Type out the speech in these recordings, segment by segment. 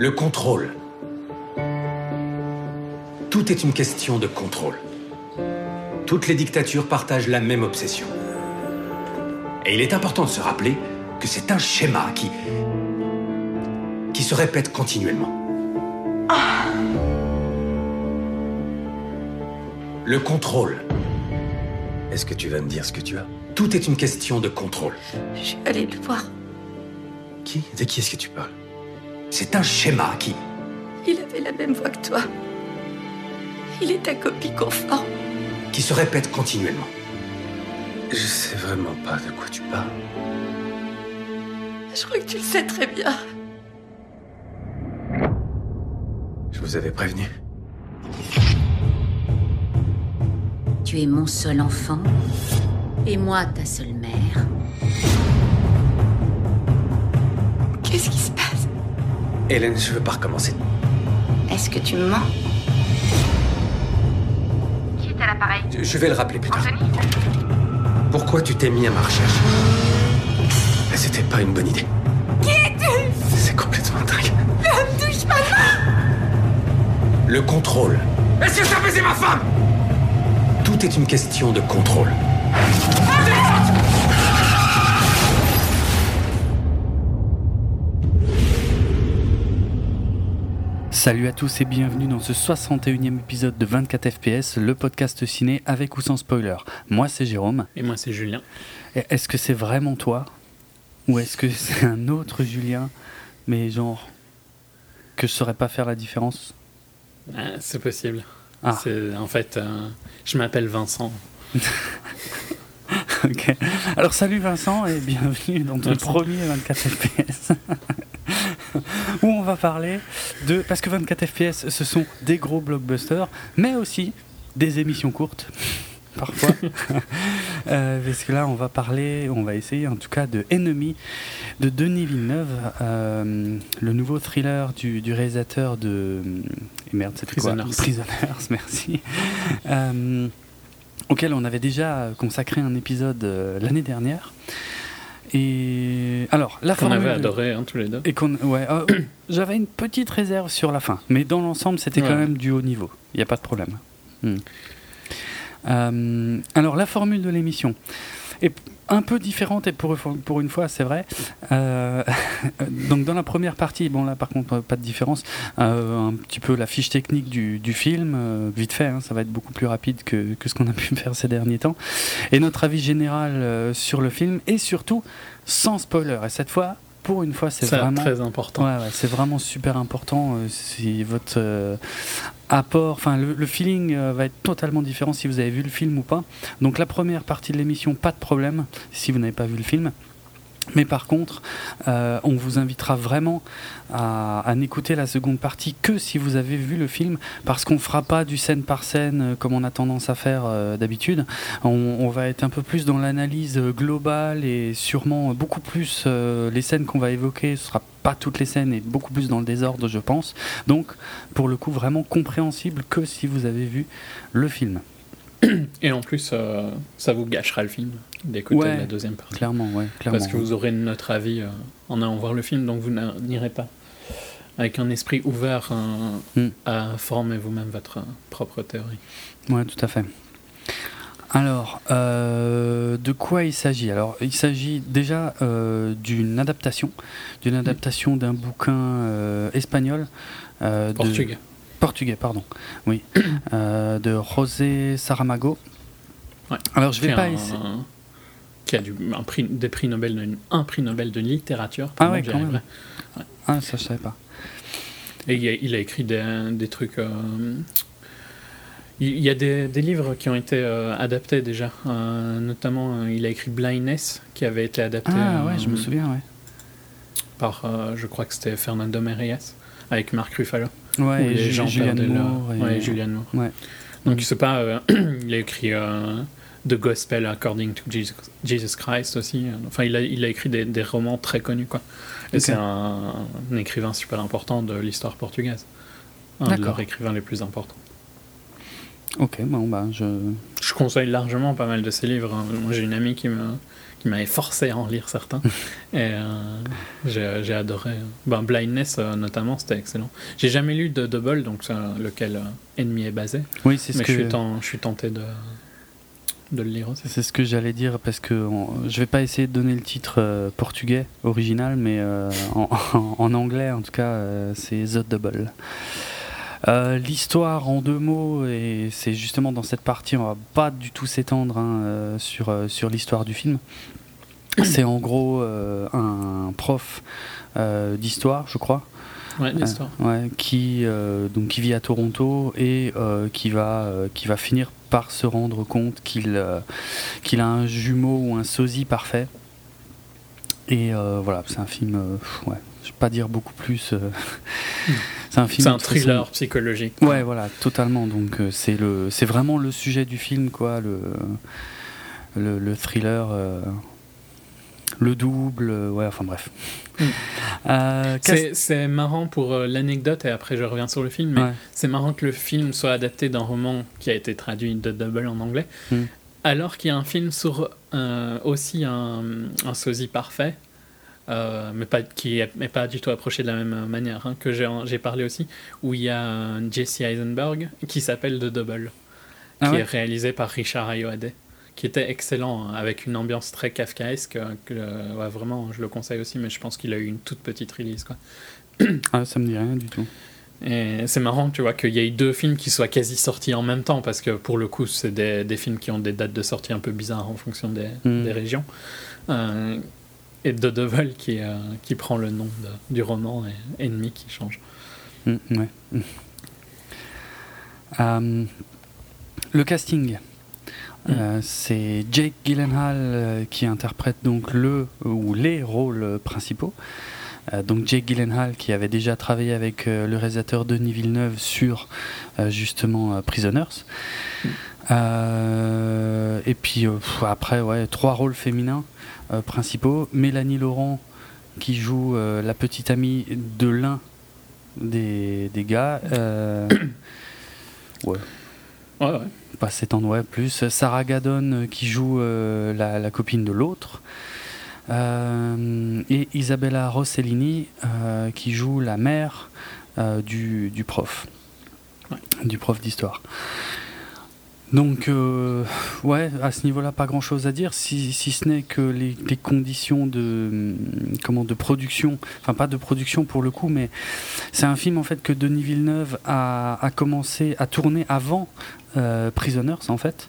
Le contrôle. Tout est une question de contrôle. Toutes les dictatures partagent la même obsession. Et il est important de se rappeler que c'est un schéma qui. qui se répète continuellement. Le contrôle. Est-ce que tu vas me dire ce que tu as? Tout est une question de contrôle. Je suis allée le voir. Qui? De qui est-ce que tu parles? C'est un schéma qui. Il avait la même voix que toi. Il est ta copie conforme. qui se répète continuellement. Je sais vraiment pas de quoi tu parles. Je crois que tu le sais très bien. Je vous avais prévenu. Tu es mon seul enfant et moi ta seule mère. Hélène, je veux pas recommencer. Est-ce que tu me mens? Qui est à l'appareil? Je- vais le rappeler plus tard. Anthony? Pourquoi tu t'es mis à ma recherche? C'était pas une bonne idée. Qui es-tu? C'est complètement dingue. Ne me touche pas Le contrôle. Est-ce que ça faisait ma femme? Tout est une question de contrôle. Salut à tous et bienvenue dans ce 61e épisode de 24 FPS, le podcast ciné avec ou sans spoiler. Moi c'est Jérôme. Et moi, c'est Julien. Est-ce que c'est vraiment toi Ou est-ce que c'est un autre Julien Mais genre que je saurais pas faire la différence? Ah, c'est possible. Ah. En fait, euh, je m'appelle Vincent. Ok. Alors salut Vincent et bienvenue dans ton Vincent. premier 24 FPS. Où on va parler de... Parce que 24 FPS ce sont des gros blockbusters, mais aussi des émissions courtes. Parfois. Euh, parce que là on va parler, on va essayer en tout cas de Enemy de Denis Villeneuve, euh, le nouveau thriller du, du réalisateur de... et Merde, c'était quoi Prisoners. Prisoners, merci. Euh, auquel on avait déjà consacré un épisode euh, l'année dernière. Et alors, la Qu'on formule... avait adoré hein, tous les deux. Et qu'on, ouais, euh, j'avais une petite réserve sur la fin, mais dans l'ensemble, c'était quand même du haut niveau. Il n'y a pas de problème. Hmm. Euh, alors, la formule de l'émission un peu différente, et pour, une fois, c'est vrai. Euh, donc, dans la première partie, bon, là, par contre, pas de différence. Euh, un petit peu la fiche technique du, film, euh, vite fait, hein, ça va être beaucoup plus rapide que, que ce qu'on a pu faire ces derniers temps. Et notre avis général sur le film, et surtout sans spoiler. Et cette fois, pour une fois, c'est vraiment. très important. Ouais, ouais, c'est vraiment super important. euh, si votre euh, apport, enfin le, le feeling euh, va être totalement différent si vous avez vu le film ou pas. Donc la première partie de l'émission, pas de problème si vous n'avez pas vu le film. Mais par contre, euh, on vous invitera vraiment à, n'écouter la seconde partie que si vous avez vu le film, parce qu'on fera pas du scène par scène euh, comme on a tendance à faire euh, d'habitude. On, va être un peu plus dans l'analyse globale et sûrement beaucoup plus les scènes qu'on va évoquer. Ce sera pas toutes les scènes et beaucoup plus dans le désordre, je pense. Donc, pour le coup, vraiment compréhensible que si vous avez vu le film. Et en plus, euh, ça vous gâchera le film d'écouter Ouais. la deuxième partie. Clairement, ouais, clairement. Parce que vous aurez notre avis euh, en allant voir le film, donc vous n'irez pas avec un esprit ouvert euh, Mm. à former vous-même votre propre théorie. Ouais, tout à fait. Alors, euh, de quoi il s'agit? Alors, il s'agit déjà euh, d'une adaptation, d'une adaptation d'un bouquin euh, espagnol. de- Portugais. Pardon. Oui. Euh, de José Saramago. Ouais. Alors, je vais Qui pas un- essayer. Qui a du, un prix, des prix Nobel de, un prix Nobel de littérature. Ah ouais, quand même. Ah, ça, je savais pas. Et il a, il a écrit des, des trucs. euh, il y a des, des livres qui ont été euh, adaptés déjà. Euh, notamment, euh, il a écrit Blindness, qui avait été adapté Ah, ouais, je me souviens, ouais. par, je crois que c'était Fernando Merias, avec Marc Ruffalo. Ouais, et gens Julianne Moore. et- Ouais, Julianne Moore. Ouais. Donc, c'est pas. euh, il a écrit euh, The Gospel According to Jesus, Jesus Christ aussi. Enfin, il a, il a écrit des, des romans très connus, quoi. Et c'est un, un écrivain super important de l'histoire portugaise. Un de leurs écrivains les plus importants. Ok, bon, bah, je, je conseille largement pas mal de ses livres. hein. Moi, j'ai une amie qui me qui m'avait forcé à en lire certains. Et euh, j'ai adoré. Ben, Blindness, euh, notamment, c'était excellent. J'ai jamais lu de Double, donc euh, lequel euh, Ennemi est basé. Oui, c'est ce Mais que je, suis ten- je suis tenté de, de le lire aussi. C'est ce que j'allais dire parce que on- je vais pas essayer de donner le titre portugais original, mais en, en anglais en tout cas c'est The Double. Euh, L'histoire en deux mots et c'est justement dans cette partie on va pas du tout s'étendre hein, euh, sur euh, sur l'histoire du film. C'est en gros euh, un prof euh, d'histoire, je crois, Ouais, l'histoire. Ouais, qui, donc, qui vit à Toronto et qui, va, qui va finir par se rendre compte qu'il qu'il a un jumeau ou un sosie parfait. Et voilà, c'est un film, ouais, pas dire beaucoup plus. euh, c'est un film. C'est un façon- thriller psychologique. Ouais, voilà, totalement. Donc euh, c'est le, c'est vraiment le sujet du film, quoi, le, le, le thriller, euh, le double, ouais, enfin bref. Mm. Euh, C'est c'est marrant pour euh, l'anecdote, et après je reviens sur le film, mais Ouais. c'est marrant que le film soit adapté d'un roman qui a été traduit de Double en anglais, Mm. alors qu'il y a un film sur euh, aussi un, un sosie parfait, euh, mais pas, qui n'est pas du tout approché de la même manière, hein, que j'ai parlé aussi, où il y a un Jesse Eisenberg qui s'appelle The Double, Ah qui ouais est réalisé par Richard Ayoade, qui était excellent, hein, avec une ambiance très kafkaesque, euh, que, euh, ouais, vraiment, je le conseille aussi, mais je pense qu'il a eu une toute petite release. Quoi. Ah, ça me dit rien du tout. Et c'est marrant, tu vois, qu'il y ait deux films qui soient quasi sortis en même temps, parce que pour le coup, c'est des, des films qui ont des dates de sortie un peu bizarres en fonction des, Mm. des régions. Euh, et The Devil qui, euh, qui prend le nom de- du roman et Ennemi qui change. Mm, ouais. Mm. Euh, le casting. Euh, c'est Jake Gyllenhaal qui interprète donc le ou les rôles principaux. Donc Jake Gyllenhaal qui avait déjà travaillé avec le réalisateur Denis Villeneuve sur justement Prisoners. Et puis après ouais trois rôles féminins principaux. Mélanie Laurent qui joue euh, la petite amie de l'un des, des gars. Euh, ouais, Ouais, ouais. pas s'étendre ouais, plus. Sarah Gadon euh, qui joue euh, la, la copine de l'autre. Euh, et Isabella Rossellini euh, qui joue la mère euh, du, du prof. Ouais. Du prof d'histoire. Donc, euh, ouais, à ce niveau-là, pas grand-chose à dire, si, si ce n'est que les, conditions de, hum, comment, de production, enfin pas de production pour le coup, mais c'est un film en fait que Denis Villeneuve a, a commencé à tourner avant euh, Prisoners en fait.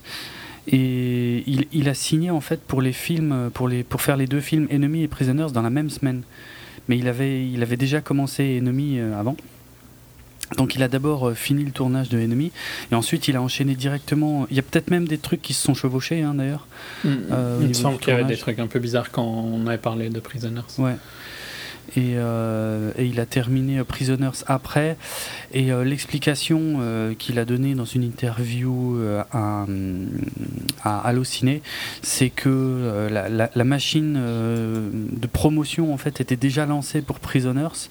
Et il, il a signé en fait pour les films, pour, les, pour faire les deux films Enemy et Prisoners dans la même semaine. Mais il avait, il avait déjà commencé Enemy euh, avant. Donc il a d'abord euh, fini le tournage de Enemy et ensuite il a enchaîné directement. Il y a peut-être même des trucs qui se sont chevauchés hein, d'ailleurs. Mm. Euh, au Il me semble qu'il y avait des trucs un peu bizarres quand on avait parlé de Prisoners. Ouais. Et, euh, et il a terminé euh, Prisoners après. Et euh, l'explication qu'il a donnée dans une interview euh, à, Allociné, c'est que la, la- machine de promotion en fait était déjà lancée pour Prisoners,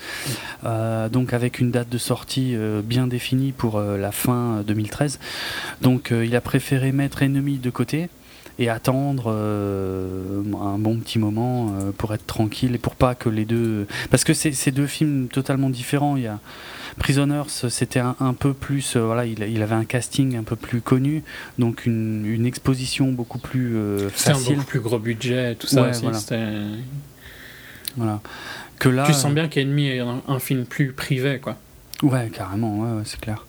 donc avec une date de sortie bien définie pour la fin 2013. Donc il a préféré mettre Enemy de côté et attendre euh, un bon petit moment euh, pour être tranquille et pour pas que les deux parce que c'est deux films totalement différents il y a Prisoners c'était un, un peu plus euh, voilà il, il avait un casting un peu plus connu donc une, une exposition beaucoup plus euh, C'était un facile beaucoup plus gros budget, tout ça Ouais, aussi. voilà. c'était- voilà que là Tu sens bien qu'Ennemi est un, un film plus privé, quoi. Ouais, carrément, ouais, ouais, c'est clair.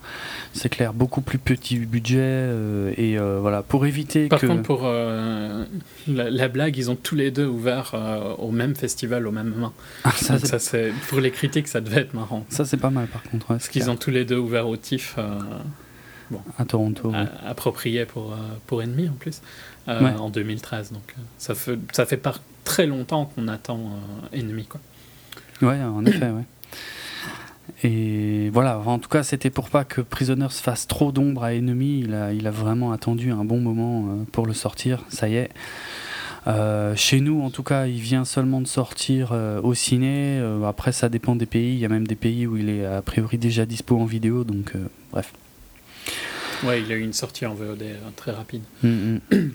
C'est clair, beaucoup plus petit budget euh, et euh, voilà, pour éviter Par que. contre, pour euh, la, la blague, ils ont tous les deux ouvert au même festival au même moment. Ah, ça, Donc ça, c'est pour les critiques, ça devait être marrant. ça, c'est pas mal par contre. ouais, Parce qu'ils ont tous les deux ouvert au TIFF, à Toronto. approprié pour, pour Ennemi en plus, en 2013. Donc ça fait, ça fait pas très longtemps qu'on attend Ennemi. Quoi. Ouais, en effet, ouais. Et voilà, en tout cas, c'était pour pas que Prisoners fasse trop d'ombre à Enemy. Il a, il a vraiment attendu un bon moment euh, pour le sortir. Ça y est. Euh, chez nous, en tout cas, il vient seulement de sortir euh, au ciné. Euh, après, ça dépend des pays. Il y a même des pays où il est a priori déjà dispo en vidéo. Donc, bref. Ouais, il a eu une sortie en VOD très rapide. Mm, mm.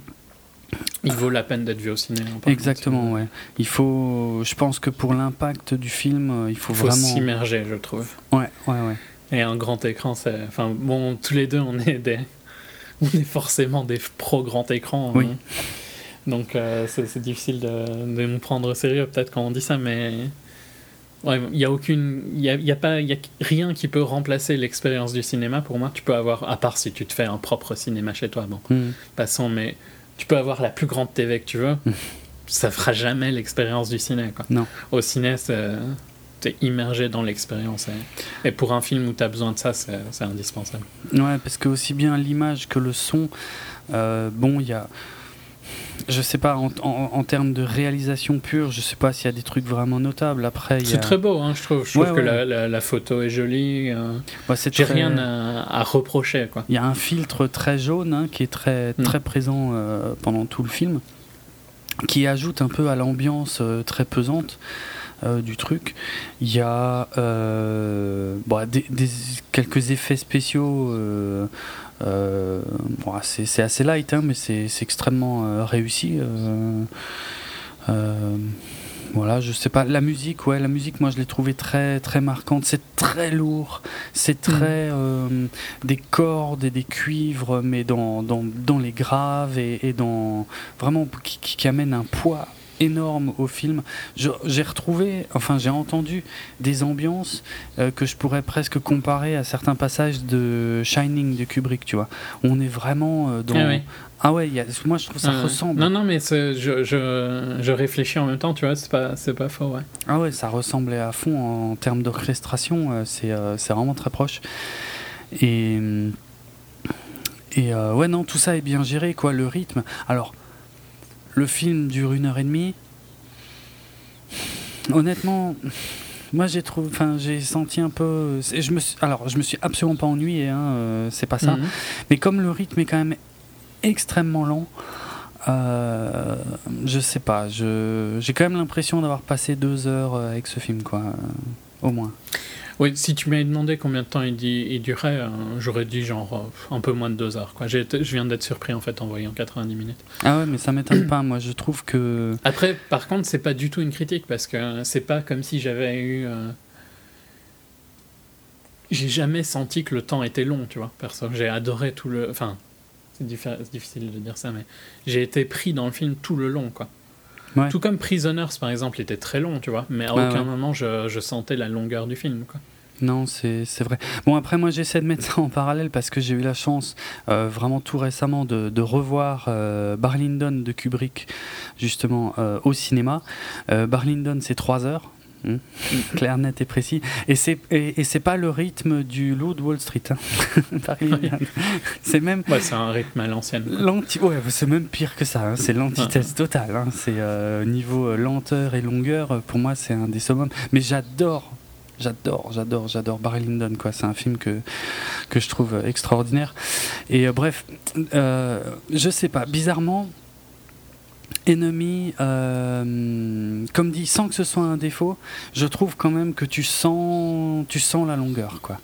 Il vaut la peine d'être vu au ciné. par Exactement, ouais. Il faut, je pense que pour l'impact du film, euh, il faut, Il faut vraiment. s'immerger, je trouve. Ouais, ouais, ouais. Et un grand écran, c'est. Enfin, bon, tous les deux, on est des. On est forcément des pro grand écran. Oui. hein. Donc, euh, c'est difficile de, de nous prendre au sérieux, peut-être, quand on dit ça, mais. Ouais, il n'y a aucune. Il y a, y a pas. Il y a rien qui peut remplacer l'expérience du cinéma pour moi. Tu peux avoir. À part si tu te fais un propre cinéma chez toi, bon, Mm. passons, mais tu peux avoir la plus grande TV que tu veux. ça fera jamais l'expérience du ciné, quoi. Non. Au ciné. T'es immergé dans l'expérience. Et, et pour un film où tu as besoin de ça, c'est c'est indispensable. Ouais, parce que aussi bien l'image que le son, euh, bon, il y a. Je sais pas, en, en- en termes de réalisation pure, je sais pas s'il y a des trucs vraiment notables. Après, C'est a- très beau, hein, je trouve. Je trouve Ouais, que. La, la- la photo est jolie. euh, c'est J'ai très- rien à, à reprocher. Il y a un filtre très jaune hein, qui est très, Mm. très présent euh, pendant tout le film, qui ajoute un peu à l'ambiance euh, très pesante euh, du truc. Il y a euh, bon, des, des- quelques effets spéciaux. euh, bon, c'est c'est assez light, hein, mais c'est c'est extrêmement euh, réussi. euh, euh, voilà, je sais pas. La musique, ouais, la musique, moi, je l'ai trouvée très, très marquante. C'est très lourd. C'est très euh, des cordes et des cuivres, mais dans, dans, dans les graves et, et dans vraiment qui, qui, qui amène un poids énorme au film. J'ai retrouvé, enfin, j'ai entendu des ambiances euh, que je pourrais presque comparer à certains passages de Shining de Kubrick, tu vois. On est vraiment euh, dans. Ah. Ah ouais, il y a- moi, je trouve ça Euh, ressemble. Non, non, mais je, je, je réfléchis en même temps, tu vois, c'est pas, pas faux, ouais. Ah ouais, ça ressemblait à fond en termes d'orchestration, c'est vraiment très proche. Et, et ouais, non, tout ça est bien géré, quoi, le rythme. Alors, le film dure une heure et demie. Honnêtement, moi j'ai trouvé, enfin j'ai senti un peu, je me suis, alors je me suis absolument pas ennuyé, hein, euh, c'est pas ça. Mhm. Mais comme le rythme est quand même extrêmement lent, euh, je sais pas, j'ai quand même l'impression d'avoir passé deux heures euh, avec ce film, quoi, euh, au moins. Oui, si tu m'avais demandé combien de temps il, dit, il durait, euh, j'aurais dit genre euh, un peu moins de deux heures. Quoi. Je viens d'être surpris en fait en voyant 90 minutes. Ah ouais, mais ça m'étonne pas, moi je trouve que. Après, par contre, c'est pas du tout une critique parce que c'est pas comme si j'avais eu. euh, J'ai jamais senti que le temps était long, tu vois. Perso, j'ai adoré tout le. Enfin, c'est difficile de dire ça, mais j'ai été pris dans le film tout le long, quoi. Ouais. Tout comme Prisoners, par exemple, était très long, tu vois. Mais à aucun ouais. moment je, je sentais la longueur du film, quoi. Non, c'est vrai. Bon, après, moi, j'essaie de mettre ça en parallèle parce que j'ai eu la chance, euh, vraiment tout récemment, de, de revoir euh, Barlindon de Kubrick, justement, euh, au cinéma. Barlindon, c'est 3 heures. Hmm. Clair, net et précis. Et c'est et, et c'est pas le rythme du Loup de Wall Street. hein. C'est même Ouais, c'est un rythme à l'ancienne. Ouais, c'est même pire que ça. hein. C'est l'antithèse totale. hein. C'est euh, niveau euh, lenteur et longueur. euh, Pour moi, c'est un des summums. Mais j'adore. J'adore, j'adore, j'adore Barry Lyndon, quoi. C'est un film que, que je trouve extraordinaire. Et euh, bref, euh, je sais pas, bizarrement, Enemy, euh, comme dit, sans que ce soit un défaut, je trouve quand même que tu sens, tu sens la longueur, quoi.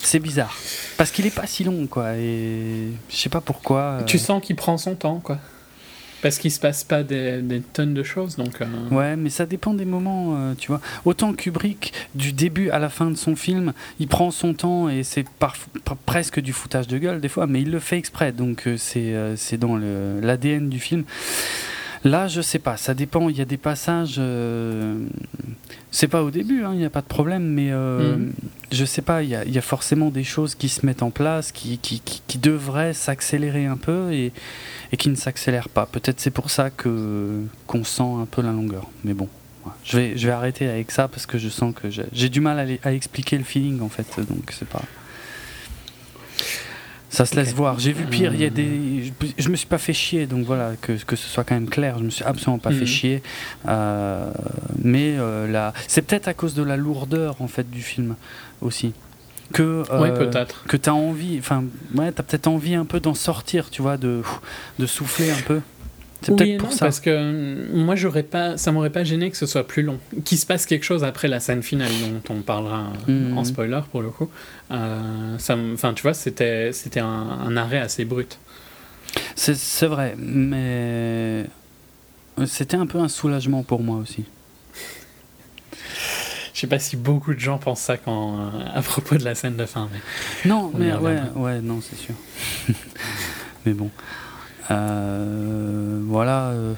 C'est bizarre. Parce qu'il est pas si long, quoi. Et je sais pas pourquoi. euh, Tu sens qu'il prend son temps, quoi. Parce qu'il se passe pas des, tonnes de choses, donc. euh, Ouais, mais ça dépend des moments, euh, tu vois. Autant Kubrick, du début à la fin de son film, il prend son temps et c'est presque du foutage de gueule des fois, mais il le fait exprès, donc euh, c'est dans l'ADN du film. Là, je sais pas, ça dépend. Il y a des passages, euh, c'est pas au début, hein, il n'y a pas de problème, mais euh, Mhm. je sais pas, il y, a, il y a forcément des choses qui se mettent en place, qui, qui, qui- qui devraient s'accélérer un peu et, et qui ne s'accélèrent pas. Peut-être c'est pour ça que qu'on sent un peu la longueur. Mais bon, je vais, je vais arrêter avec ça parce que je sens que j'ai du mal à, à expliquer le feeling en fait, donc c'est pas. Ça se laisse voir. J'ai vu pire. Il y a des. Je, je me suis pas fait chier, donc voilà que, que ce soit quand même clair. Je me suis absolument pas fait Mhm. chier. Euh, mais euh, là, c'est peut-être à cause de la lourdeur en fait du film aussi que. Ouais, euh, peut-être. que tu as envie, enfin, ouais, tu as peut-être envie un peu d'en sortir, tu vois, de, de souffler un peu. C'est peut-être pour non, ça. parce que euh, moi, j'aurais pas, ça m'aurait pas gêné que ce soit plus long. Qu'il se passe quelque chose après la scène finale, dont on parlera Mhm. en spoiler pour le coup. Euh, Enfin, tu vois, c'était c'était un, un arrêt assez brut. C'est vrai, mais c'était un peu un soulagement pour moi aussi. Je sais pas si beaucoup de gens pensent ça quand, euh, à propos de la scène de fin. Mais... Non, mais ouais, ouais, non, c'est sûr. mais bon. Euh, voilà. euh,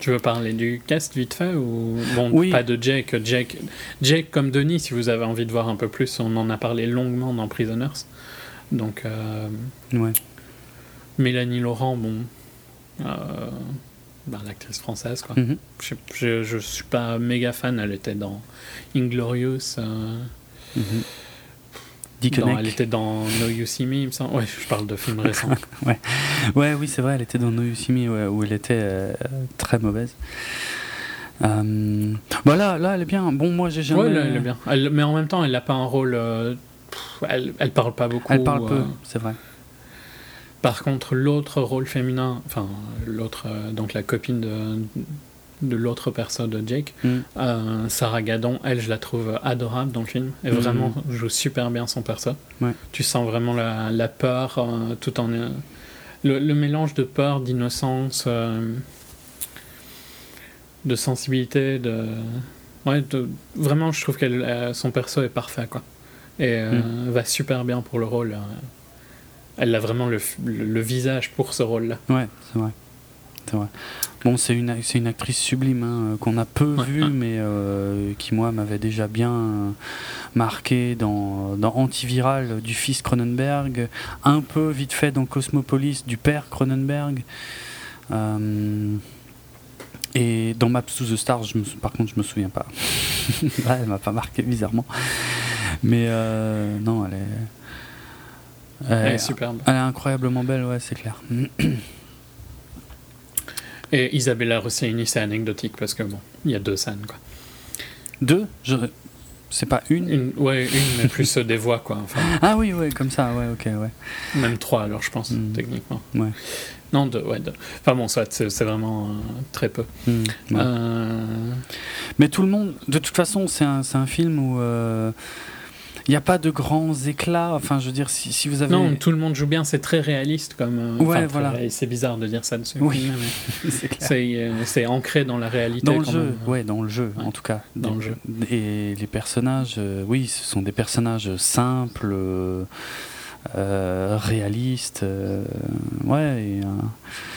Tu veux parler du cast vite fait ou bon Oui. pas de Jake, Jake, Jake comme Denis si vous avez envie de voir un peu plus, on en a parlé longuement dans Prisoners. Donc euh, ouais. Mélanie Laurent, bon, euh, bah, l'actrice française quoi. Mhm. Je, je, je suis pas méga fan, elle était dans Inglorious, euh. Dick elle était dans No You See Me, il me semble. Ouais, je parle de films récents. Ouais, oui, c'est vrai, elle était dans No You See Me, ouais, où elle était euh, très mauvaise. Euh, bah là, là, elle est bien. Bon, moi, j'ai jamais. Ouais, elle, elle est bien. Elle- mais en même temps, elle n'a pas un rôle. euh, elle, elle parle pas beaucoup. Elle parle peu, euh, c'est vrai. Par contre, l'autre rôle féminin, enfin, l'autre, donc la copine de, de l'autre personne de Jake, Mm. euh, Sarah Gadon, elle, je la trouve adorable dans le film. Et Mhm. vraiment, joue super bien son perso. Ouais. Tu sens vraiment la, la peur, euh, tout en. euh, le, le mélange de peur, d'innocence, de sensibilité, de. Ouais, de- vraiment, je trouve que son perso est parfait, quoi. Et Mm. va super bien pour le rôle. Elle a vraiment le, le, le visage pour ce rôle-là. Ouais, c'est vrai. C'est vrai. Bon, c'est une, c'est une actrice sublime hein, qu'on a peu Ouais, vue, ouais. mais euh, qui, moi, m'avait déjà bien euh, marqué dans, dans Antiviral du fils Cronenberg, un peu vite fait dans Cosmopolis du père Cronenberg. Euh, et dans Maps to the Stars, je me, sou- par contre, je me souviens pas. Là, elle m'a pas marqué bizarrement. Mais euh, non, elle est. Elle elle- est superbe. elle est incroyablement belle, ouais, c'est clair. Et Isabella Rossellini, c'est anecdotique parce que bon, il y a deux scènes, quoi. Deux? Je... C'est pas une? Une, ouais, une, mais plus euh, des voix, quoi. Enfin, Ah oui, ouais, comme ça, ouais, ok, ouais. même trois, alors je pense, Mm. techniquement. Ouais. Non, deux, ouais, deux. Enfin bon, soit, c'est vraiment euh, très peu. Hmm, ouais. Euh, Mais tout le monde, de toute façon, c'est un, film où euh, il n'y a pas de grands éclats. Enfin, je veux dire, si, si vous avez. Non, tout le monde joue bien, c'est très réaliste comme. euh, Ouais, voilà. C'est bizarre de dire ça. Oui. c'est clair. C'est euh, c'est ancré dans la réalité. Dans le jeu, même. ouais, dans le jeu, Ouais. en tout cas. Dans Des- le jeu. Et les personnages, euh, oui, ce sont des personnages simples, euh, euh, réalistes. euh, ouais, euh,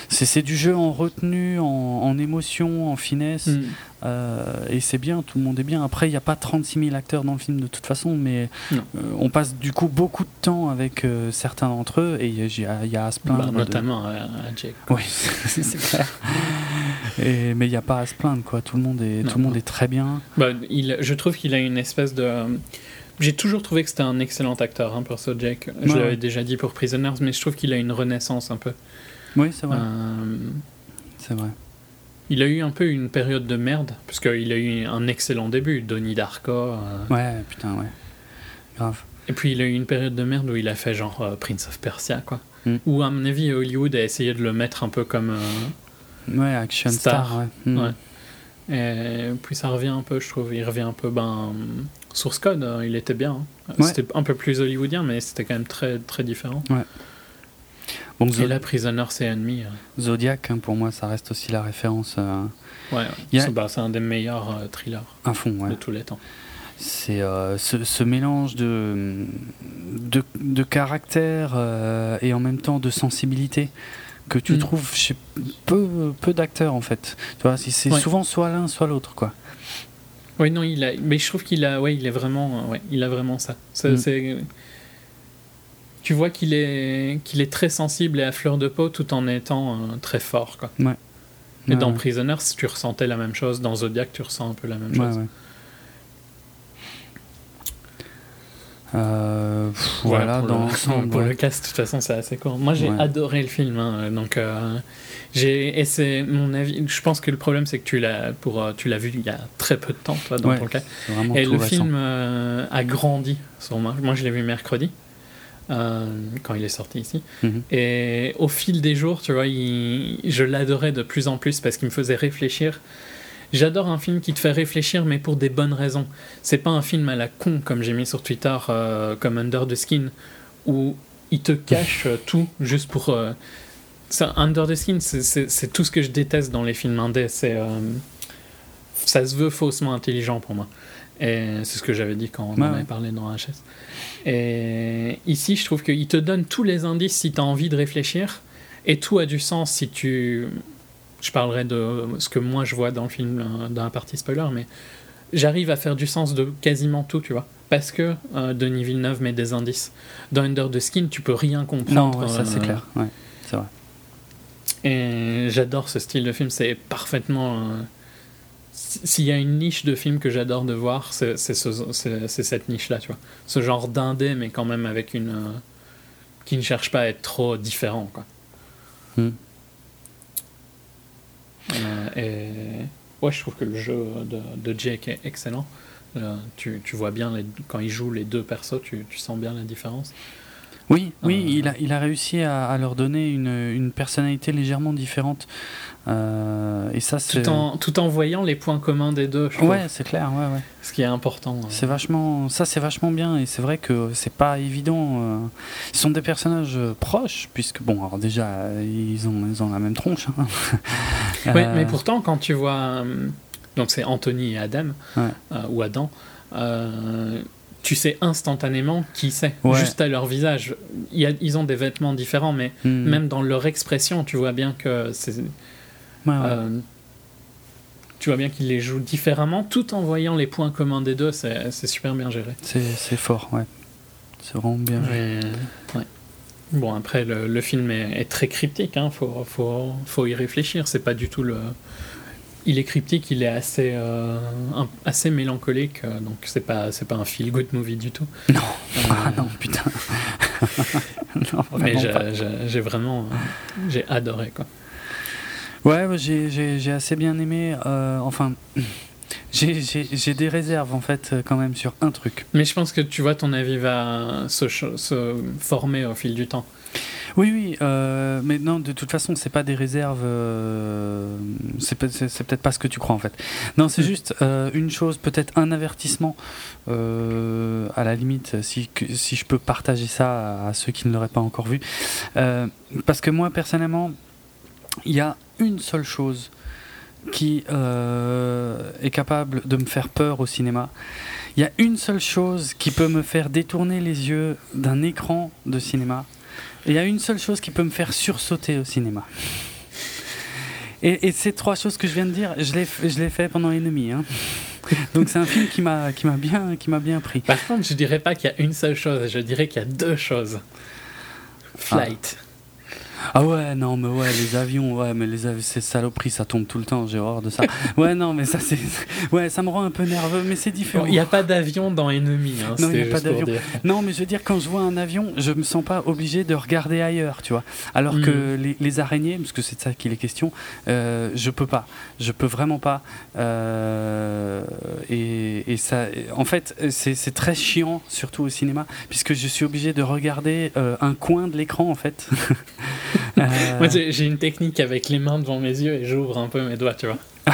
c'est du jeu en retenue, en, en émotion, en finesse. Mm. Euh, et c'est bien, tout le monde est bien. Après, il n'y a pas 36 000 acteurs dans le film de toute façon, mais on passe du coup beaucoup de temps avec certains d'entre eux et il y, y a à se Bah, plaindre. de- notamment à, à Jake. Oui, c'est clair. Et, mais il n'y a pas à se plaindre, quoi. Tout le monde est, Non, tout le monde non. est très bien. Bah, il, je trouve qu'il a une espèce de. J'ai toujours trouvé que c'était un excellent acteur, hein, perso Jake. Je Ouais, l'avais déjà dit pour Prisoners, mais je trouve qu'il a une renaissance un peu. Oui, c'est vrai. Euh, C'est vrai. il a eu un peu une période de merde, parce qu'il a eu un excellent début, Donnie Darko. euh, Ouais, putain, ouais. Grave. Et puis il a eu une période de merde où il a fait genre euh, Prince of Persia, quoi. Mm. Où à mon avis Hollywood a essayé de le mettre un peu comme. Ouais, Action Star. Star, ouais. Mm. Ouais. Et puis ça revient un peu, je trouve. Il revient un peu. Ben, Source Code, euh, il était bien. hein. Ouais. C'était un peu plus hollywoodien, mais c'était quand même très, très différent. Bon, Et là, Prisoner, c'est ennemi. euh, Zodiac, hein, pour moi, ça reste aussi la référence euh, Ouais, ouais. A- C'est bah, c'est un des meilleurs euh, thrillers à fond. Ouais. de tous les temps. C'est euh, ce, ce mélange de, de, de caractère euh, et en même temps de sensibilité que tu Mm. trouves chez peu, peu d'acteurs en fait. Tu vois, c'est Ouais. souvent soit l'un, soit l'autre quoi. Oui, non, il a, mais je trouve qu'il a, ouais, il est vraiment, euh, ouais, il a vraiment ça. C'est- Mm. c'est- tu vois qu'il est, qu'il est très sensible et à fleur de peau, tout en étant euh, très fort, quoi. Ouais. Et dans Ouais, Prisoners, tu ressentais la même chose. Dans Zodiac, tu ressens un peu la même chose. ouais. Euh, pff, voilà, pour dans le, l'ensemble. pour ouais. le cast, de toute façon, c'est assez court. Moi, j'ai Ouais. adoré le film, hein, donc euh, j'ai, et c'est mon avis. Je pense que le problème, c'est que tu l'as, pour, euh, tu l'as vu il y a très peu de temps, toi, dans ton cas. Et le récent. film euh, a grandi sur moi. Moi, je l'ai vu mercredi. quand il est sorti ici. Mhm. Et au fil des jours, tu vois, il- je l'adorais de plus en plus parce qu'il me faisait réfléchir. J'adore un film qui te fait réfléchir, mais pour des bonnes raisons. C'est pas un film à la con, comme j'ai mis sur Twitter, euh, comme Under the Skin, où il te cache euh, tout juste pour. euh, ça, Under the Skin, c'est- tout ce que je déteste dans les films indés. C'est. euh, ça se veut faussement intelligent pour moi. Et c'est ce que j'avais dit quand on en avait parlé dans HS. Et ici, je trouve qu'il te donne tous les indices si tu as envie de réfléchir, et tout a du sens si tu. Je parlerai de ce que moi je vois dans le film, euh, dans la partie spoiler, mais j'arrive à faire du sens de quasiment tout, tu vois. Parce que euh, Denis Villeneuve met des indices. Dans Under the Skin, tu peux rien Non, comprendre. ouais, ça c'est euh, clair. Ouais, c'est vrai. et j'adore ce style de film, c'est parfaitement. euh, S'il y a une niche de film que j'adore de voir, c'est c'est ce- c'est- c'est cette niche-là, tu vois. Ce genre d'indé, mais quand même avec une. qui ne cherche pas à être trop différent, quoi. Hmm. Euh, et. Ouais, je trouve que le jeu de, de Jake est excellent. Euh, tu, vois bien, quand il joue les deux persos, tu sens bien la différence. Oui, oui, Euh, il, a, il a réussi à, à leur donner une, une personnalité légèrement différente. Euh, et ça, c'est. Tout en, tout en voyant les points communs des deux, je. Ouais, c'est clair, ouais, ouais. Ce qui est important. euh. C'est vachement, ça c'est vachement bien et c'est vrai que c'est pas évident. euh. Ils sont des personnages euh, proches puisque bon, alors déjà euh, ils ont, ils ont la même tronche. hein. Ouais, Euh, mais pourtant, quand tu vois. euh, donc, c'est Anthony et Adam, Ouais. euh, ou Adam, euh, tu sais instantanément qui c'est, Ouais. juste à leur visage. Il y a- ils ont des vêtements différents, mais hmm, même dans leur expression, tu vois bien que c'est. ouais, ouais. euh, tu vois bien qu'ils les jouent différemment, tout en voyant les points communs des deux, c'est super bien géré. c'est, fort, ouais. C'est vraiment bien. Ouais. Bon, après, le, le film est, est très cryptique, hein, faut, faut, faut y réfléchir. C'est pas du tout le. Il est cryptique, il est assez, euh, un- assez mélancolique, euh, donc c'est pas, c'est pas un feel good movie du tout. Non, Euh, ah non, putain. non, mais j'ai, vraiment. j'ai adoré, quoi. Ouais, j'ai, j'ai, j'ai assez bien aimé. euh, enfin, j'ai, j'ai, j'ai des réserves en fait quand même sur un truc. Mais je pense que tu vois, ton avis va se, se former au fil du temps. Oui, oui, euh, mais non, de toute façon, c'est pas des réserves. euh, c'est, peut- c'est, c'est peut-être pas ce que tu crois en fait. Non, c'est Mm. juste euh, une chose, peut-être un avertissement. euh, à la limite, si, si je peux partager ça à, ceux qui ne l'auraient pas encore vu. Parce que moi, personnellement, il y a une seule chose qui est capable de me faire peur au cinéma. Il y a une seule chose qui peut me faire détourner les yeux d'un écran de cinéma. Il y a une seule chose qui peut me faire sursauter au cinéma. Et, et ces trois choses que je viens de dire, je l'ai, fait pendant Ennemi. Hein. Donc c'est un film qui m'a, bien, qui bien pris. Par contre, je dirais pas qu'il y a une seule chose, je dirais qu'il y a deux choses. Flight. Ah ouais, non, mais ouais, les avions, ouais, mais les avions, ces saloperies, ça tombe tout le temps, j'ai horreur de ça. Ouais, non, mais ça, c'est. Ouais, ça me rend un peu nerveux, mais c'est différent. Il n'y a pas d'avion dans Ennemi. Hein, Non, il a pas d'avion. Non, mais je veux dire, quand je vois un avion, je me sens pas obligé de regarder ailleurs, tu vois. Alors Mm. que les, les araignées, parce que c'est de ça qu'il est question, euh, je peux pas. Je peux vraiment pas. Euh, et, et ça, en fait, c'est c'est très chiant, surtout au cinéma, puisque je suis obligé de regarder euh, un coin de l'écran, en fait. Euh, Moi, j'ai une technique avec les mains devant mes yeux et j'ouvre un peu mes doigts, tu vois.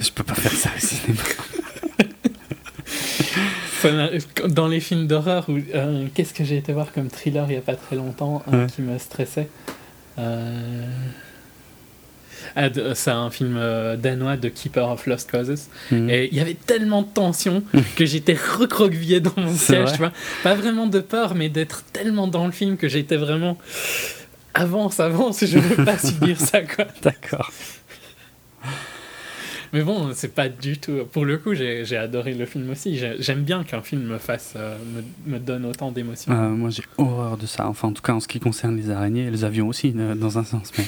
je peux pas faire ça au cinéma. Dans les films d'horreur, euh, qu'est-ce que j'ai été voir comme thriller il n'y a pas très longtemps Ouais. qui me stressait Euh, C'est un film euh, danois de Keeper of Lost Causes. Mm. Et il y avait tellement de tension que j'étais recroquevillé dans mon siège, tu vois. Pas vraiment de peur, mais d'être tellement dans le film que j'étais vraiment. Avance, avance, je veux pas subir ça, quoi. D'accord. Mais bon, c'est pas du tout. Pour le coup, j'ai adoré le film aussi. J'ai- J'aime bien qu'un film me fasse, euh, me, me donne autant d'émotions. Euh, moi, j'ai horreur de ça. Enfin, en tout cas, en ce qui concerne les araignées et les avions aussi, euh, dans un sens. Mais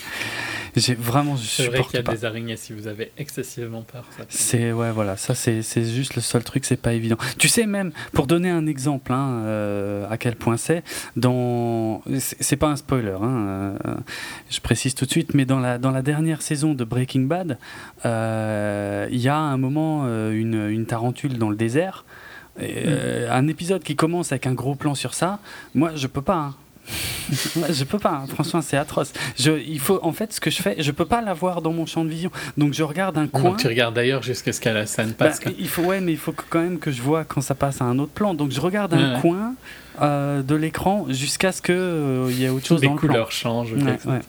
j'ai vraiment, je c'est vrai qu'il y a pas. des araignées si vous avez excessivement peur. C'est ouais, voilà, ça c'est c'est juste le seul truc, c'est pas évident. Tu sais même, pour donner un exemple, hein, euh, à quel point c'est, dans, c'est pas un spoiler, hein, euh, je précise tout de suite, mais dans la dans la dernière saison de Breaking Bad, euh, il y a un moment une, une tarentule dans le désert. Et, euh, un épisode qui commence avec un gros plan sur ça, moi je peux pas. hein. Je peux pas, hein. franchement c'est atroce. Je, il faut, en fait, ce que je fais, je peux pas l'avoir dans mon champ de vision. Donc je regarde un coin. Donc tu regardes d'ailleurs jusqu'à ce que la scène Bah, passe. quoi. il faut, ouais, mais il faut quand même que je vois quand ça passe à un autre plan. Donc je regarde un Ouais, coin euh, de l'écran jusqu'à ce que euh, il y ait autre chose les dans le couleurs changent. plan. quelque Ouais,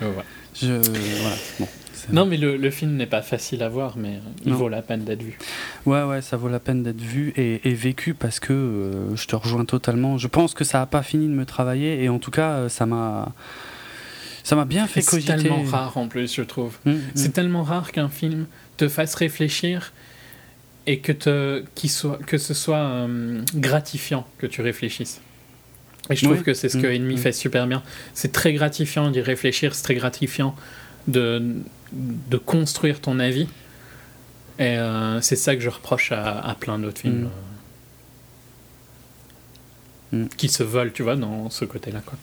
chose. ouais. Je voilà. Bon, Non, mais le, le film n'est pas facile à voir, mais il Non. vaut la peine d'être vu. Ouais, ouais, ça vaut la peine d'être vu et, et vécu parce que euh, je te rejoins totalement. Je pense que ça a pas fini de me travailler et en tout cas, euh, ça m'a, ça m'a bien fait C'est cogiter. tellement rare en plus, je trouve. Mm, mm. C'est tellement rare qu'un film te fasse réfléchir et que, te, qu'il soit, que ce soit euh, gratifiant que tu réfléchisses. Et je trouve Oui. que c'est ce que Mm, Ennemi mm. fait super bien. C'est très gratifiant d'y réfléchir, c'est très gratifiant de, de construire ton avis. Et euh, c'est ça que je reproche à, à plein d'autres films. Mm. euh, Mm. Qui se veulent, tu vois, dans ce côté-là. Quoi.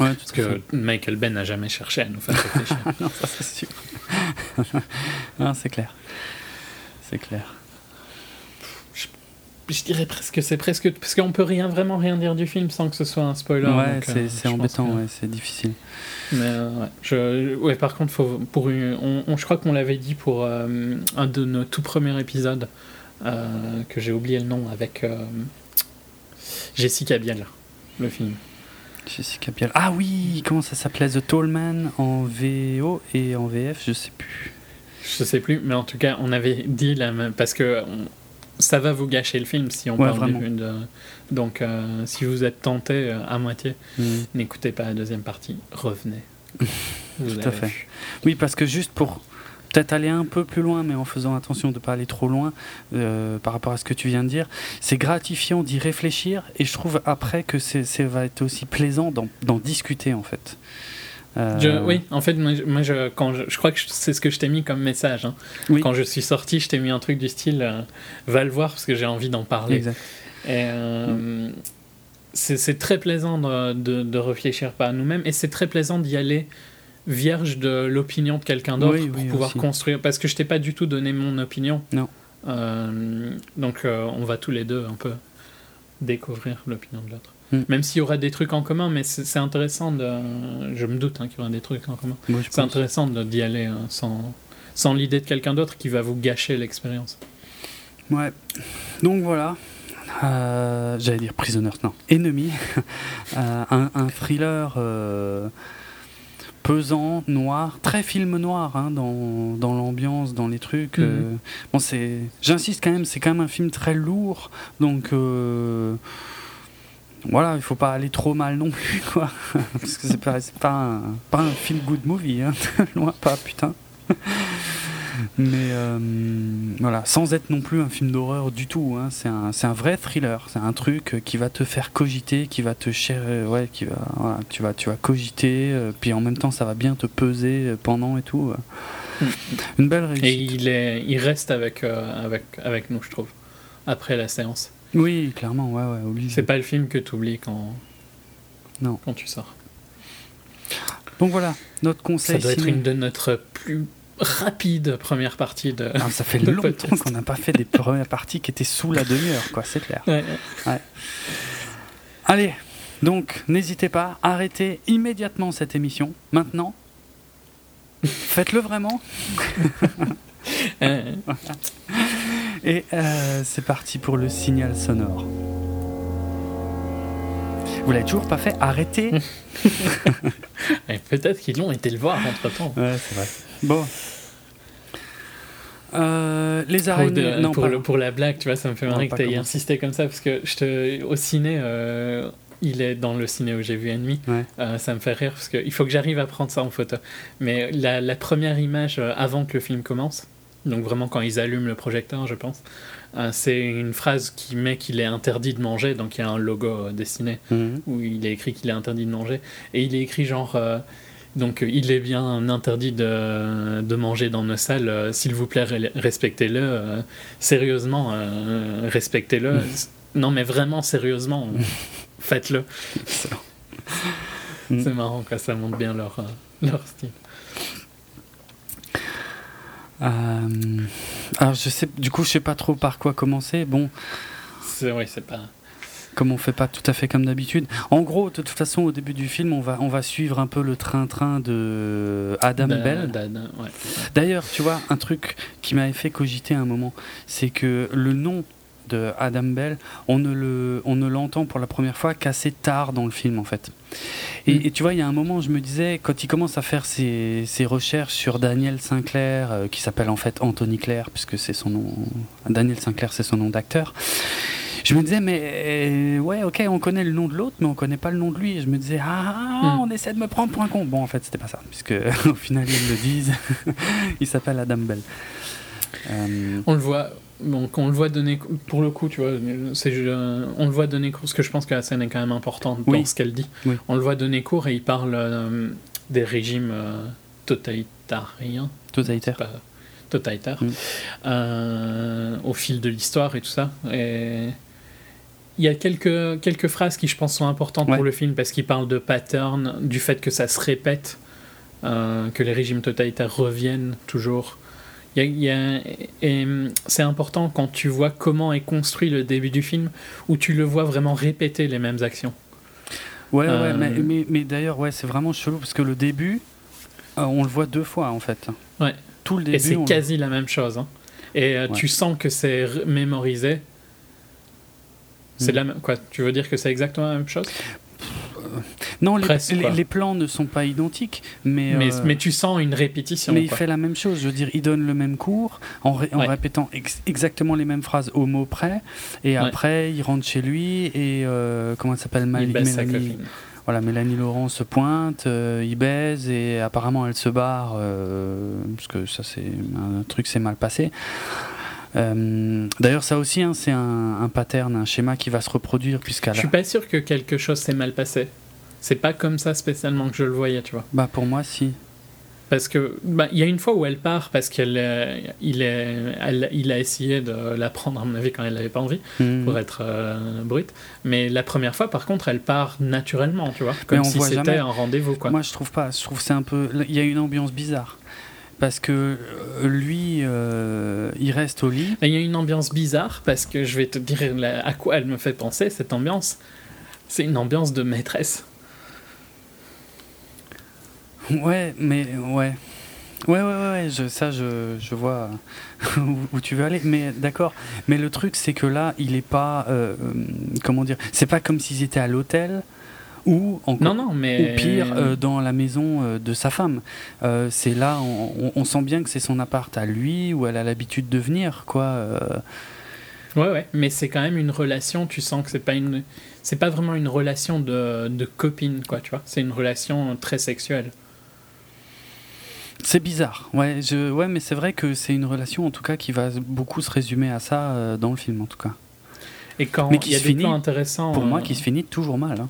Ouais, tout Parce que Michael Bay n'a jamais cherché à nous faire réfléchir. non, ça c'est sûr. non, c'est clair. C'est clair. Je dirais presque c'est presque parce qu'on peut rien vraiment rien dire du film sans que ce soit un spoiler. ouais, c'est euh, embêtant, que- ouais, c'est difficile. Mais euh, ouais, je, ouais, par contre, faut, pour une, on, on- je crois qu'on l'avait dit pour euh, un de nos tout premiers épisodes que j'ai oublié le nom avec Jessica Biel, le film. Jessica Biel. Ah oui, comment ça s'appelait? The Tall Man en VO et en VF, je sais plus. Je sais plus, mais en tout cas, on avait dit la même parce que on- ça va vous gâcher le film si on Ouais, parle vraiment. de. Donc, euh, si vous êtes tenté euh, à moitié, Mm. n'écoutez pas la deuxième partie, revenez. Vous Tout à fait. vu. Oui, parce que juste pour peut-être aller un peu plus loin, mais en faisant attention de ne pas aller trop loin euh, par rapport à ce que tu viens de dire, c'est gratifiant d'y réfléchir et je trouve après que c'est c'est- va être aussi plaisant d'en d'en discuter en fait. Euh, Je- oui, en fait, moi, je, moi, je- quand je, je crois que c'est ce que je t'ai mis comme message. hein. Oui. Quand je suis sorti, je t'ai mis un truc du style euh, va le voir parce que j'ai envie d'en parler. Exact. Et euh, c'est c'est très plaisant de, de, de réfléchir par nous-mêmes et c'est très plaisant d'y aller vierge de l'opinion de quelqu'un d'autre Oui, pour oui, pouvoir aussi. construire. Parce que je t'ai pas du tout donné mon opinion. Non. Euh, donc euh, on va tous les deux un peu découvrir l'opinion de l'autre. Mm. Même s'il y aura des trucs en commun, mais c'est intéressant de. Je me doute hein, qu'il y aura des trucs en commun. C'est intéressant d'y aller hein, sans, sans l'idée de quelqu'un d'autre qui va vous gâcher l'expérience. Ouais. Donc voilà. Euh, J'allais dire Prisoners, non. Ennemi. Euh, un, un thriller euh, pesant, noir, très film noir hein, dans, dans l'ambiance, dans les trucs. Mhm. euh. Bon, c'est. J'insiste quand même, c'est quand même un film très lourd, donc. euh, voilà, il faut pas aller trop mal non plus, quoi. Parce que c'est pas, pas un, pas un feel good movie, hein. loin pas, putain. Mais euh, voilà, sans être non plus un film d'horreur du tout. Hein. C'est un, un vrai thriller. C'est un truc qui va te faire cogiter, qui va te cher, euh, ouais, qui va, tu vas, tu vas cogiter. euh, puis en même temps, ça va bien te peser euh, pendant et tout. Une belle Et réussite. il, est, il reste avec, avec, avec nous, je trouve, après la séance. Oui, clairement, ouais, ouais. obligé. C'est pas le film que tu oublies quand, Non. quand tu sors. Donc voilà, notre Ça conseil. doit être une de notre plus rapide première partie de. Ah, ça fait de longtemps qu'on n'a pas fait des premières parties qui étaient sous la demi-heure, quoi. C'est clair. Ouais, ouais. Allez, donc n'hésitez pas, arrêtez immédiatement cette émission, maintenant. Faites-le vraiment. Et euh, c'est parti pour le signal sonore. Vous l'avez toujours pas fait Arrêtez Peut-être qu'ils l'ont été le voir entre temps. Ouais, c'est vrai. Bon. Euh, les Pour, araignées. de- non, pour, pas- le- pour la blague, tu vois, ça me fait marrer que tu aies insisté comme ça parce que je te, au ciné, euh, il est dans le ciné où j'ai vu Ennemi. Ouais. Euh, ça me fait rire parce qu'il faut que j'arrive à prendre ça en photo. Mais la, la première image avant que le film commence, donc vraiment quand ils allument le projecteur, je pense, euh, c'est une phrase qui met qu'il est interdit de manger. Donc il y a un logo euh, dessiné Mhm. où il est écrit qu'il est interdit de manger. Et il est écrit genre. euh, donc il est bien interdit de, de manger dans nos salles. S'il vous plaît, re- respectez-le. euh, sérieusement, euh, respectez-le. Non, mais vraiment sérieusement, faites-le. C'est marrant, quoi. Ça montre bien leur, leur style. Euh, alors je sais, du coup, je sais pas trop par quoi commencer. Bon, C'est oui, c'est pas. comme on fait pas tout à fait comme d'habitude. En gros, de toute façon, au début du film, on va, on va suivre un peu le train-train de Adam Da- Bell. ouais. D'ailleurs, tu vois, un truc qui m'avait fait cogiter un moment, c'est que le nom de Adam Bell, on ne le, on ne l'entend pour la première fois qu'assez tard dans le film, en fait. Et, Mm. et tu vois, il y a un moment, je me disais, quand il commence à faire ses, ses recherches sur Daniel Sinclair, euh, qui s'appelle en fait Anthony Claire, puisque c'est son nom, Daniel Sinclair, c'est son nom d'acteur. Je me disais, mais euh, ouais, ok, on connaît le nom de l'autre, mais on connaît pas le nom de lui. Et je me disais, ah, Mm. on essaie de me prendre pour un con. Bon, en fait, c'était pas ça, puisque au final, ils le disent. il s'appelle Adam Bell. Euh, On le voit. Donc on le voit donner pour le coup tu vois c'est euh, on le voit donner cours parce que je pense que la scène est quand même importante dans Oui. ce qu'elle dit Oui. on le voit donner cours et il parle euh, des régimes euh, totalitariens pas totalitaires Mm. au fil de l'histoire et tout ça et il y a quelques, quelques phrases qui je pense sont importantes Ouais. pour le film parce qu'il parle de pattern du fait que ça se répète que les régimes totalitaires reviennent toujours c'est important quand tu vois comment est construit le début du film où tu le vois vraiment répéter les mêmes actions Ouais, Euh, ouais, mais, mais, mais d'ailleurs, ouais, c'est vraiment chelou parce que le début, euh, on le voit deux fois en fait. Ouais. Tout le début. et c'est quasi la même chose hein. et euh, Ouais. tu sens que c'est mémorisé c'est Mm. la même quoi tu veux dire que c'est exactement la même chose? Non, les, Presque, les, quoi. les plans ne sont pas identiques, mais. mais, euh, mais tu sens une répétition mais il fait la même chose, je veux dire, il donne le même cours en, ré- en Ouais. répétant ex- exactement les mêmes phrases au mot près, et Ouais. après il rentre chez lui et euh, comment elle s'appelle Mélanie, voilà, Mélanie Laurent se pointe, euh, il baise et apparemment elle se barre euh, parce que ça c'est un truc s'est mal passé. Euh, D'ailleurs, ça aussi, hein, c'est un, un pattern, un schéma qui va se reproduire puisqu'à je suis pas sûr que quelque chose s'est mal passé c'est pas comme ça spécialement que je le voyais tu vois Bah pour moi, si. Parce que bah, il y a une fois où elle part parce qu'il est, il est, elle- il a essayé de la prendre à mon avis quand elle n'avait pas envie Mhm. pour être euh, brute. Mais la première fois par contre elle part naturellement, tu vois, comme si c'était jamais. un rendez-vous quoi. Moi, je trouve pas. Je trouve c'est un peu. Il y a une ambiance bizarre parce que euh, lui, euh, il reste au lit. Il y a une ambiance bizarre parce que je vais te dire à quoi elle me fait penser cette ambiance. C'est une ambiance de maîtresse. Ouais, mais ouais. Ouais, ouais, ouais, ouais, je, ça, je, je vois où, où tu veux aller. Mais d'accord. Mais le truc, c'est que là, il est pas. euh, euh, comment dire C'est pas comme s'ils étaient à l'hôtel ou encore. Non, non, mais. Ou pire, euh, dans la maison euh, de sa femme. Euh, c'est là, on, on- on sent bien que c'est son appart à lui, où elle a l'habitude de venir, quoi. euh. Ouais, ouais, mais c'est quand même une relation, tu sens que c'est pas une. C'est pas vraiment une relation de, de copine, quoi, tu vois. C'est une relation très sexuelle. C'est bizarre, ouais, je, ouais mais c'est vrai que c'est une relation en tout cas qui va beaucoup se résumer à ça euh, dans le film en tout cas. Et quand Mais qui y a se des finit, plans intéressants. Pour moi, euh, qui se finit toujours mal. hein.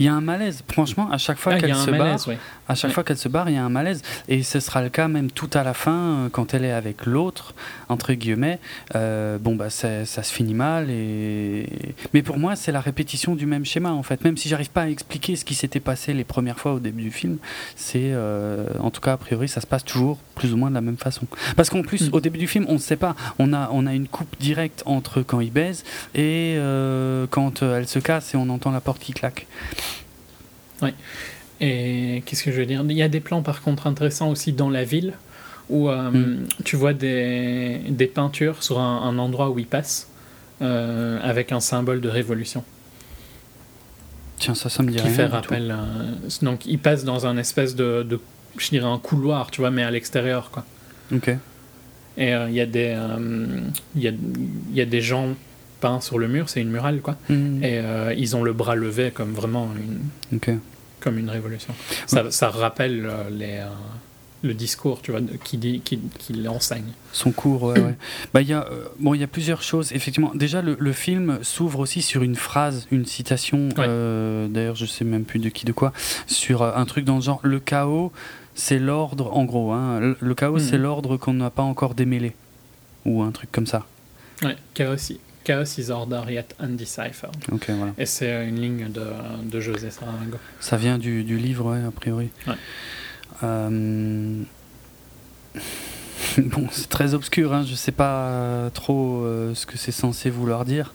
Il y a un malaise, franchement, à chaque fois ah, qu'elle se malaise, oui. À chaque Ouais. fois qu'elle se barre, il y a un malaise, et ce sera le cas même tout à la fin euh, quand elle est avec l'autre entre guillemets. euh, bon bah ça, ça se finit mal, et mais pour moi c'est la répétition du même schéma en fait. Même si j'arrive pas à expliquer ce qui s'était passé les premières fois au début du film, c'est euh, en tout cas a priori ça se passe toujours plus ou moins de la même façon. Parce qu'en plus Mm. au début du film on ne sait pas, on a on a une coupe directe entre quand il baise et euh, quand elle se casse et on entend la porte qui claque. Et qu'est-ce que je veux dire? Il y a des plans par contre intéressants aussi dans la ville où euh, Mm. tu vois des, des peintures sur un, un endroit où il passe euh, avec un symbole de révolution Tiens ça ça me dit qui rien. fait rappel. euh, donc il passe dans un espèce de, de je dirais un couloir, tu vois, mais à l'extérieur quoi. Ok. Et euh, il y a des il y a, y a des gens peints sur le mur, c'est une murale quoi. Mm. Et ils ont le bras levé comme vraiment une Ok. Comme une révolution. Ça, ça rappelle euh, les, euh, le discours, tu vois, qui, dit, qui, qui l'enseigne. Son cours, ouais, ouais. Bah, il y a, euh, bon, il y a plusieurs choses. Effectivement, déjà, le, le film s'ouvre aussi sur une phrase, une citation. Ouais. euh, D'ailleurs, je sais même plus de qui, de quoi. Sur euh, un truc dans le genre le chaos, c'est l'ordre, en gros. Hein, le, le chaos, Mhm. c'est l'ordre qu'on n'a pas encore démêlé. Ou un truc comme ça. Ouais, chaos, chaos is order yet undeciphered. Voilà. Et c'est euh, une ligne de, de José Saramago. Ça vient du, du livre, ouais, a priori. Ouais. Euh, bon, c'est très obscur, hein, je sais pas euh, trop euh, ce que c'est censé vouloir dire.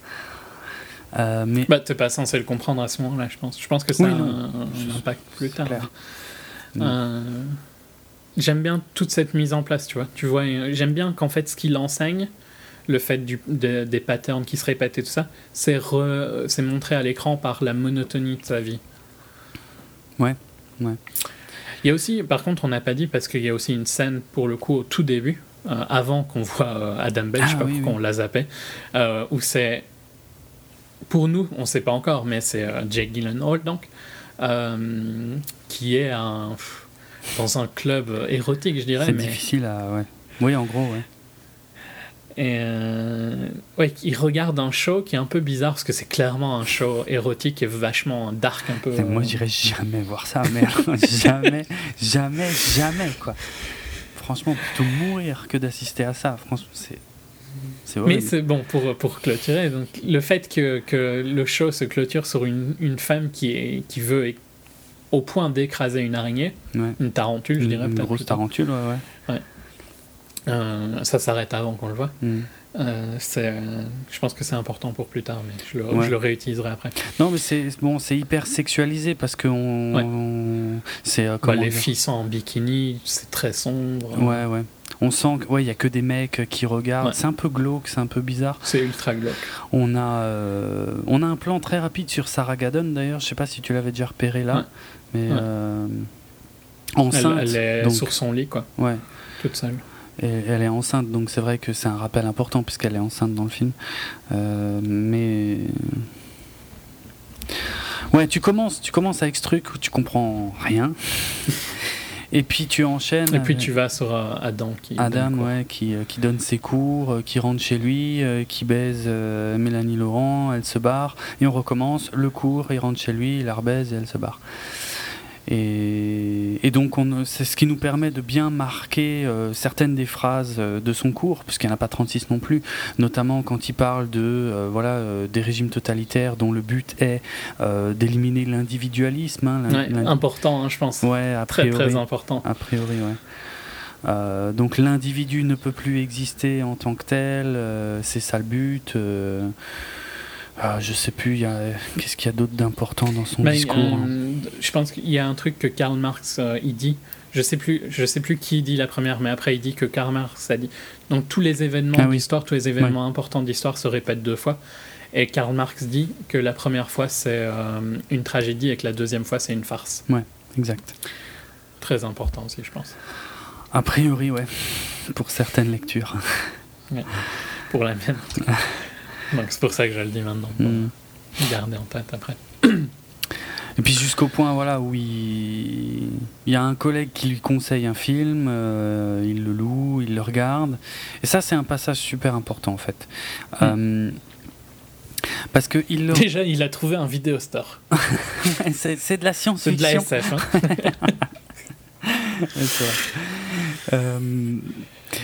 Euh, mais Bah, t'es pas censé le comprendre à ce moment-là, je pense. Je pense que ça Oui, a un, un impact plus tard. Euh, j'aime bien toute cette mise en place, tu vois. Tu vois, j'aime bien qu'en fait, ce qu'il enseigne, le fait du, de- des patterns qui se répètent et tout ça, c'est montré à l'écran par la monotonie de sa vie. Ouais, ouais. Il y a aussi, par contre, on n'a pas dit, parce qu'il y a aussi une scène, pour le coup, au tout début, euh, avant qu'on voit euh, Adam Bell, je sais Ah, pas oui, pourquoi oui. on l'a zappé, euh, où c'est, pour nous, on sait pas encore, mais c'est euh, Jake Gyllenhaal, donc, qui est un, dans un club érotique, je dirais, c'est mais difficile à. Ouais. Oui, en gros, ouais. Et euh, ouais, il regarde un show qui est un peu bizarre parce que c'est clairement un show érotique et vachement dark un peu. Putain, Moi, j'irais jamais voir ça, merde. jamais, jamais, jamais, quoi. Franchement, plutôt mourir que d'assister à ça. Franchement, c'est. Mais c'est bon pour, pour clôturer. Donc, le fait que, que le show se clôture sur une, une femme qui, est, qui veut au point d'écraser une araignée, Ouais. une tarentule, je dirais une grosse plutôt. tarentule, ouais, ouais. Euh, ça s'arrête avant qu'on le voit. Mm. Euh, euh, je pense que c'est important pour plus tard, mais je le, Ouais. je le réutiliserai après. Non, mais c'est bon, c'est hyper sexualisé parce que on, Ouais. on- c'est euh, Bah, les filles sont en bikini, c'est très sombre. Ouais, ouais. On sent qu'il ouais, il y a que des mecs qui regardent. C'est un peu glauque, c'est un peu bizarre. C'est ultra glauque. On a, on a un plan très rapide sur Sarah Gadon d'ailleurs. Je sais pas si tu l'avais déjà repéré là, mais euh, Elle, enceinte. elle est donc, sur son lit, quoi, ouais. toute seule. Et elle est enceinte, donc c'est vrai que c'est un rappel important puisqu'elle est enceinte dans le film. Euh, mais ouais, tu commences, tu commences avec ce truc où tu comprends rien, et puis tu enchaînes. Et puis tu vas sur euh, Adam qui. Adam, donne ouais, qui, euh, qui donne ses cours, qui rentre chez lui, qui baise Mélanie Laurent, elle se barre, et on recommence le cours, il rentre chez lui, il la rebaise et elle se barre. Et, et donc on, c'est ce qui nous permet de bien marquer euh, certaines des phrases euh, de son cours, puisqu'il n'y en a pas 36 non plus, notamment quand il parle de euh, voilà des régimes totalitaires dont le but est d'éliminer l'individualisme. hein, Ouais, important, hein, je pense. ouais, a très priori. très important. A priori, ouais. Euh, donc l'individu ne peut plus exister en tant que tel, euh, c'est ça le but. euh, ah, je sais plus, il y a- qu'est-ce qu'il y a d'autre d'important dans son Mais, discours hein. je pense qu'il y a un truc que Karl Marx euh, il dit. Je sais plus, je sais plus qui dit la première, mais après il dit que Karl Marx a dit. Donc tous les événements Ah oui. d'histoire, tous les événements importants d'histoire se répètent deux fois. Et Karl Marx dit que la première fois c'est euh, une tragédie et que la deuxième fois c'est une farce. Exact. Très important aussi, je pense. A priori, ouais, pour certaines lectures. Pour la mienne. Donc c'est pour ça que je le dis maintenant. Pour Mm. garder en tête après. Et puis jusqu'au point voilà, où il... il y a un collègue qui lui conseille un film, euh, il le loue, il le regarde. Et ça, c'est un passage super important en fait. Euh, parce que il le... Déjà, il a trouvé un vidéo store. c'est c'est de la C'est de la science-fiction. SF. hein. C'est vrai. Euh,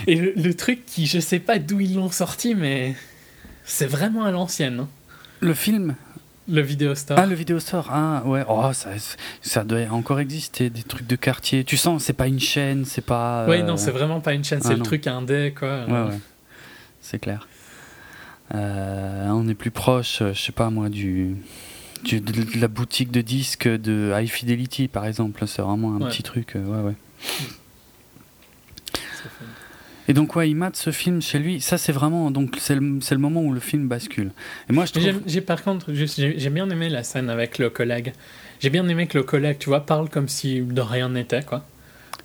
Et le, le truc qui, je sais pas d'où ils l'ont sorti, mais c'est vraiment à l'ancienne. hein. le film Le vidéo store. Ah, le vidéo store. Ah, ouais. Oh, ça, ça doit encore exister, des trucs de quartier. Tu sens, c'est pas une chaîne, c'est pas. Oui, euh, non, c'est vraiment pas une chaîne, ah, c'est le non. truc indé, quoi. Ouais, ouais. C'est clair. Euh, on est plus proche, euh, je sais pas moi, du, du- de, la boutique de disques de High Fidelity, par exemple. C'est vraiment un Ouais. petit truc. ouais, ouais. Et donc, ouais, il mate ce film chez lui. Ça, c'est vraiment. Donc, c'est le, le moment où le film bascule. Et moi, je trouve. J'ai par contre, j'ai bien aimé la scène avec le collègue. J'ai bien aimé que le collègue, tu vois, parle comme si de rien n'était, quoi.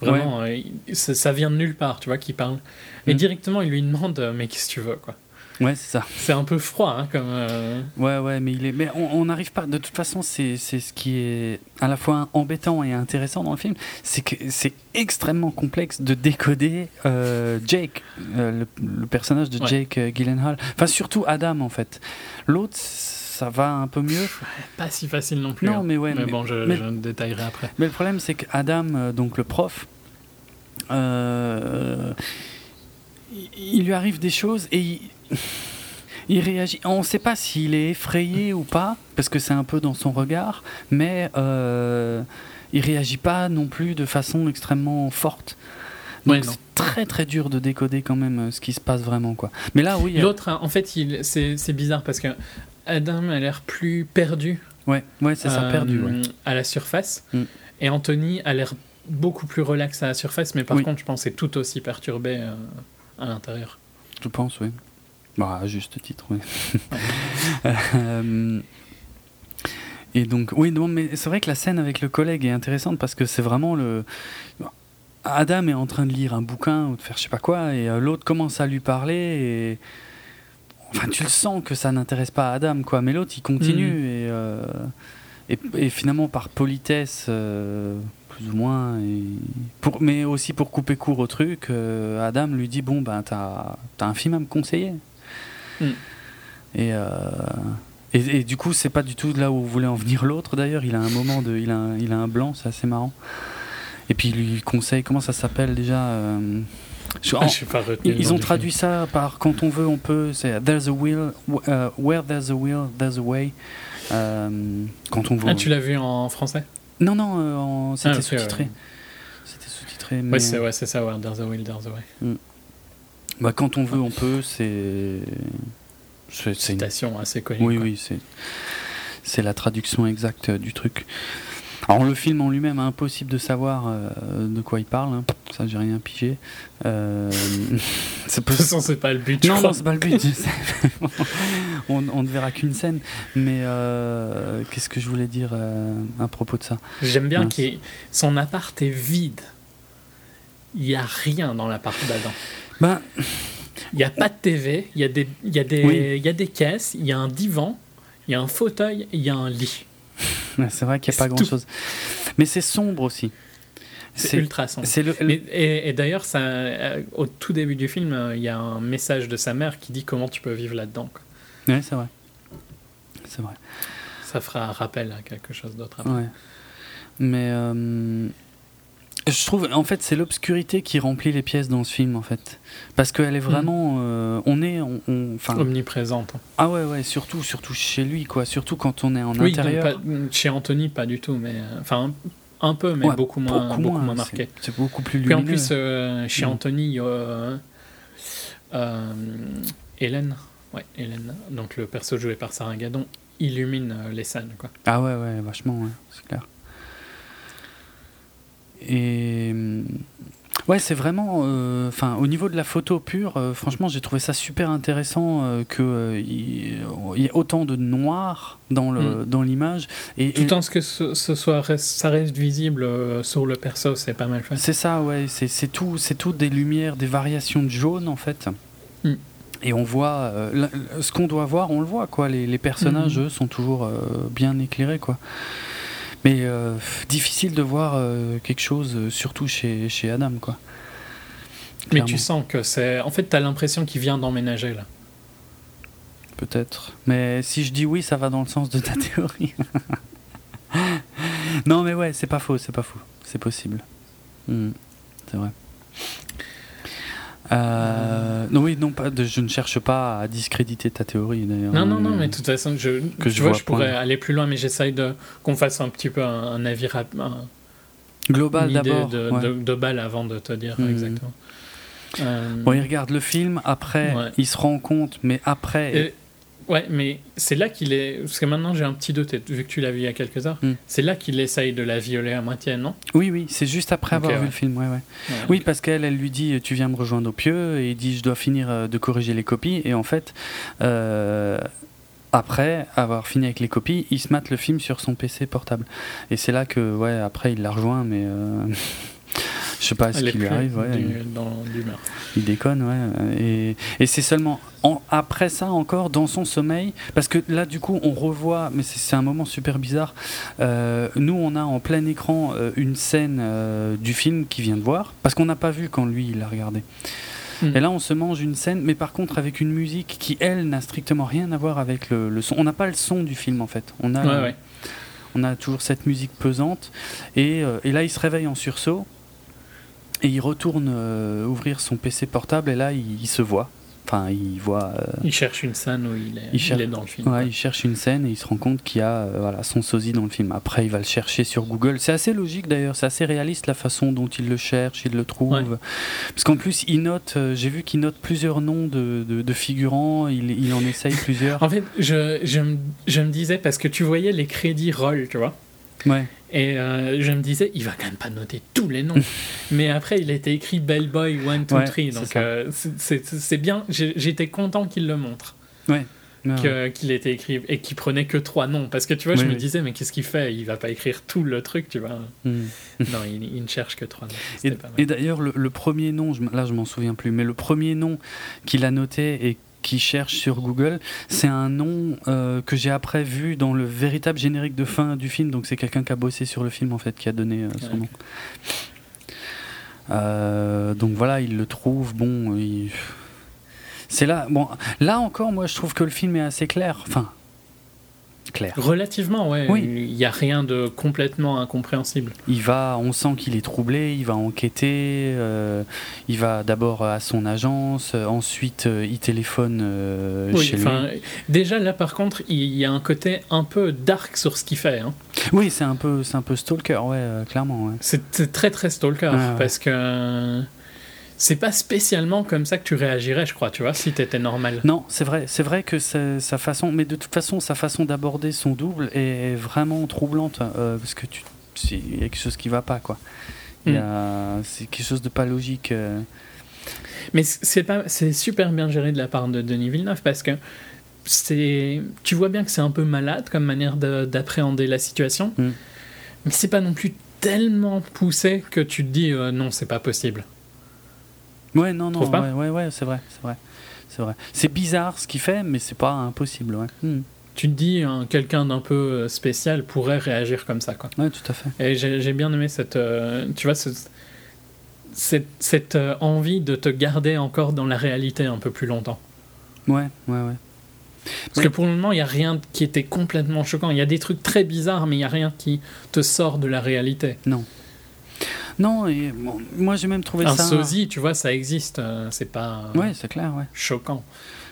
Vraiment, euh, ça, ça vient de nulle part, tu vois, qu'il parle. Et Mm. directement, il lui demande, euh, mais qu'est-ce que tu veux, quoi. Ouais, c'est ça. C'est un peu froid, hein, comme. euh, Ouais, ouais, mais il est. Mais on n'arrive pas. De toute façon, c'est c'est ce qui est à la fois embêtant et intéressant dans le film, c'est que c'est extrêmement complexe de décoder euh, Jake, euh, le, le personnage de Ouais. Jake Gyllenhaal. Enfin, surtout Adam en fait. L'autre, ça va un peu mieux. pas si facile non plus. Non, hein. mais ouais, Mais, mais- bon, je, mais- je détaillerai après. Mais le problème, c'est qu'Adam, donc le prof, euh, il lui arrive des choses et il, il réagit. On ne sait pas s'il est effrayé ou pas, parce que c'est un peu dans son regard, mais euh, il réagit pas non plus de façon extrêmement forte. Donc c'est très très dur de décoder quand même euh, ce qui se passe vraiment quoi. Mais là oui. euh, L'autre, hein, en fait, c'est bizarre parce que Adam a l'air plus perdu. Ouais, ouais, c'est ça euh, perdu. Ouais. À la surface. Mm. Et Anthony a l'air beaucoup plus relax à la surface, mais par Oui. contre, je pense que c'est tout aussi perturbé euh, à l'intérieur. Je pense, oui. Bah, à juste titre, oui. Euh, et donc, oui, non, mais c'est vrai que la scène avec le collègue est intéressante parce que c'est vraiment le. Adam est en train de lire un bouquin ou de faire je sais pas quoi, et euh, l'autre commence à lui parler, et. Enfin, tu le sens que ça n'intéresse pas Adam, quoi, mais l'autre il continue, Mhm. et, euh, et, et finalement par politesse, euh, plus ou moins, et pour, mais aussi pour couper court au truc, Adam lui dit Bon, ben, t'as as un film à me conseiller. Mm. Et, euh, et, et du coup, c'est pas du tout là où voulait en venir l'autre d'ailleurs. Il a un moment de. Il a un, il a un blanc, c'est assez marrant. Et puis il lui conseille, comment ça s'appelle déjà euh, je- en- je sais pas Ils ont du traduit ça par quand on veut, on peut. C'est There's a will, euh, where there's a will, there's a way. Euh, quand on veut. Ah, tu l'as vu en français? Non, non, euh, c'était Ah, sous-titré. ouais. C'était sous-titré. mais- Ouais, c'est ouais, ça, ouais, There's a Will, There's a Way. Bah, quand on veut, on peut. C'est. C'est c'est une Citation assez connue. Oui, quoi. oui, c'est c'est la traduction exacte euh, du truc. Alors le film en lui-même, impossible de savoir euh, de quoi il parle. hein. Ça, j'ai rien pigé. Euh, De toute façon, c'est pas le but. Non, non, c'est pas le but. on, on ne verra qu'une scène. Mais euh, qu'est-ce que je voulais dire à propos de ça? J'aime bien que son appart est vide. Il n'y a rien dans l'appart d'Adam. Ben, Il n'y a pas de TV, il y, a des- il y, a des- Oui. il y a des caisses, il y a un divan, il y a un fauteuil, il y a un lit. c'est vrai qu'il n'y a pas grand-chose. Mais c'est sombre aussi. C'est ultra sombre. Le, Mais- et, et d'ailleurs, euh, au tout début du film, euh, il y a un message de sa mère qui dit comment tu peux vivre là-dedans. Ouais, c'est vrai. C'est vrai. Ça fera un rappel à quelque chose d'autre. après. Ouais. Mais euh, je trouve, en fait, c'est l'obscurité qui remplit les pièces dans ce film, en fait, parce qu'elle est vraiment, euh, on est, on, Omniprésente. ah ouais, ouais, surtout, surtout chez lui, quoi, surtout quand on est en Oui, intérieur. pas- chez Anthony, pas du tout, mais euh, enfin un, peu, mais Ouais, beaucoup moins, beaucoup moins marqué. c'est- beaucoup plus Puis lumineux. en plus, euh, chez Mm. Anthony, euh, euh, Hélène, ouais, Hélène, donc le perso joué par Sarah Gadon, illumine les scènes. Quoi. Ah ouais, ouais, vachement, ouais, c'est clair. Et hum, ouais, c'est vraiment, euh, enfin, au niveau de la photo pure, euh, franchement, j'ai trouvé ça super intéressant euh, que euh, il il y ait autant de noir dans le dans l'image. Et, Tout en ce que ce, ce soit, reste- ça reste visible euh, sur le perso, c'est pas mal fait. c'est ça, ouais, c'est tout, c'est tout des lumières, des variations de jaune en fait. Mm. Et on voit euh, la- ce qu'on doit voir, on le voit quoi. Les, les personnages Mhm. eux, sont toujours euh, bien éclairés quoi. Mais euh, difficile de voir euh, quelque chose, euh, surtout chez, chez Adam quoi. Mais tu sens que c'est. En fait, t'as l'impression qu'il vient d'emménager là. Peut-être. Mais si je dis oui, ça va dans le sens de ta théorie. non, mais ouais, c'est pas faux, c'est pas faux. C'est possible. Hmm, c'est vrai. Euh, non, oui, non, pas de, je ne cherche pas à discréditer ta théorie d'ailleurs. Non, non, non, mais de toute façon, je, que tu je vois, vois je pourrais point. aller plus loin, mais j'essaye de qu'on fasse un petit peu un, un avis rapide. Global d'abord. de, ouais. de, de balle avant de te dire Mhm. exactement. Euh, Bon, il regarde le film, après, Ouais. il se rend compte, mais après. et- ouais, mais c'est là qu'il est. Parce que maintenant j'ai un petit doute, vu que tu l'as vu il y a quelques heures, Mm. c'est là qu'il essaye de la violer à moitié, non? Oui, oui, c'est juste après avoir ouais. vu le film, ouais, ouais. Ouais. Oui, parce qu'elle, elle lui dit Tu viens me rejoindre au pieu, et il dit Je dois finir euh, de corriger les copies. Et en fait, euh, après avoir fini avec les copies, il se mate le film sur son PC portable. Et c'est là que, ouais, après, il la rejoint, mais euh, je sais pas ce qui lui arrive. Ouais, du- dans l'humeur. il déconne, ouais. Et, et c'est seulement en- après ça, encore, dans son sommeil, parce que là, du coup, on revoit, mais c'est un moment super bizarre. Euh, nous, on a en plein écran euh, une scène euh, du film qu'il vient de voir, parce qu'on n'a pas vu quand lui, il l'a regardé. Mm. Et là, on se mange une scène, mais par contre, avec une musique qui, elle, n'a strictement rien à voir avec le, le son. On n'a pas le son du film, en fait. On a, Ouais, ouais. on a toujours cette musique pesante. Et, euh, et là, il se réveille en sursaut. Et il retourne euh, ouvrir son PC portable. Et là, il, il se voit. Enfin, il voit. euh, Il cherche une scène où il est, Il il cherche- est dans le film. Ouais, il cherche une scène et il se rend compte qu'il y a euh, voilà, son sosie dans le film. Après, il va le chercher sur Google. C'est assez logique d'ailleurs, c'est assez réaliste la façon dont il le cherche, il le trouve. Ouais. Parce qu'en plus, il note, j'ai vu qu'il note plusieurs noms de, de- de figurants, il, il en essaye plusieurs. En fait, je, je, me, je me disais, parce que tu voyais les crédits roll, tu vois, Ouais, et euh, je me disais, il va quand même pas noter tous les noms. Mais après, il était écrit Bellboy 1, 2, Ouais, 3, c'est donc euh, c'est- bien, j'étais content qu'il le montre. ouais. Qu'il était écrit et qu'il prenait que trois noms. Parce que tu vois je Oui, me disais mais qu'est-ce qu'il fait? Il va pas écrire tout le truc tu vois. Hmm. non il, il ne cherche que trois noms. Et, d'ailleurs, le, le premier nom, je là je m'en souviens plus, mais le premier nom qu'il a noté et qui cherche sur Google, c'est un nom euh, que j'ai après vu dans le véritable générique de fin du film. Donc c'est quelqu'un qui a bossé sur le film en fait, qui a donné euh, son Ouais. nom. Euh, donc voilà, il le trouve. Bon, il- c'est là. Bon, là encore, moi je trouve que le film est assez clair. Enfin, clair. relativement ouais Oui. il y a rien de complètement incompréhensible Il va, on sent qu'il est troublé, il va enquêter, euh, il va d'abord à son agence, euh, ensuite euh, il téléphone euh, Oui, chez lui. déjà là par contre il y a un côté un peu dark sur ce qu'il fait hein. Oui, c'est un peu, c'est un peu stalker, ouais, clairement. Ouais. c'est très très stalker ouais. parce que c'est pas spécialement comme ça que tu réagirais je crois tu vois si t'étais normal Non, c'est vrai, c'est vrai que sa façon, mais de toute façon, sa façon d'aborder son double est vraiment troublante euh, parce que tu, il y a quelque chose qui va pas, quoi. Il y a, c'est quelque chose de pas logique. euh. Mais c'est pas, c'est super bien géré de la part de Denis Villeneuve parce que c'est, tu vois bien que c'est un peu malade comme manière de- d'appréhender la situation, Mm. mais c'est pas non plus tellement poussé que tu te dis euh, non, c'est pas possible. Ouais, non, non, ouais, ouais, ouais, c'est vrai, c'est vrai, c'est vrai. C'est bizarre ce qu'il fait, mais c'est pas impossible, ouais. Hmm. Tu te dis hein, quelqu'un d'un peu euh, spécial pourrait réagir comme ça quoi. Ouais, tout à fait. Et j'ai bien aimé cette, euh, tu vois, ce- cette, cette euh, envie de te garder encore dans la réalité un peu plus longtemps. Ouais, ouais, ouais. Parce que pour le moment, il n'y a rien qui était complètement choquant. Il y a des trucs très bizarres, mais il n'y a rien qui te sort de la réalité. Non, et bon, moi j'ai même trouvé Un ça. sosie, tu vois, ça existe. euh, c'est pas Ouais, c'est clair, ouais, choquant.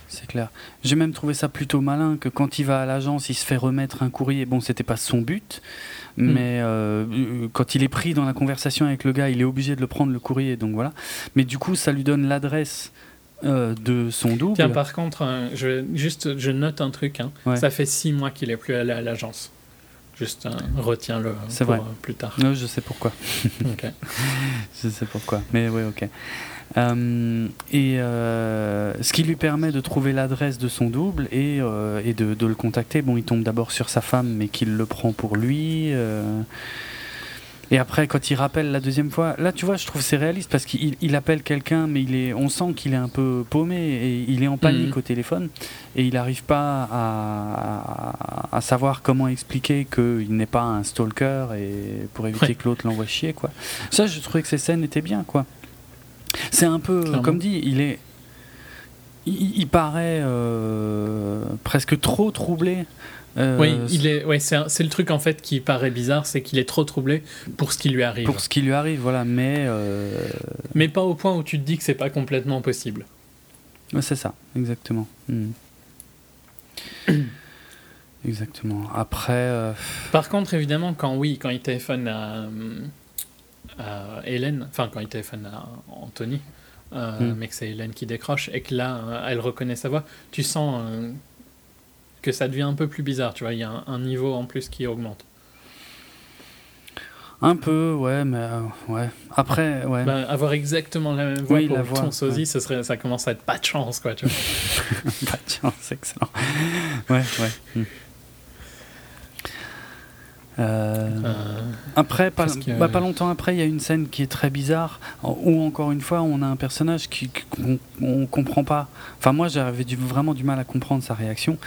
c'est clair. J'ai même trouvé ça plutôt malin que quand il va à l'agence, il se fait remettre un courrier. Bon, c'était pas son but, Hmm. mais euh, euh, quand il est pris dans la conversation avec le gars, il est obligé de le prendre le courrier, donc voilà. Mais du coup, ça lui donne l'adresse euh, de son double. Tiens, par contre, je, juste, je note un truc. hein. Ouais. Ça fait six mois qu'il est plus allé à l'agence. Juste, retiens-le euh, C'est pour, vrai. plus tard. Non, je sais pourquoi. Je sais pourquoi. Mais oui, ok. Euh, et euh, ce qui lui permet de trouver l'adresse de son double et, euh, et de, de le contacter. Bon, il tombe d'abord sur sa femme, mais qu'il le prend pour lui. Et après, quand il rappelle la deuxième fois, là, tu vois, je trouve que c'est réaliste parce qu'il il appelle quelqu'un, mais il est, on sent qu'il est un peu paumé et il est en panique Mhm. au téléphone et il n'arrive pas à, à- à savoir comment expliquer qu'il n'est pas un stalker et pour éviter Ouais. que l'autre l'envoie chier, quoi. Ça, je trouvais que ces scènes étaient bien, quoi. C'est un peu, Clairement. comme dit, il est. Il, il paraît euh, presque trop troublé. Euh, oui, il est, ouais, c'est le truc en fait qui paraît bizarre, c'est qu'il est trop troublé pour ce qui lui arrive. pour ce qui lui arrive, voilà. Mais euh, Mais pas au point où tu te dis que c'est pas complètement possible. ouais, c'est ça, exactement. Hmm. exactement. Après, euh, Par contre, évidemment, quand oui, quand il téléphone à, à Hélène, enfin quand il téléphone à Anthony, euh, Mm. mais que c'est Hélène qui décroche et que là, elle reconnaît sa voix, tu sens que ça devient un peu plus bizarre, tu vois, il y a un, un niveau en plus qui augmente. un peu, ouais, mais euh, ouais. Après, ouais. Bah, avoir exactement la même voix Oui, pour la ton voix, sosie, ce serait, ça commence à être pas de chance, quoi, tu vois. Bah, tiens, c'est excellent. Ouais, ouais. Hmm. Euh, Euh, Après, pas, que- bah, pas longtemps après, il y a une scène qui est très bizarre, où encore une fois, on a un personnage qui qu'on on comprend pas. Enfin, moi, j'avais vraiment du mal à comprendre sa réaction.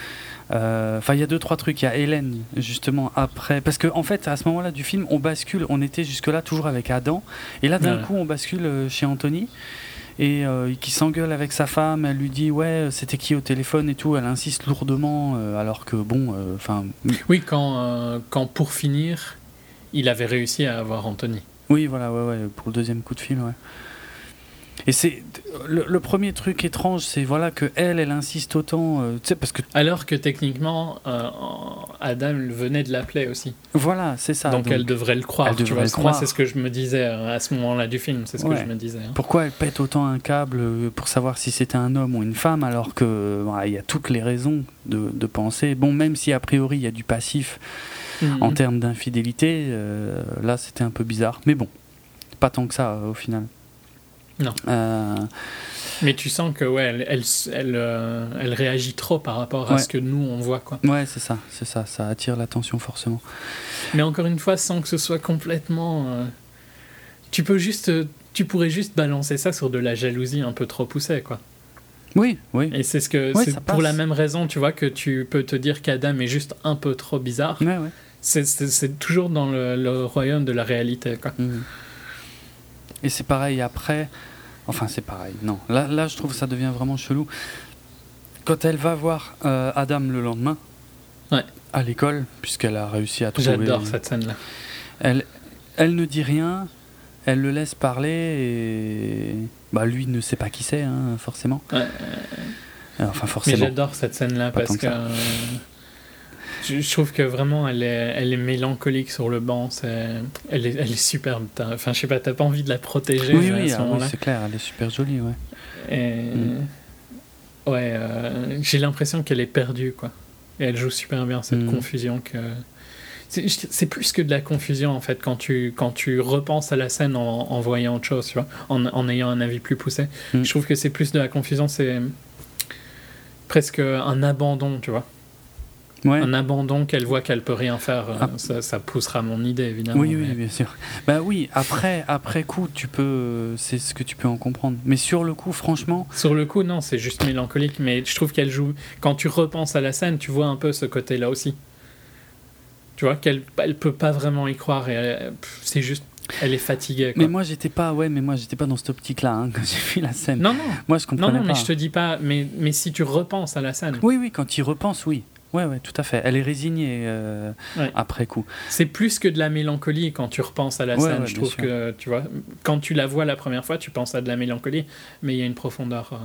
Euh, Enfin, il y a deux trois trucs. Il y a Hélène justement après, parce que en fait, à ce moment-là du film, on bascule. On était jusque-là toujours avec Adam, et là d'un coup, on bascule euh, chez Anthony. Et euh, qui s'engueule avec sa femme, elle lui dit ouais c'était qui au téléphone et tout, elle insiste lourdement euh, alors que bon, enfin Oui, quand, quand pour finir, il avait réussi à avoir Anthony. Oui, voilà, ouais, ouais, pour le deuxième coup de fil, ouais. Et c'est le, le premier truc étrange, c'est voilà que elle, elle insiste autant, euh, tu sais, parce que Alors que techniquement, euh, Adam venait de l'appeler aussi. voilà, c'est ça. donc, elle devrait le croire. elle tu devrait vois, moi, croire. c'est ce que je me disais euh, à ce moment-là du film. C'est ce Ouais. que je me disais. hein. Pourquoi elle pète autant un câble euh, pour savoir si c'était un homme ou une femme alors que il y a toutes les raisons de, de penser. Bon, même si a priori il y a du passif Mhm. en termes d'infidélité, euh, là c'était un peu bizarre. Mais bon, pas tant que ça au final. Non. Euh, Mais tu sens que ouais, elle, elle, elle, euh, elle réagit trop par rapport à ce que nous on voit quoi. ouais, c'est ça, c'est ça, ça attire l'attention forcément. Mais encore une fois, sans que ce soit complètement. euh, tu peux juste, tu pourrais juste balancer ça sur de la jalousie un peu trop poussée quoi. Oui, oui. Et c'est ce que Ouais, c'est pour la même raison, tu vois, que tu peux te dire qu'Adam est juste un peu trop bizarre. Ouais, ouais. C'est- toujours dans le, le royaume de la réalité quoi. Mhm. Et c'est pareil après. Enfin, c'est pareil. Non, là, là, je trouve que ça devient vraiment chelou. Quand elle va voir euh, Adam le lendemain, Ouais. à l'école, puisqu'elle a réussi à trouver. J'adore cette scène là. Elle, elle ne dit rien, elle le laisse parler et. Bah, lui ne sait pas qui c'est, hein, forcément. Ouais. Enfin, Mais forcément. j'adore cette scène-là parce que, je, je trouve que vraiment elle est, elle est mélancolique sur le banc. Elle est, elle est superbe. T'as- Enfin, je sais pas, t'as pas envie de la protéger Oui, à oui, ce ah oui, c'est clair, elle est super jolie, ouais. Et Mm. ouais, euh, j'ai l'impression qu'elle est perdue, quoi. Et elle joue super bien cette Mm. confusion que. C'est c'est plus que de la confusion en fait quand tu, quand tu repenses à la scène en, en voyant autre chose, tu vois, en, en ayant un avis plus poussé. Mm. Je trouve que c'est plus de la confusion, c'est presque un abandon, tu vois. Ouais. Un abandon qu'elle voit qu'elle peut rien faire. euh, Ah. Ça, ça poussera mon idée évidemment. Oui, oui, bien sûr. Bah oui, après, après coup, tu peux, c'est ce que tu peux en comprendre. Mais sur le coup, franchement, Sur le coup, non, c'est juste mélancolique, mais je trouve qu'elle joue. Quand tu repenses à la scène, tu vois un peu ce côté-là aussi. Tu vois qu'elle elle peut pas vraiment y croire et pff, c'est juste. Elle est fatiguée. Quoi. mais moi j'étais pas, ouais, mais moi j'étais pas dans cette optique-là hein, quand j'ai vu la scène. Non, non, Moi je non, comprenais non, pas. mais je te dis pas. Mais, mais si tu repenses à la scène, Oui, oui, quand il repense, oui. Ouais, ouais, tout à fait. Elle est résignée euh, Ouais. après coup. c'est plus que de la mélancolie quand tu repenses à la Ouais, scène. je trouve sûr. que, tu vois, quand tu la vois la première fois, tu penses à de la mélancolie, mais il y a une profondeur euh,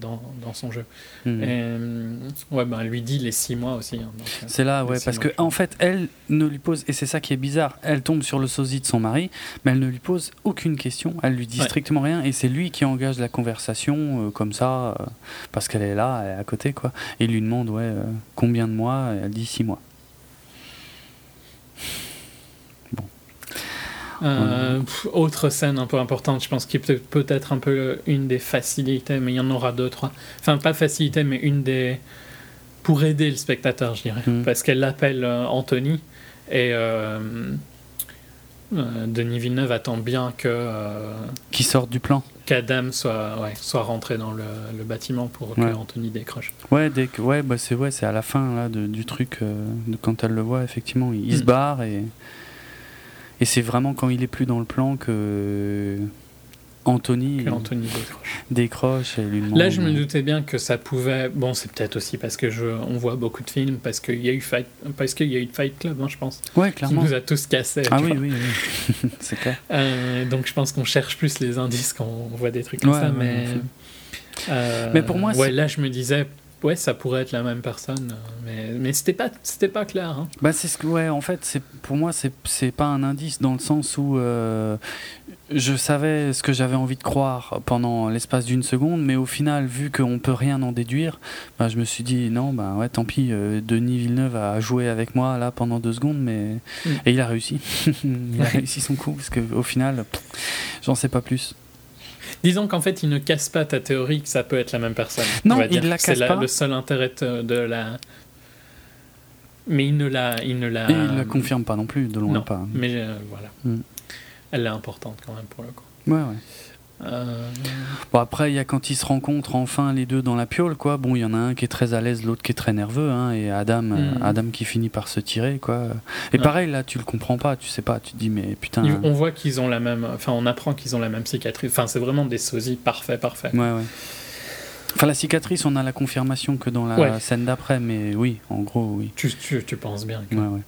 dans, dans son jeu. Et, euh, ouais, ben, elle lui dit les six mois aussi. hein, C'est là, ouais, parce que moche. en fait, elle ne lui pose, et c'est ça qui est bizarre, elle tombe sur le sosie de son mari, mais elle ne lui pose aucune question, elle lui dit strictement rien, et c'est lui qui engage la conversation euh, comme ça, parce qu'elle est là, elle est à côté, quoi. Et il lui demande, ouais, combien de mois, elle dit six mois. Euh, pff, autre scène un peu importante, je pense qui peut peut-être un peu une des facilités, mais il y en aura deux, trois. Enfin, pas facilité, mais une des. pour aider le spectateur, je dirais. Mhm. Parce qu'elle l'appelle euh, Anthony et euh, euh, Denis Villeneuve attend bien que. euh, Qui sort du plan. qu'Adam soit, ouais, soit rentré dans le, le bâtiment pour Ouais. que Anthony décroche. Ouais, dès que, ouais, bah c'est ouais, c'est à la fin là de- du truc, euh, de quand elle le voit, effectivement, il, il se Mm. barre et et c'est vraiment quand il est plus dans le plan que Anthony décroche. décroche et lui demande. Là, je me doutais bien que ça pouvait. Bon, c'est peut-être aussi parce que je, on voit beaucoup de films, parce qu'il y a eu Fight, parce qu'il y a eu Fight Club, hein, je pense, Ouais, qui clairement. nous a tous cassés. Ah oui, oui, oui. c'est clair. Euh, donc je pense qu'on cherche plus les indices quand on voit des trucs comme Ouais, ça, ouais, mais. euh, Mais pour moi, ouais, là je me disais, ouais, ça pourrait être la même personne, mais mais c'était pas, c'était pas clair. hein. Bah c'est ce que ouais, en fait, c'est pour moi c'est c'est pas un indice dans le sens où euh, je savais ce que j'avais envie de croire pendant l'espace d'une seconde, mais au final, vu qu'on peut rien en déduire, bah, je me suis dit non, bah ouais, tant pis. euh, Denis Villeneuve a joué avec moi là pendant deux secondes, mais Mm. et il a réussi. il a réussi son coup parce que au final, j'en sais pas plus. Disons qu'en fait, il ne casse pas ta théorie que ça peut être la même personne. Non, il la C'est casse pas. le seul intérêt de, la. Mais il ne la, il ne la. Et il la confirme pas non plus, de loin Non, pas. mais euh, voilà. Mm. Elle est importante quand même pour le coup. Ouais, ouais. Euh, Bon après il y a quand ils se rencontrent enfin les deux dans la piole quoi. Bon il y en a un qui est très à l'aise, l'autre qui est très nerveux hein, et Adam euh, Mhm. Adam qui finit par se tirer quoi. Et Ouais. pareil là tu le comprends pas, tu sais pas, tu te dis mais putain. ils- on voit qu'ils ont la même. Enfin, on apprend qu'ils ont la même cicatrice. Enfin, c'est vraiment des sosies parfaits, parfaits. Ouais ouais. Enfin la cicatrice on a la confirmation que dans la Ouais. scène d'après mais oui en gros oui. Tu, tu, tu penses bien. que- Ouais ouais.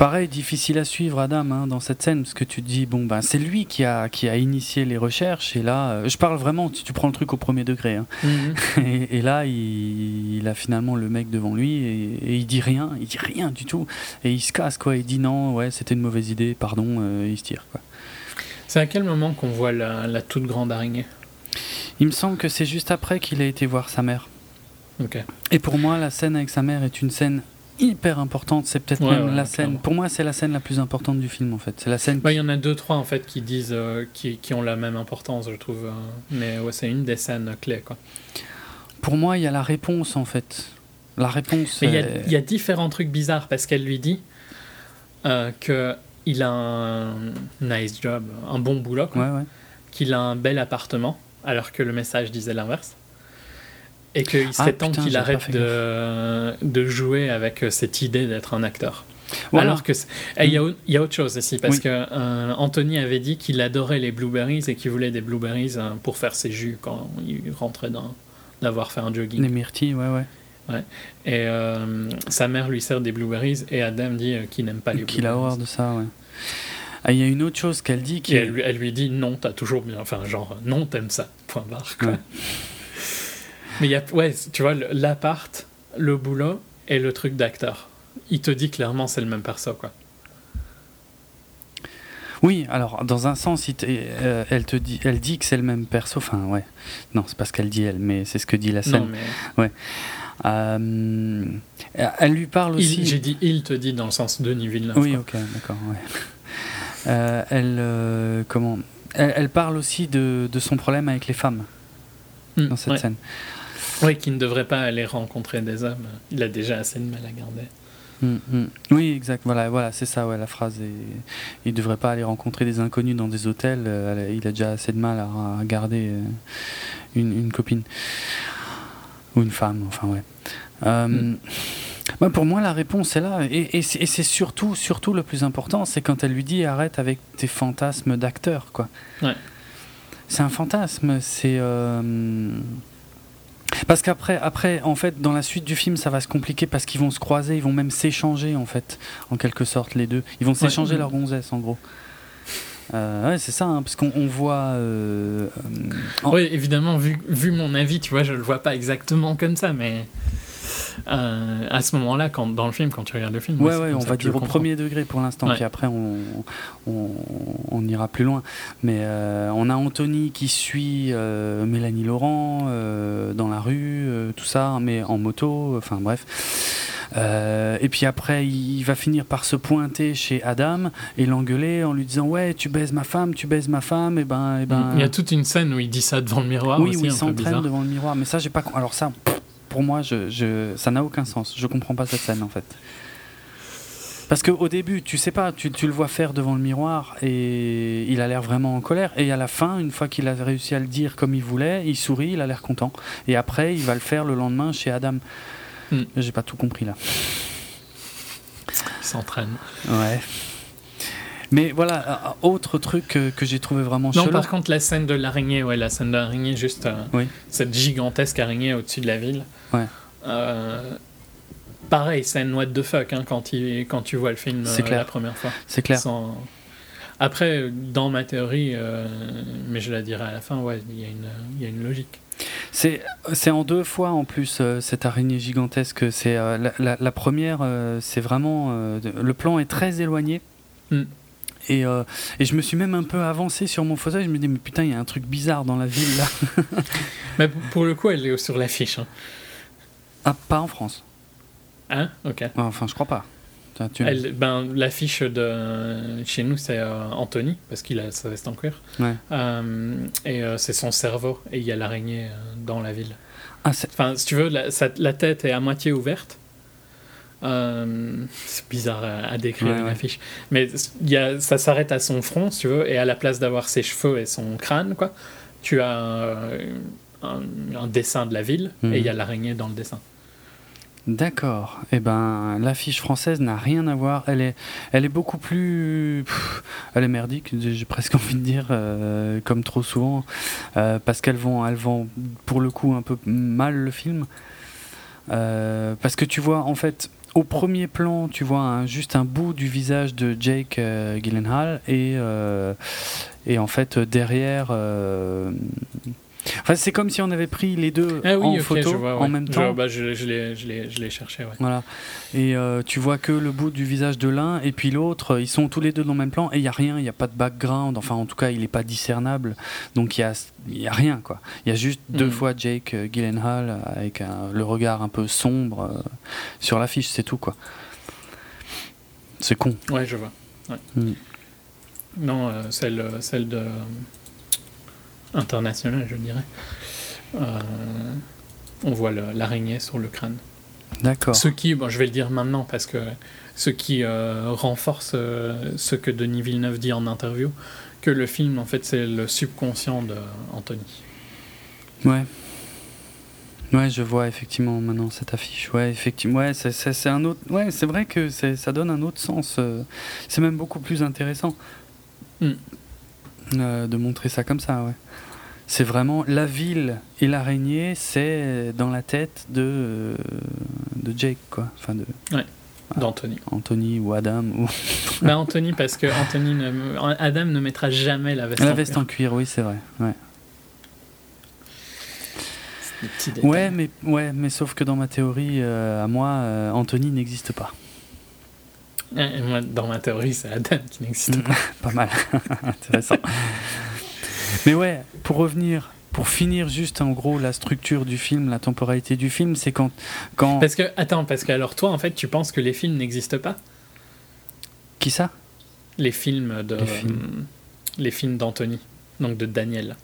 Pareil, difficile à suivre Adam hein, dans cette scène parce que tu te dis bon ben c'est lui qui a qui a initié les recherches et là euh, je parle vraiment tu prends le truc au premier degré hein. Mhm. et, et là il, il a finalement le mec devant lui et, et il dit rien, il dit rien du tout et il se casse quoi, il dit non ouais c'était une mauvaise idée, pardon, euh, il se tire quoi. C'est à quel moment qu'on voit la, la toute grande araignée? Il me semble que c'est juste après qu'il a été voir sa mère. Ok. Et pour moi, la scène avec sa mère est une scène hyper importante. C'est peut-être Ouais, même ouais, la clairement. scène. Pour moi, c'est la scène la plus importante du film en fait. C'est la scène. Bah, Il y en a deux, trois en fait qui disent euh, qui, qui ont la même importance, je trouve. euh, mais ouais, c'est une des scènes clés quoi. Pour moi, il y a la réponse en fait. La réponse. Mais il y, a, euh, il y a différents trucs bizarres parce qu'elle lui dit euh, que il a un nice job, un bon boulot, quoi, Ouais, ouais. qu'il a un bel appartement, alors que le message disait l'inverse. Et qu'il serait Ah, temps putain, qu'il arrête de, de jouer avec euh, cette idée d'être un acteur. Voilà. Alors que c'est- et il y, a y autre chose aussi parce Oui. que euh, Anthony avait dit qu'il adorait les blueberries et qu'il voulait des blueberries euh, pour faire ses jus quand il rentrait dans d'avoir fait un jogging. Les myrtilles, ouais, ouais. Et euh, sa mère lui sert des blueberries et Adam dit qu'il n'aime pas les Qu'il a horreur blueberries. de ça, ouais. Ah, il y a une autre chose qu'elle dit qui Et elle, lui- elle lui dit non, t'as toujours bien. Enfin, genre, non, t'aimes ça. Point barre. quoi. Ouais. Mais y a, ouais, tu vois, l'appart, le boulot et le truc d'acteur. Il te dit clairement c'est le même perso, quoi. Oui, alors dans un sens, il euh, elle te dit, elle dit que c'est le même perso. Enfin, ouais. Non, c'est pas ce qu'elle dit elle, mais c'est ce que dit la Non, scène. mais Euh, elle lui parle aussi. j'ai dit il te dit dans le sens Denis Villeneuve. Oui, quoi. ok, d'accord. Ouais. Euh, elle, euh, comment? Elle, elle parle aussi de, de son problème avec les femmes Mm, dans cette ouais. scène. Oui, qui ne devrait pas aller rencontrer des hommes. Il a déjà assez de mal à garder. Mm, mm. Oui, exact. Voilà, voilà, c'est ça. Ouais, la phrase. Est... Il devrait pas aller rencontrer des inconnus dans des hôtels. euh, il a déjà assez de mal à, à garder euh, une, une copine ou une femme. Enfin, ouais. Euh, Mm. bah, pour moi, la réponse est là, et, et c'est surtout, surtout le plus important, c'est quand elle lui dit arrête avec tes fantasmes d'acteur, quoi. Ouais. C'est un fantasme, c'est. Parce qu'après, après, en fait, dans la suite du film, ça va se compliquer parce qu'ils vont se croiser, ils vont même s'échanger, en fait, en quelque sorte, les deux. Ils vont s'échanger Mhm. leurs gonzesses, en gros. Euh, ouais, c'est ça, hein, parce qu'on on voit. euh, euh, en- Oui, évidemment, vu, vu mon avis, tu vois, je le vois pas exactement comme ça, mais euh, à ce moment-là, quand, dans le film, quand tu regardes le film, Ouais, on va dire au premier degré pour l'instant, Ouais. puis après on, on, on ira plus loin. Mais euh, on a Anthony qui suit euh, Mélanie Laurent dans la rue, tout ça, mais en moto, enfin bref. Euh, et puis après, il va finir par se pointer chez Adam et l'engueuler en lui disant ouais, tu baises ma femme, tu baises ma femme, et ben, et ben. Il y a toute une scène où il dit ça devant le miroir oui, aussi, oui, il s'entraîne devant le miroir, mais ça j'ai pas. Alors ça, pff, pour moi, je, je, ça n'a aucun sens. Je comprends pas cette scène en fait. Parce qu'au début, tu sais pas, tu, tu le vois faire devant le miroir et il a l'air vraiment en colère. Et à la fin, une fois qu'il a réussi à le dire comme il voulait, il sourit, il a l'air content. Et après, il va le faire le lendemain chez Adam. Hmm. J'ai pas tout compris là. Il s'entraîne. Ouais. Mais voilà, euh, autre truc que, que j'ai trouvé vraiment Non, chelou. par contre, la scène de l'araignée, ouais, la scène de l'araignée, juste euh, Oui. cette gigantesque araignée au-dessus de la ville. Ouais. Euh, pareil, scène what the fuck hein, quand, il, quand tu vois le film C'est euh, clair. la première fois. C'est clair. Sans- Après, dans ma théorie, euh, mais je la dirai à la fin, ouais, il y, a une- il y a une logique. C'est, c'est en deux fois en plus euh, cette araignée gigantesque. C'est euh, la, la- la première, c'est vraiment le plan est très éloigné. Mm. Et, euh, et je me suis même un peu avancé sur mon fauteuil. Je me dis mais putain il y a un truc bizarre dans la ville là. Mais pour- pour le coup, elle est sur l'affiche. Hein, ah pas en France. Hein? Ok. Enfin je crois pas. Tiens, tu- Elle, ben, l'affiche de chez nous, c'est euh, Anthony, parce qu'il a sa veste en cuir. Ouais. Euh, et euh, c'est son cerveau, et il y a l'araignée dans la ville. Ah, c'est- Enfin, si tu veux, la, sa- la tête est à moitié ouverte. C'est bizarre à, à décrire Ouais, une ouais. affiche. Mais y a, ça s'arrête à son front, si tu veux, et à la place d'avoir ses cheveux et son crâne, quoi, tu as un, un dessin de la ville, Mhm. et il y a l'araignée dans le dessin. D'accord. Eh ben, l'affiche française n'a rien à voir. Elle est, elle est beaucoup plus, pff, elle est merdique. J'ai presque envie de dire, euh, comme trop souvent, euh, parce qu'elles vont, elles vont pour le coup un peu mal le film. Euh, parce que tu vois, en fait, au premier plan, tu vois juste un bout du visage de Jake euh, Gyllenhaal et, et en fait derrière. Euh, Enfin, c'est comme si on avait pris les deux Ah oui, en photo je vois, ouais. en même temps. bah, je, je l'ai- je je l'ai cherché, ouais. Voilà. Et euh, tu vois que le bout du visage de l'un et puis l'autre, ils sont tous les deux dans le même plan et il y a rien, il n'y a pas de background. Enfin, en tout cas, il n'est pas discernable. Donc il y a, y a rien quoi. Il y a juste deux Mm. fois Jake euh, Gyllenhaal avec un- le regard un peu sombre euh, sur l'affiche, c'est tout quoi. C'est con. Ouais, je vois. Ouais. Mm. Non, euh, celle, celle de. Internationale, je dirais. Euh, on voit l'araignée sur le crâne. D'accord. Ce qui, bon, je vais le dire maintenant parce que ce qui euh, renforce euh, ce que Denis Villeneuve dit en interview, que le film, en fait, c'est le subconscient de Anthony. Ouais. Ouais, je vois effectivement maintenant cette affiche. Ouais, effectivement. Ouais, c'est, un autre. Ouais, c'est vrai que ça donne un autre sens. C'est même beaucoup plus intéressant Mm. Euh, de montrer ça comme ça. Ouais. C'est vraiment la ville et l'araignée, c'est dans la tête de euh, de Jake quoi. Enfin de d'Anthony. Anthony ou Adam ou bah, Anthony, parce que Anthony ne- Adam ne mettra jamais la veste la en veste cuir. en cuir. Oui, c'est vrai. Ouais. Des petits. Ouais, mais ouais, mais sauf que dans ma théorie, euh, à moi, euh, Anthony n'existe pas. Dans ma théorie, c'est Adam qui n'existe pas. Pas mal. Intéressant. Mais ouais, pour revenir, pour finir juste en gros la structure du film, la temporalité du film, c'est quand. quand... Parce que, attends, parce que alors toi, en fait, tu penses que les films n'existent pas? Qui ça? Les films de. Les films. les films d'Anthony, donc de Daniel.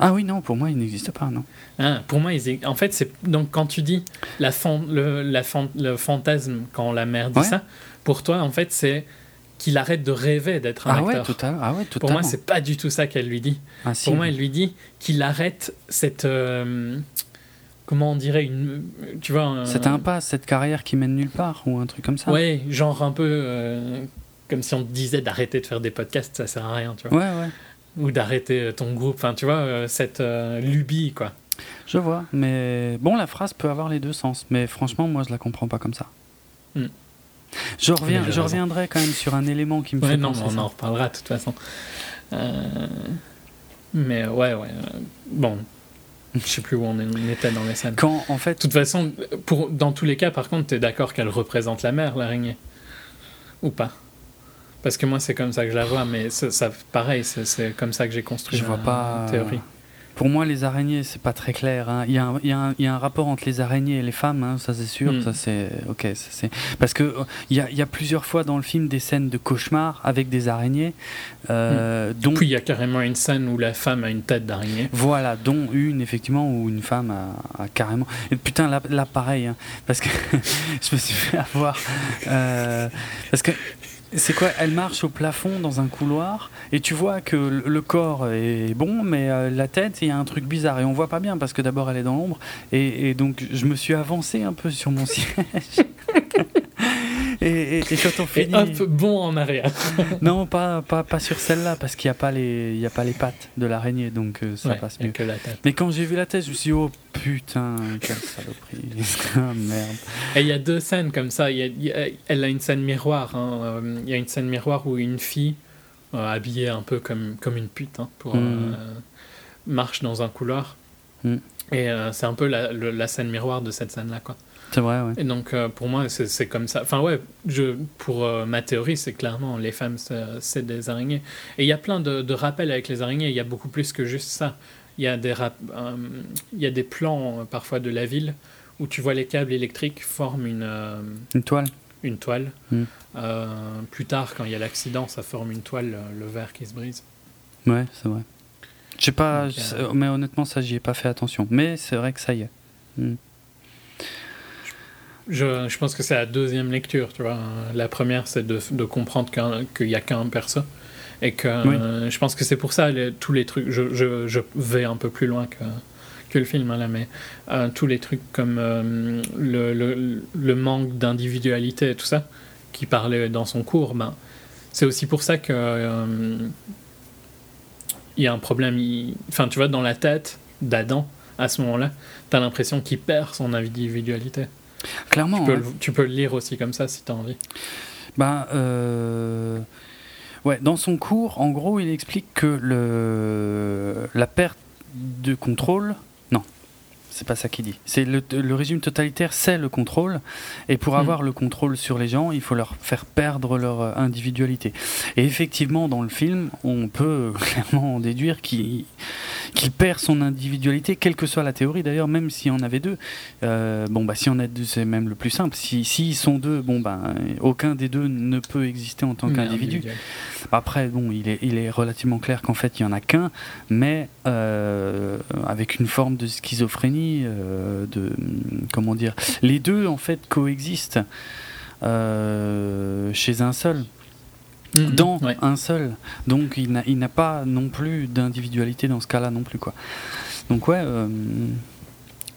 Ah oui, non, pour moi, il n'existe pas, non. Ah, pour moi, ils, en fait, c'est donc quand tu dis la fan- le, la fan- le fantasme quand la mère dit Ouais. ça, pour toi, en fait, c'est qu'il arrête de rêver d'être un Ah ouais, acteur. total, ah ouais, pour moi, c'est pas du tout ça qu'elle lui dit. Ah, si, Pour moi, elle lui dit qu'il arrête cette. euh, comment on dirait une. Tu vois un- Cette impasse, cette carrière qui mène nulle part, ou un truc comme ça. Ouais, genre un peu. euh, comme si on te disait d'arrêter de faire des podcasts, ça sert à rien, tu vois. Ouais, ouais, Ou d'arrêter euh, ton groupe, enfin, tu vois, euh, cette euh, lubie, quoi. je vois. Mais bon, la phrase peut avoir les deux sens. Mais franchement, moi, je la comprends pas comme ça. Hmm. Je, reviens, je reviendrai quand même sur un élément qui me Ouais, fait non, penser on ça. en reparlera de toute façon. Euh, Mais ouais, ouais. Bon, je sais plus où on est- on était dans les scènes. De Quand, en fait, toute façon, pour, dans tous les cas, par contre, t'es d'accord qu'elle représente la mère, l'araignée Ou pas Parce que moi, c'est comme ça que je la vois, mais ça, ça- pareil, c'est- comme ça que j'ai construit Je ma vois pas. théorie. Pour moi, les araignées, c'est pas très clair. hein. Il, y a un, il y a un- il y a un rapport entre les araignées et les femmes, hein, ça c'est sûr. Mm. Ça c'est ok. ça, c'est parce que euh, il y, a, il y a plusieurs fois dans le film des scènes de cauchemar avec des araignées, euh, dont Puis il y a carrément une scène où la femme a une tête d'araignée. voilà, dont une effectivement où une femme a, a carrément. Et putain, là, là pareil, hein, parce que je me suis fait avoir. euh, parce que c'est quoi Elle marche au plafond dans un couloir et tu vois que le- corps est bon, mais euh, la tête, il y a un truc bizarre et on voit pas bien parce que d'abord elle est dans l'ombre et, et donc je me suis avancé un peu sur mon siège. Et, et- et quand on Et finit, hop, bon en arrière. non pas, pas pas sur celle-là parce qu'il y a pas les y a pas les pattes de l'araignée donc euh, ça Ouais, passe mieux. que la tête. Mais quand j'ai vu la tête, je me suis dit, oh putain, quelle saloperie. ah merde. Et il y a deux scènes comme ça. Y a- y a- elle a une scène miroir. hein. Il y a une scène miroir où une fille, euh, habillée un peu comme, comme une pute, hein, pour, Mm. euh, marche dans un couloir. Mm. Et c'est un peu la, le- la scène miroir de cette scène-là. quoi. C'est vrai, ouais. Et donc, euh, pour moi, c'est comme ça. Enfin, ouais, je, pour euh, ma théorie, c'est clairement les femmes, c'est des araignées. Et il y a plein de, de rappels avec les araignées. Il y a beaucoup plus que juste ça. Il y a des, rap- euh, il y a des plans, parfois, de la ville où tu vois les câbles électriques forment une, Une toile. une toile. Mm. Plus tard, quand il y a l'accident, ça forme une toile, le, le verre qui se brise. Ouais, c'est vrai. Je sais pas, Donc, mais honnêtement, ça, j'y ai pas fait attention. Mais c'est vrai que ça y est. Hmm. Je, je pense que c'est la deuxième lecture, tu vois. La première, c'est de, de comprendre qu'il n'y a qu'un perso. Et que Oui. euh, je pense que c'est pour ça, les- tous les trucs. Je, je, je vais un peu plus loin que, que le film, hein, là, mais euh, tous les trucs comme euh, le, le, le manque d'individualité et tout ça, qui parlait dans son cours, ben, c'est aussi pour ça que. il y a un problème. il- Enfin, tu vois, dans la tête d'Adam, à ce moment-là, t'as l'impression qu'il perd son individualité. Clairement. Tu peux, ouais. le, tu peux le lire aussi comme ça si tu as envie. Ben, euh, ouais, dans son cours, en gros, il explique que le, la perte de contrôle. Non, c'est pas ça qu'il dit. C'est le, le régime totalitaire, c'est le contrôle. Et pour Mm. avoir le contrôle sur les gens, il faut leur faire perdre leur euh, individualité. Et effectivement, dans le film, on peut clairement en déduire qu'il qu'il perd son individualité, quelle que soit la théorie d'ailleurs, même s'il y en avait deux. Euh, bon, bah, si on a deux, c'est même le plus simple. Si s'ils sont deux, bon, ben, aucun des deux ne peut exister en tant qu'individu. Après, bon, il est, il est relativement clair qu'en fait, il y en a qu'un, mais euh, avec une forme de schizophrénie, euh, de comment dire, les deux en fait coexistent chez un seul, Mhm. dans Ouais. un seul. Donc, il n'a, pas non plus d'individualité dans ce cas-là non plus, quoi. Donc ouais. euh,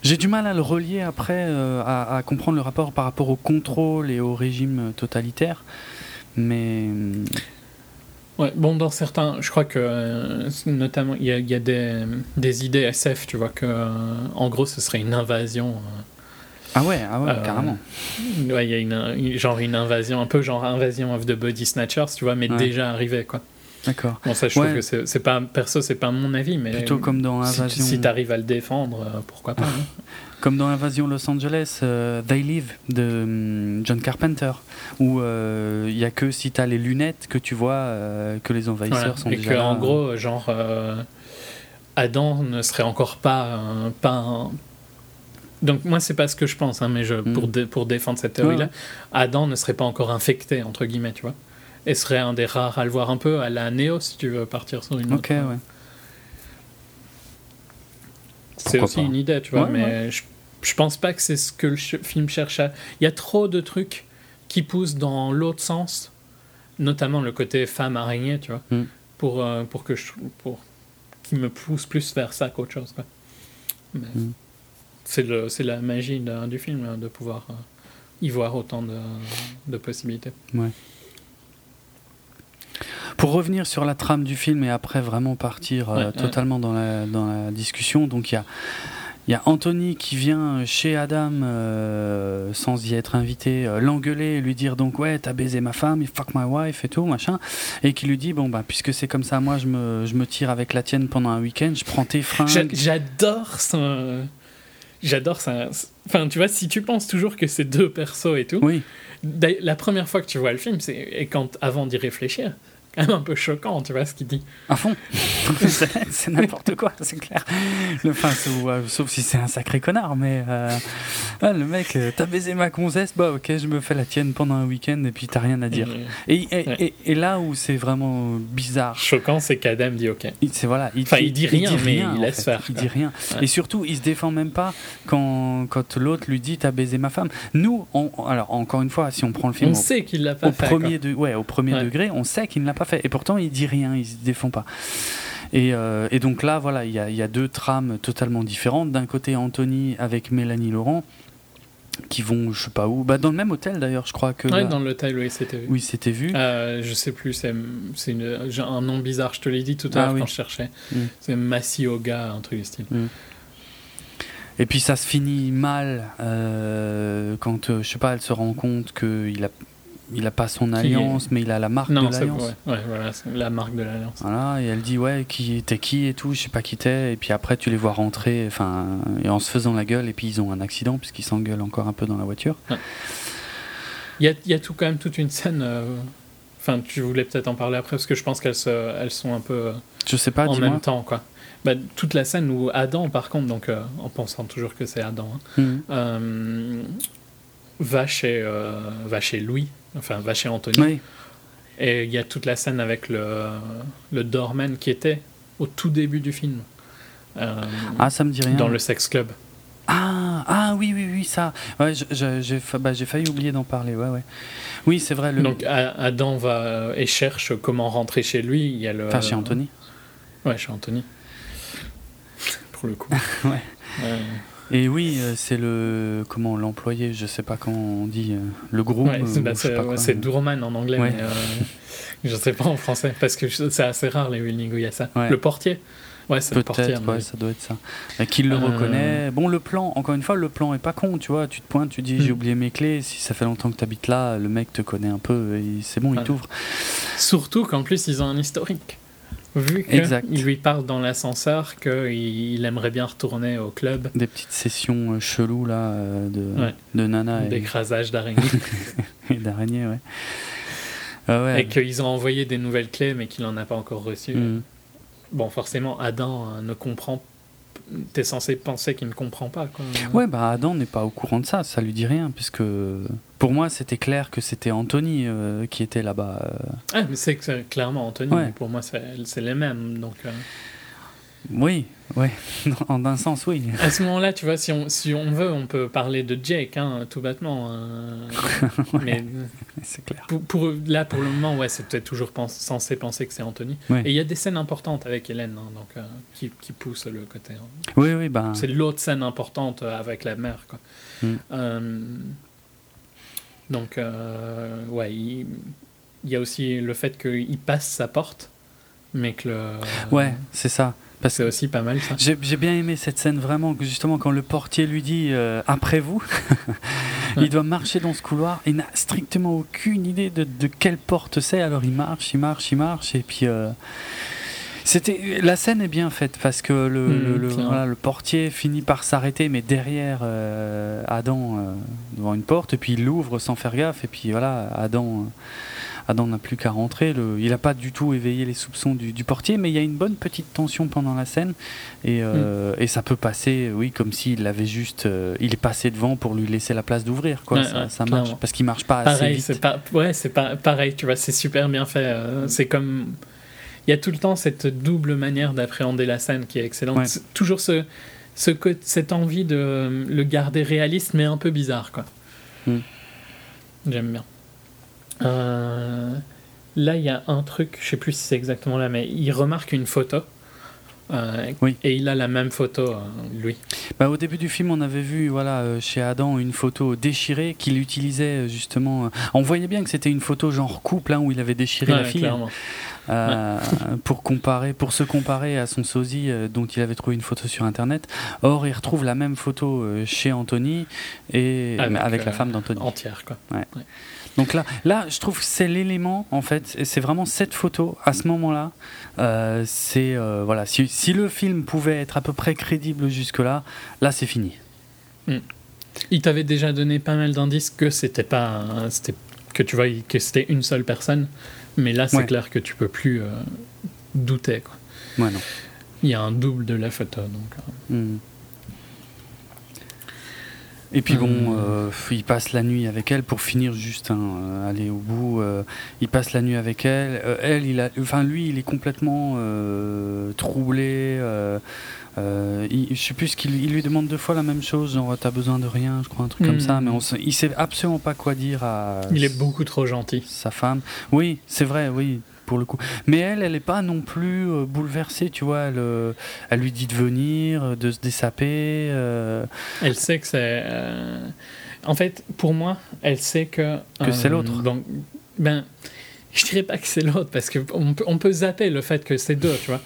j'ai du mal à le relier après, euh, à, à comprendre le rapport par rapport au contrôle et au régime totalitaire. Mais Ouais, bon, dans certains, je crois que euh, notamment, il y a, il y a des, des idées SF, tu vois, que euh, en gros, ce serait une invasion. Ah ouais, ah ouais, Euh, carrément. ouais, il y a une, genre une invasion, un peu genre invasion of the body snatchers, tu vois, mais Ouais. déjà arrivé, quoi. D'accord. Bon, ça, je trouve que c'est pas, perso, c'est pas mon avis, mais Plutôt comme dans si, Invasion, si t'arrives à le défendre, euh, pourquoi pas. hein. comme dans Invasion Los Angeles, euh, They Live de hum, John Carpenter, où il y a que si t'as les lunettes que tu vois que les envahisseurs sont Et déjà que, là. en gros, genre, Adam ne serait encore pas, un- pas un- Donc, moi, c'est pas ce que je pense, hein, mais je, Mm. pour, dé- pour défendre cette théorie-là, Ouais, Adam ne serait pas encore infecté, entre guillemets, tu vois. Et serait un des rares à le voir un peu à la Néo, si tu veux partir sur une Ok, autre. ouais. C'est aussi pas. une idée, tu vois, Ouais, mais Je, je pense pas que c'est ce que le film cherche à. Il y a trop de trucs qui poussent dans l'autre sens, notamment le côté femme araignée, tu vois, Mm. pour, euh, pour que je. pour qui me pousse plus vers ça qu'autre chose, quoi. Mais Mm. C'est le- c'est la magie de- du film, hein, de pouvoir euh, y voir autant de, de possibilités. Pour revenir sur la trame du film et après vraiment partir euh, Ouais, ouais. totalement dans la, dans la discussion, donc il y a, il y a Anthony qui vient chez Adam euh, sans y être invité, euh, l'engueuler, lui dire donc ouais t'as baisé ma femme, fuck my wife et tout machin, et qui lui dit bon bah puisque c'est comme ça, moi je me, je me tire avec la tienne pendant un week-end, je prends tes fringues. J'adore ça. J'adore ça. Enfin, tu vois, si tu penses toujours que c'est deux persos et tout, Oui, La première fois que tu vois le film, c'est et quand avant d'y réfléchir, quand même un peu choquant, tu vois ce qu'il dit. à fond. c'est n'importe quoi, c'est clair. Le, enfin, sauf, si c'est un sacré connard, mais euh, le mec, euh, t'as baisé ma concesse, bah ok, je me fais la tienne pendant un week-end et puis t'as rien à dire. Et, Et, et, Ouais. et- et là où c'est vraiment bizarre, choquant, c'est qu'Adam dit OK. il, voilà, il, Enfin, il dit rien, mais il laisse fait. faire, Il quoi. dit rien. Ouais. Et surtout, il se défend même pas quand, quand l'autre lui dit t'as baisé ma femme. Nous, on- alors encore une fois, si on prend le film On au- sait qu'il l'a pas au fait. premier, de, ouais, au premier Ouais. degré, on sait qu'il ne l'a pas fait. Et pourtant, il dit rien, il se défend pas. Et, euh, et donc là, voilà, il y a, il y a deux trames totalement différentes. D'un côté, Anthony avec Mélanie Laurent, qui vont, je sais pas où, bah, dans le même hôtel d'ailleurs, je crois que. Ouais, là- dans l'hôtel où il s'était vu. Oui, c'était vu. Euh, je sais plus, c'est un nom bizarre, je te l'ai dit tout à Ah l'heure oui. quand je cherchais. Mm. C'est Massioga, un truc du style. Et puis ça se finit mal euh, quand, euh, je sais pas, elle se rend compte qu'il a, il a pas son alliance, mais il a la marque Non, de l'alliance. ouais, ouais, voilà, la marque de l'alliance. Voilà, et elle dit ouais, qui t'es qui et tout, je sais pas qui t'es, et puis après tu les vois rentrer, enfin, et en se faisant la gueule, et puis ils ont un accident puisqu'ils s'engueulent encore un peu dans la voiture. Il y a, y a tout quand même toute une scène. euh, Enfin, tu voulais peut-être en parler après parce que je pense qu'elles elles sont un peu euh, Je sais pas, en même temps, quoi. Bah, toute la scène où Adam, par contre, donc euh, en pensant toujours que c'est Adam, hein, Mhm. euh, va chez va chez Louis, enfin va chez Anthony, Oui, et il y a toute la scène avec le le doorman qui était au tout début du film. euh, ah ça me dit rien. dans le sex club. Ah, ah oui, oui, oui, ça. Ouais, j'ai bah, j'ai failli oublier d'en parler, ouais, ouais. Oui, c'est vrai, le... Donc Adam va et cherche comment rentrer chez lui. Il y a le enfin chez Anthony. Ouais, chez Anthony. Pour le coup. Ouais. Euh, Et oui, euh, c'est le comment l'employé, je sais pas comment on dit, euh, le groupe. Ouais, c'est bah, c'est- ouais, c'est Doorman en anglais, Ouais. mais euh, je sais pas en français, parce que c'est assez rare les buildings où il y a ça. Ouais. Le portier. Ouais, c'est le portier. Mais- ça doit être ça. Et qu'il le Euh. reconnaît. Bon, le plan, encore une fois, le plan est pas con, tu vois. Tu te pointes, tu dis Mm. j'ai oublié mes clés. Si ça fait longtemps que tu habites là, le mec te connaît un peu. et C'est bon, il t'ouvre. Surtout qu'en plus, ils ont un historique. Vu qu'il lui parle dans l'ascenseur qu'il il aimerait bien retourner au club Des petites sessions euh, cheloues là euh, de, Ouais. de Nana et, d'écrasage d'araignées. et d'araignée, ouais. Ah ouais. et qu'ils ont envoyé des nouvelles clés, mais qu'il n'en a pas encore reçues. Mm. Bon, forcément, Adam euh, ne comprend. T'es censé penser qu'il ne comprend pas. Quoi. Ouais, bah Adam n'est pas au courant de ça, ça lui dit rien, puisque pour moi c'était clair que c'était Anthony euh, qui était là-bas. euh. Ah, mais c'est que c'est clairement Anthony. Ouais. mais Pour moi, c'est c'est les mêmes. Donc, euh, Oui, ouais, en un sens, oui. à ce moment-là, tu vois, si on, si on veut, on peut parler de Jake, hein, tout bêtement. euh, Mais C'est clair. pour, pour- là, pour le moment, ouais, c'est peut-être toujours pens- censé penser que c'est Anthony. Ouais. Et il y a des scènes importantes avec Hélène, hein, donc, euh, qui, qui poussent le côté. hein. Oui, oui, bah. C'est l'autre scène importante euh, avec la mère. Quoi. Mm. Euh, donc, euh, ouais, il, il y a aussi le fait qu'il passe sa porte, mais que le. Ouais, c'est ça. Parce C'est aussi pas mal ça. j'ai bien aimé cette scène vraiment, justement quand le portier lui dit euh, après vous, il doit marcher dans ce couloir et n'a strictement aucune idée de, de quelle porte c'est. Alors il marche, il marche, il marche et puis. euh, c'était la scène est bien faite parce que le, voilà, le portier finit par s'arrêter mais derrière euh, Adam euh, devant une porte et puis il l'ouvre sans faire gaffe et puis voilà Adam euh, Adam n'a plus qu'à rentrer. Le- il n'a pas du tout éveillé les soupçons du, du portier, mais il y a une bonne petite tension pendant la scène. Et, euh, et ça peut passer, oui, comme s'il avait juste. euh, il est passé devant pour lui laisser la place d'ouvrir. Quoi. Ouais, ça, ouais, ça marche. Parce qu'il marche pas assez Pareil, vite. c'est pas, ouais, c'est pas pareil, tu vois, c'est super bien fait. euh, c'est comme. Il y a tout le temps cette double manière d'appréhender la scène qui est excellente. Ouais. Toujours ce, cette envie de euh, le garder réaliste, mais un peu bizarre, quoi. Mm. J'aime bien. Euh, là, il y a un truc, je sais plus si c'est exactement là, mais il remarque une photo. euh, Oui. Et il a la même photo, euh, lui. Bah, au début du film, on avait vu voilà, euh, chez Adam une photo déchirée qu'il utilisait justement. on voyait bien que c'était une photo genre couple hein, où il avait déchiré la fille. Euh, pour comparer, pour se comparer à son sosie euh, dont il avait trouvé une photo sur internet. Or, il retrouve la même photo euh, chez Anthony et Avec, mais avec, la femme d'Anthony. Entière, quoi. Donc là, là, je trouve que c'est l'élément en fait. et C'est vraiment cette photo à ce moment-là. c'est voilà. Si, si le film pouvait être à peu près crédible jusque-là, là, c'est fini. Il t'avait déjà donné pas mal d'indices que c'était pas, c'était que tu vois que c'était une seule personne, mais là c'est Ouais. clair que tu peux plus euh, douter. Quoi. Ouais, non. Il y a un double de la photo, donc. euh, Hmm. Et puis bon, euh, il passe la nuit avec elle pour finir juste, hein, euh, aller au bout. euh, il passe la nuit avec elle. Elle, il a, enfin lui, il est complètement troublé. Euh, il, je sais plus ce qu'il il lui demande deux fois la même chose, genre t'as besoin de rien, je crois un truc comme Hmm. ça. Mais on il sait absolument pas quoi dire à il est beaucoup trop gentil. sa femme. Oui, c'est vrai, oui, pour le coup. Mais elle, elle n'est pas non plus euh, bouleversée, tu vois. Elle, euh, elle lui dit de venir, euh, de se dessaper. euh, Elle sait que c'est. euh, En fait, pour moi, elle sait que. Que c'est l'autre. Donc, ben, je dirais pas que c'est l'autre parce que on peut, on peut zapper le fait que c'est deux, tu vois.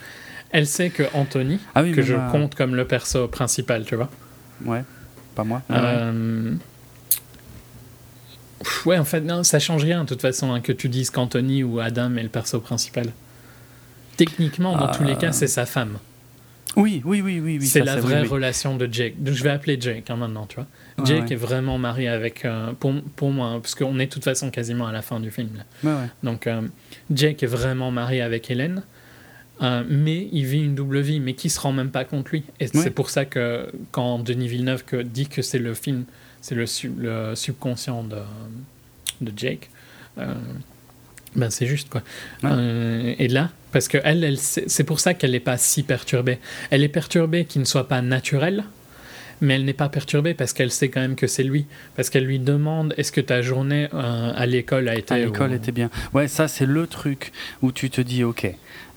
Elle sait que Anthony, Ah oui, que je moi- compte comme le perso principal, tu vois. Ouais, pas moi. Euh, Ouais, en fait, non, ça change rien de toute façon hein, que tu dises qu'Anthony ou Adam est le perso principal. Techniquement, dans tous les cas, c'est sa femme. Oui, oui, oui, oui. oui c'est la vraie oui. relation de Jake. Donc, je vais appeler Jake hein, maintenant, tu vois. Ouais, Jake ouais. est vraiment marié avec. euh, pour, pour moi, hein, parce qu'on est de toute façon quasiment à la fin du film. là. Ouais, ouais. Donc, euh, Jake est vraiment marié avec Hélène. Euh, mais il vit une double vie, mais qui se rend même pas compte lui. Et Ouais. c'est pour ça que quand Denis Villeneuve que, dit que c'est le film, c'est le, sub- le subconscient de, de Jake, euh, ben c'est juste quoi. Ouais. Euh, et là, parce que elle, c'est pour ça qu'elle n'est pas si perturbée. Elle est perturbée qu'il ne soit pas naturel, mais elle n'est pas perturbée parce qu'elle sait quand même que c'est lui. Parce qu'elle lui demande est-ce que ta journée euh, à l'école a été. À l'école ou- était bien. Ouais, ça c'est le truc où tu te dis ok,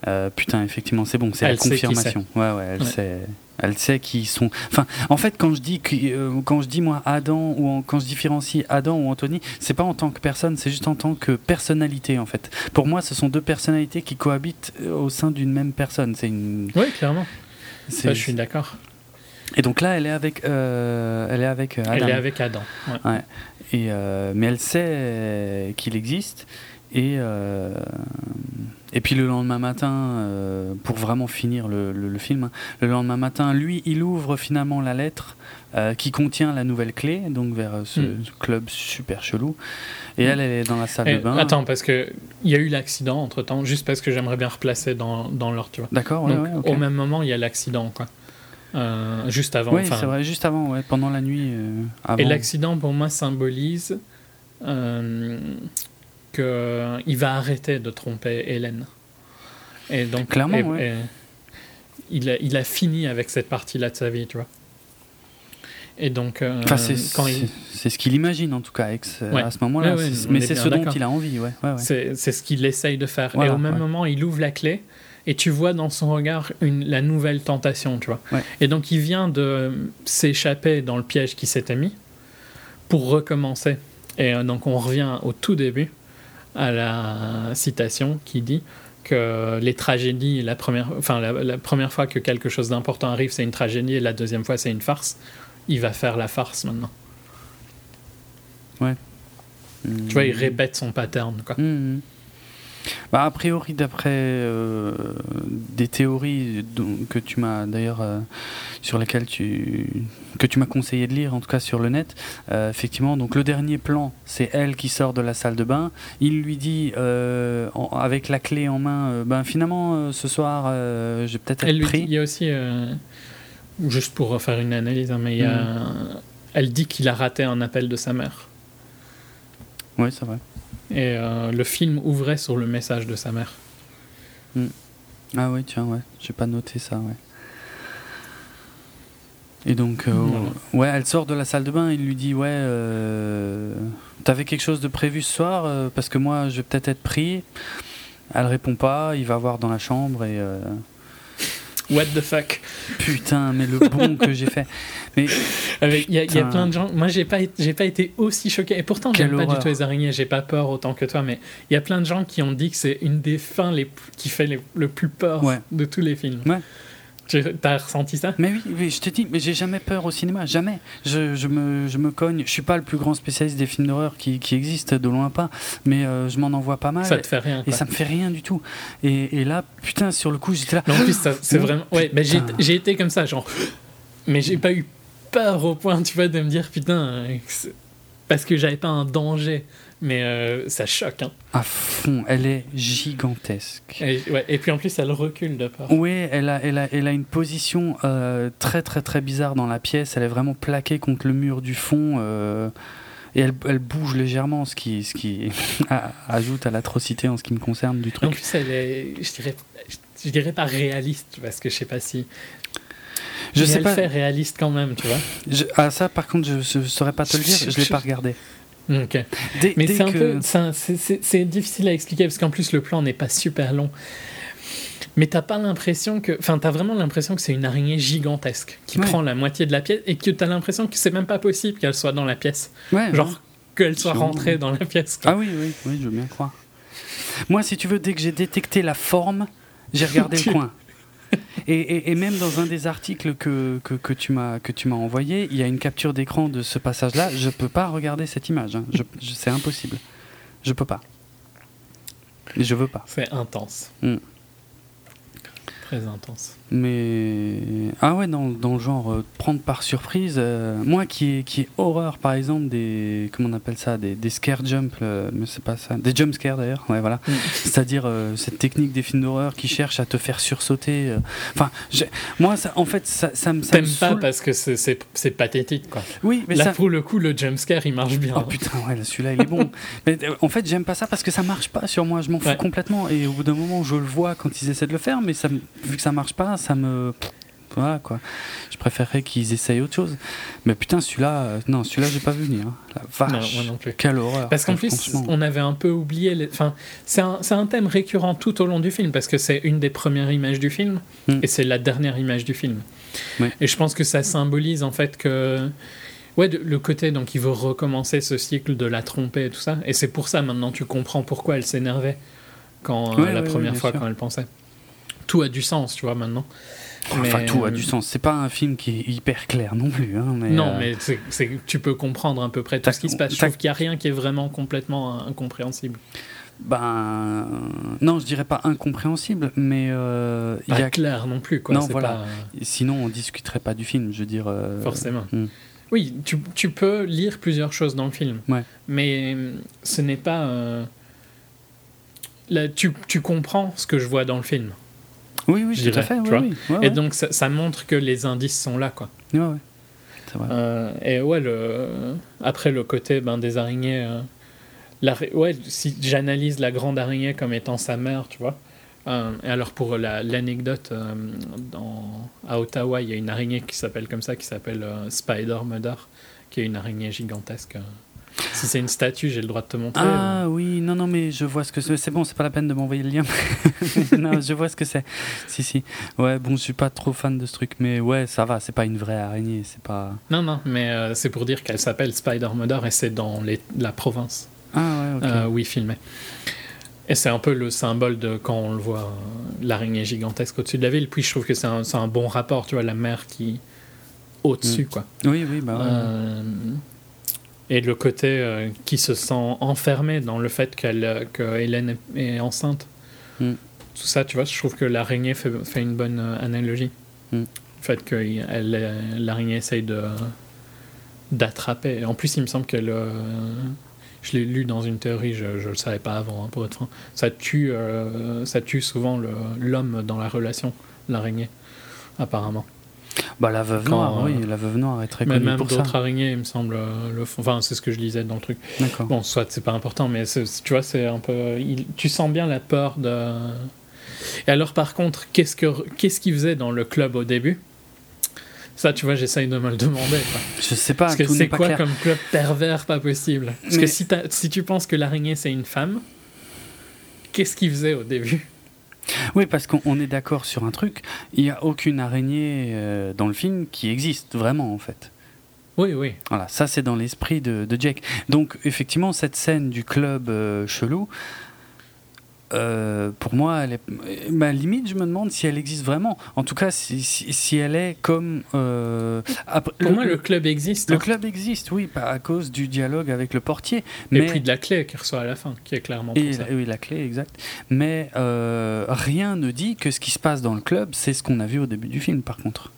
euh, putain effectivement c'est bon, c'est la sait confirmation. Ouais ouais, elle Ouais. sait. Elle sait qui sont. Enfin, en fait, quand je dis que, euh, quand je dis moi Adam ou en- quand je différencie Adam ou Anthony, c'est pas en tant que personne, c'est juste en tant que personnalité en fait. Pour moi, ce sont deux personnalités qui cohabitent euh, au sein d'une même personne. C'est une. Oui, clairement. Ça, je suis d'accord. Et donc là, elle est avec, euh, elle est avec Adam. Elle est avec Adam. ouais. Et, euh, mais elle sait qu'il existe. Et, et puis le lendemain matin, euh, pour vraiment finir le, le- le film, hein, le lendemain matin, lui, il ouvre finalement la lettre euh, qui contient la nouvelle clé, donc vers euh, ce Mm. club super chelou. Et elle, elle est dans la salle Et de bain. attends, parce que il y a eu l'accident entre temps, juste parce que j'aimerais bien replacer dans, dans tu vois. D'accord, ouais, au même moment, il y a l'accident, quoi. Juste avant. Oui, c'est vrai, juste avant, ouais, pendant la nuit. avant. Et l'accident, pour moi, symbolise qu'il va arrêter de tromper Hélène. Et donc, Clairement, et- ouais. et il, a, il a fini avec cette partie-là de sa vie, tu vois. Et donc, euh, Enfin, c'est il, ce qu'il imagine en tout cas Ouais. à ce moment-là. Ouais, ouais, mais est c'est ce dont il a envie, ouais. c'est c'est ce qu'il essaye de faire. Voilà, et au même moment, il ouvre la clé et tu vois dans son regard une, la nouvelle tentation, tu vois. Et donc, il vient de s'échapper dans le piège qui s'était mis pour recommencer. Et euh, donc, on revient au tout début à la citation qui dit que les tragédies, la première, enfin, la, la première fois que quelque chose d'important arrive, c'est une tragédie, et la deuxième fois, c'est une farce. Il va faire la farce maintenant. Tu vois, il répète son pattern, quoi. Mhm. Bah, a priori, d'après euh, des théories que tu m'as d'ailleurs euh, sur lesquelles tu que tu m'as conseillé de lire, en tout cas sur le net, euh, effectivement, donc le dernier plan, c'est elle qui sort de la salle de bain. Il lui dit en- avec la clé en main, ben finalement ce soir, j'ai peut-être être pris. il y a aussi, juste pour faire une analyse, hein, mais il y a, elle dit qu'il a raté un appel de sa mère. Oui, c'est vrai. Et euh, le film ouvrait sur le message de sa mère. Ah oui, tiens, ouais, j'ai pas noté ça, ouais. Et donc, euh, Voilà. ouais, elle sort de la salle de bain, il lui dit, ouais, euh, t'avais quelque chose de prévu ce soir, euh, parce que moi, je vais peut-être être pris. Elle répond pas, il va voir dans la chambre et... What the fuck putain, mais le bon que j'ai fait. Mais Il y, a- y plein de gens. Moi, j'ai pas, j'ai pas été aussi choqué. Et pourtant, j'aime pas du tout les araignées. J'ai pas peur autant que toi. Mais il y a plein de gens qui ont dit que c'est une des fins les, qui fait les- le plus peur Ouais. de tous les films. Ouais. Tu as ressenti ça? Mais oui, oui, je te dis, mais j'ai jamais peur au cinéma, jamais. Je, je me, je me cogne. Je suis pas le plus grand spécialiste des films d'horreur qui, qui existent, de loin pas, mais euh, je m'en envoie pas mal. Ça te fait rien. et ça me fait rien du tout. Et, et là, putain, sur le coup, j'étais là. Mais en plus, c'est vraiment. Ouais, ben j'ai été comme ça, genre. Mais j'ai pas eu peur au point, tu vois, de me dire putain. euh, Parce que j'avais pas un danger. Mais euh, ça choque, hein. À fond, elle est gigantesque. Et, ouais, et puis en plus, elle recule de peur. Oui, elle a, elle a, elle a une position euh, très très très bizarre dans la pièce. Elle est vraiment plaquée contre le mur du fond. euh, et elle, elle bouge légèrement, ce qui, ce qui ajoute à l'atrocité en ce qui me concerne du Et En truc. plus, elle est, je dirais, je dirais pas réaliste, parce que je sais pas si. Je mais sais elle pas. fait réaliste quand même, tu vois. je- ah, ça, par contre, je ne saurais pas te le dire. Je l'ai pas regardé. Ok. Dès, Mais c'est un que- difficile à expliquer parce qu'en plus le plan n'est pas super long. Mais t'as pas l'impression que, enfin t'as vraiment l'impression que c'est une araignée gigantesque qui Ouais. prend la moitié de la pièce et que t'as l'impression que c'est même pas possible qu'elle soit dans la pièce, Ouais, ouais. genre qu'elle soit rentrée dans la pièce. Ah oui, oui, oui, je veux bien croire. Moi, si tu veux, dès que j'ai détecté la forme, j'ai regardé le coin. Et, et- et même dans un des articles que, que, que tu m'as que tu m'as envoyé, il y a une capture d'écran de ce passage-là. Je peux pas regarder cette image. hein. Je- je- c'est impossible. Je peux pas. Je veux pas. C'est intense. Mm. Très intense. Mais ah ouais, dans, dans le genre euh, prendre par surprise. euh, moi qui est qui horreur par exemple des comment on appelle ça des, des scare jump, euh, mais c'est pas ça, des jump scare d'ailleurs. Ouais voilà. Mm. C'est-à-dire cette technique des films d'horreur qui cherchent à te faire sursauter. Enfin, moi ça, en fait ça, ça me T'aimes pas parce que c'est- pathétique quoi. Oui, mais Là ça. pour le coup le jumpscare il marche bien. Oh putain, ouais, là, celui-là il est bon. mais en fait, j'aime pas ça parce que ça marche pas sur moi. Je m'en fous complètement. Et au bout d'un moment, je le vois quand ils essaient de le faire, mais ça, vu que ça marche pas, ça me. Voilà quoi. Je préférerais qu'ils essayent autre chose. Mais putain, celui-là, euh, non, celui-là, j'ai pas vu venir. hein. La vache. Non, moi non plus. Quelle horreur. Parce qu'en plus, on avait un peu oublié. Les... Enfin, c'est un, c'est un thème récurrent tout au long du film parce que c'est une des premières images du film Mm. et c'est la dernière image du film. Ouais. Et je pense que ça symbolise en fait que. Ouais, de- le côté, donc il veut recommencer ce cycle de la tromper et tout ça. Et c'est pour ça maintenant tu comprends pourquoi elle s'énervait quand euh, Ouais, la ouais, première fois sûr. quand elle pensait. Tout a du sens, tu vois, maintenant. Enfin, Mais- tout a du sens. C'est pas un film qui est hyper clair non plus. Hein, mais, Non, euh, mais tu peux comprendre à peu près tout ce qui se passe. Je trouve qu'il n'y a rien qui est vraiment complètement incompréhensible. Ben. Non, je dirais pas incompréhensible, mais euh, il Pas y a. clair non plus, quoi. Non, voilà. pas- Sinon, on discuterait pas du film, je veux dire. euh, Forcément. hmm. Oui, tu, tu peux lire plusieurs choses dans le film. Ouais. Mais euh, ce n'est pas. euh, Là, tu, tu comprends ce que je vois dans le film. Oui, oui, Je tout à fait. tu oui, vois. oui. Ouais, Et ouais. donc, ça, ça montre que les indices sont là, quoi. Ouais, ouais. C'est vrai. Euh, et ouais, le, après le côté ben, des araignées. euh, la, ouais, si j'analyse la grande araignée comme étant sa mère, tu vois. euh, et alors, pour la- l'anecdote, euh, dans- à Ottawa, il y a une araignée qui s'appelle comme ça, qui s'appelle euh, Spider Mother, qui est une araignée gigantesque. Euh. Si c'est une statue, j'ai le droit de te montrer. Ah oui, non, non, mais je vois ce que c'est. C'est bon, c'est pas la peine de m'envoyer le lien. non, je vois ce que c'est. Si, si. Ouais, bon, je suis pas trop fan de ce truc, mais ouais, ça va, c'est pas une vraie araignée, c'est pas. Non, non, mais euh, c'est pour dire qu'elle s'appelle Spider Mother et c'est dans les- la province. Ah ouais, ok. euh, où il filmait. Et c'est un peu le symbole de quand on le voit, euh, l'araignée gigantesque au-dessus de la ville. Puis je trouve que c'est un, bon rapport, tu vois, la mer qui au-dessus, quoi. Oui, oui, bah ouais. Euh, et le côté euh, qui se sent enfermé dans le fait qu'elle, euh, que Hélène est, est enceinte. Mm. Tout ça, tu vois, je trouve que l'araignée fait, fait une bonne euh, analogie. Mm. Le fait que l'araignée essaye de d'attraper. En plus, il me semble qu'elle. euh, je l'ai lu dans une théorie, je ne le savais pas avant, hein, pour être franc. Ça tue, euh, ça tue souvent l'homme dans la relation, l'araignée, apparemment. Bah, la veuve noire, euh, oui, la veuve noire est très Mais connue même pour ça. d'autres araignées, il me semble, euh, le font. Enfin, c'est ce que je lisais dans le truc. D'accord. Bon, soit c'est pas important, mais tu vois, c'est un peu. il- tu sens bien la peur de. Et alors, par contre, qu'est-ce que qu'est-ce qu'il faisait dans le club au début? Ça, tu vois, j'essaye de me le demander. quoi. Je sais pas, Parce que c'est quoi clair. comme club pervers pas possible? Parce Mais- que si, si tu penses que l'araignée c'est une femme, qu'est-ce qu'il faisait au début? Oui, parce qu'on on est d'accord sur un truc. Il n'y a aucune araignée euh, dans le film qui existe vraiment, en fait. Oui, oui. Voilà, ça c'est dans l'esprit de, de Jake. Donc effectivement, cette scène du club euh, chelou, euh, pour moi, elle est, bah, limite, je me demande si elle existe vraiment. En tout cas, si, si, si elle est comme. euh, après- Pour moi, le club existe. le hein. club existe, oui, à cause du dialogue avec le portier, Et mais puis de la clé qu'il reçoit à la fin, qui est clairement et pour ça. la, oui, la clé, exact. Mais euh, rien ne dit que ce qui se passe dans le club, c'est ce qu'on a vu au début du film, par contre.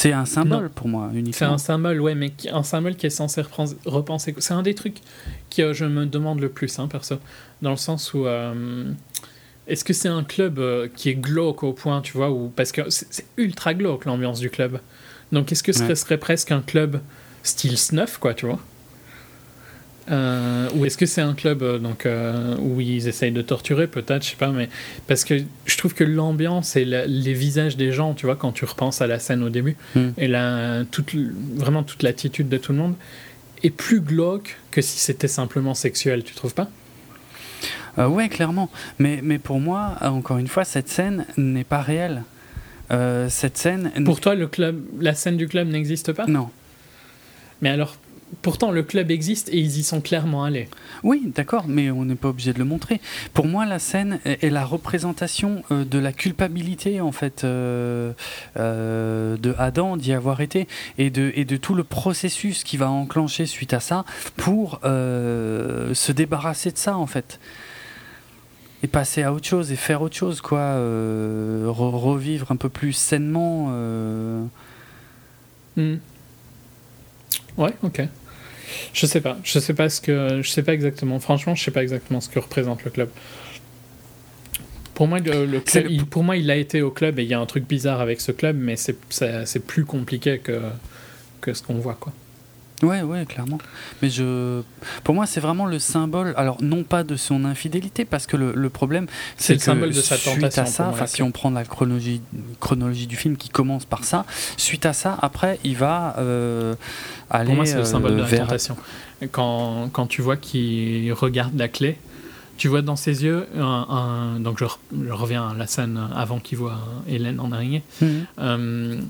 C'est un symbole Non. pour moi, C'est uniquement. un symbole, ouais, mais qui- un symbole qui est censé repenser. C'est un des trucs que euh, je me demande le plus, hein, perso. Dans le sens où. euh, Est-ce que c'est un club euh, qui est glauque au point, tu vois, ou parce que c'est c'est ultra glauque l'ambiance du club. Donc est-ce que ce Ouais. serait presque un club style snuff, quoi, tu vois? Euh, Ou est-ce que c'est un club euh, donc, euh, où ils essayent de torturer, peut-être, je sais pas, mais parce que je trouve que l'ambiance et la- les visages des gens, tu vois, quand tu repenses à la scène au début, Hmm. et la, toute, vraiment toute l'attitude de tout le monde est plus glauque que si c'était simplement sexuel, tu trouves pas? Euh, ouais, clairement. Mais, mais pour moi, encore une fois, cette scène n'est pas réelle. Cette scène. Pour toi, le club, la scène du club n'existe pas? Non. Mais alors, pourtant, le club existe et ils y sont clairement allés. Oui, d'accord, mais on n'est pas obligé de le montrer. Pour moi, la scène est, la représentation euh, de la culpabilité, en fait, euh, euh, de Adam d'y avoir été et de, et de tout le processus qui va enclencher suite à ça pour euh, se débarrasser de ça, en fait. Et passer à autre chose et faire autre chose, quoi. re- revivre un peu plus sainement. euh. Ouais, ok. Je sais pas. Je sais pas ce que. Je sais pas exactement. Franchement, je sais pas exactement ce que représente le club. Pour moi, le, le C'est club- le- il, pour moi, il a été au club et il y a un truc bizarre avec ce club, mais c'est plus compliqué que, que ce qu'on voit, quoi. Ouais, ouais, clairement. Mais je, pour moi, c'est vraiment le symbole. Alors, non pas de son infidélité, parce que le, le problème, C'est le que symbole de sa suite tentation, à ça, moi, si on prend la chronologie, chronologie du film qui commence par ça, suite à ça, après, il va euh, aller Pour moi, c'est le symbole euh, de la vers. tentation. Quand, quand tu vois qu'il regarde la clé, tu vois dans ses yeux un. un- donc, je, re- je reviens à la scène avant qu'il voit Hélène en araignée. Mhm. Euh,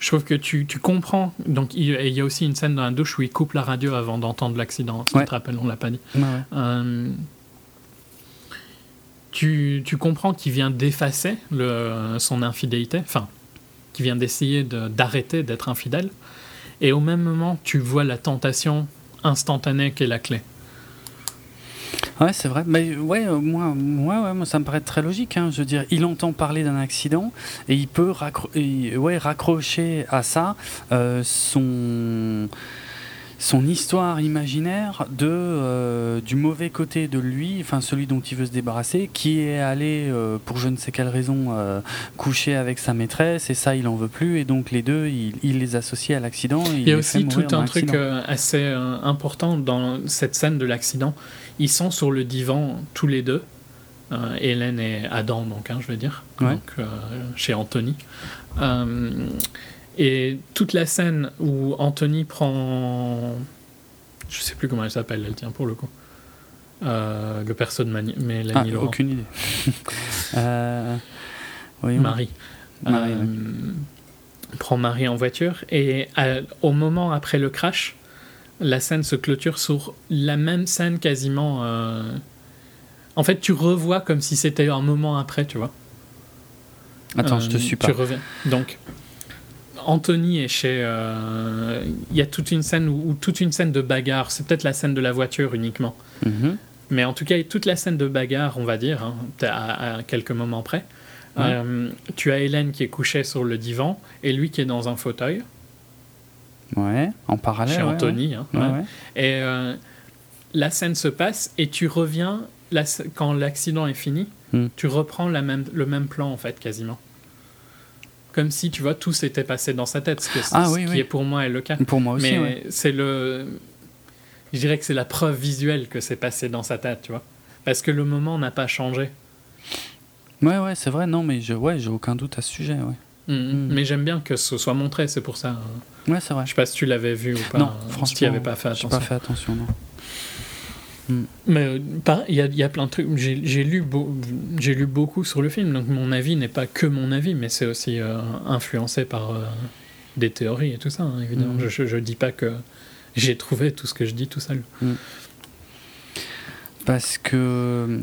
je trouve que tu, tu comprends. Donc, il, y a aussi une scène dans la douche où il coupe la radio avant d'entendre l'accident. Si Ouais. tu te rappelles, on l'a pas dit. Ouais, ouais. Euh, tu, tu comprends qu'il vient d'effacer le- son infidélité, enfin, qu'il vient d'essayer de- d'arrêter d'être infidèle, et au même moment, tu vois la tentation instantanée qui est la clé. Ouais, c'est vrai. Mais ouais, euh, moi, moi, ouais, moi, ça me paraît très logique. hein. Je veux dire, il entend parler d'un accident et il peut raccro- ouais, raccrocher à ça euh, son son histoire imaginaire de euh, du mauvais côté de lui, enfin celui dont il veut se débarrasser, qui est allé euh, pour je ne sais quelle raison euh, coucher avec sa maîtresse et ça il en veut plus et donc les deux il, il les associe à l'accident. Il y a aussi tout un truc assez important dans cette scène de l'accident. Ils sont sur le divan tous les deux, Hélène et Adam, donc, hein, je veux dire, Ouais. donc, chez Anthony. Euh, et toute la scène où Anthony prend. Je sais plus comment elle s'appelle, elle tient pour le coup. Euh, le perso de Mani- Ah, Mélanie Laurent. aucune idée. Euh. Marie. Marie, Euh, prend Marie en voiture et à- au moment après le crash, la scène se clôture sur la même scène quasiment. euh, En fait, tu revois comme si c'était un moment après, tu vois. Attends, je te Euh, suis pas. Tu reviens. Donc, Anthony est chez. euh, Il y a toute une scène où, où toute une scène de bagarre. C'est peut-être la scène de la voiture uniquement. Mhm. Mais en tout cas, toute la scène de bagarre, on va dire, hein, à, à quelques moments près. Ouais. Euh, tu as Hélène qui est couchée sur le divan et lui qui est dans un fauteuil Ouais, en parallèle. chez ouais, Anthony. hein, ouais. Et euh, la scène se passe et tu reviens la quand l'accident est fini. Hmm. Tu reprends la même, le même plan en fait quasiment. Comme si tu vois tout s'était passé dans sa tête, ce, que, Ah ce oui, qui oui. est pour moi est le cas. Pour moi aussi, Mais ouais. c'est le. Je dirais que c'est la preuve visuelle que c'est passé dans sa tête, tu vois. Parce que le moment n'a pas changé. Ouais, ouais, c'est vrai. Non, mais je, ouais, j'ai aucun doute à ce sujet. Ouais, Mhm. Mm. Mais j'aime bien que ce soit montré, c'est pour ça. hein. ouais c'est vrai. Je sais pas si tu l'avais vu ou pas. non, hein, franchement, tu n'y avais pas fait j'ai attention. pas fait attention, non. Mais euh, il y a, y a plein de trucs. J'ai lu, beau- lu beaucoup sur le film, donc mon avis n'est pas que mon avis, mais c'est aussi euh, influencé par euh, des théories et tout ça, hein, évidemment. Mhm. Je, je dis pas que j'ai trouvé tout ce que je dis tout seul. Parce que.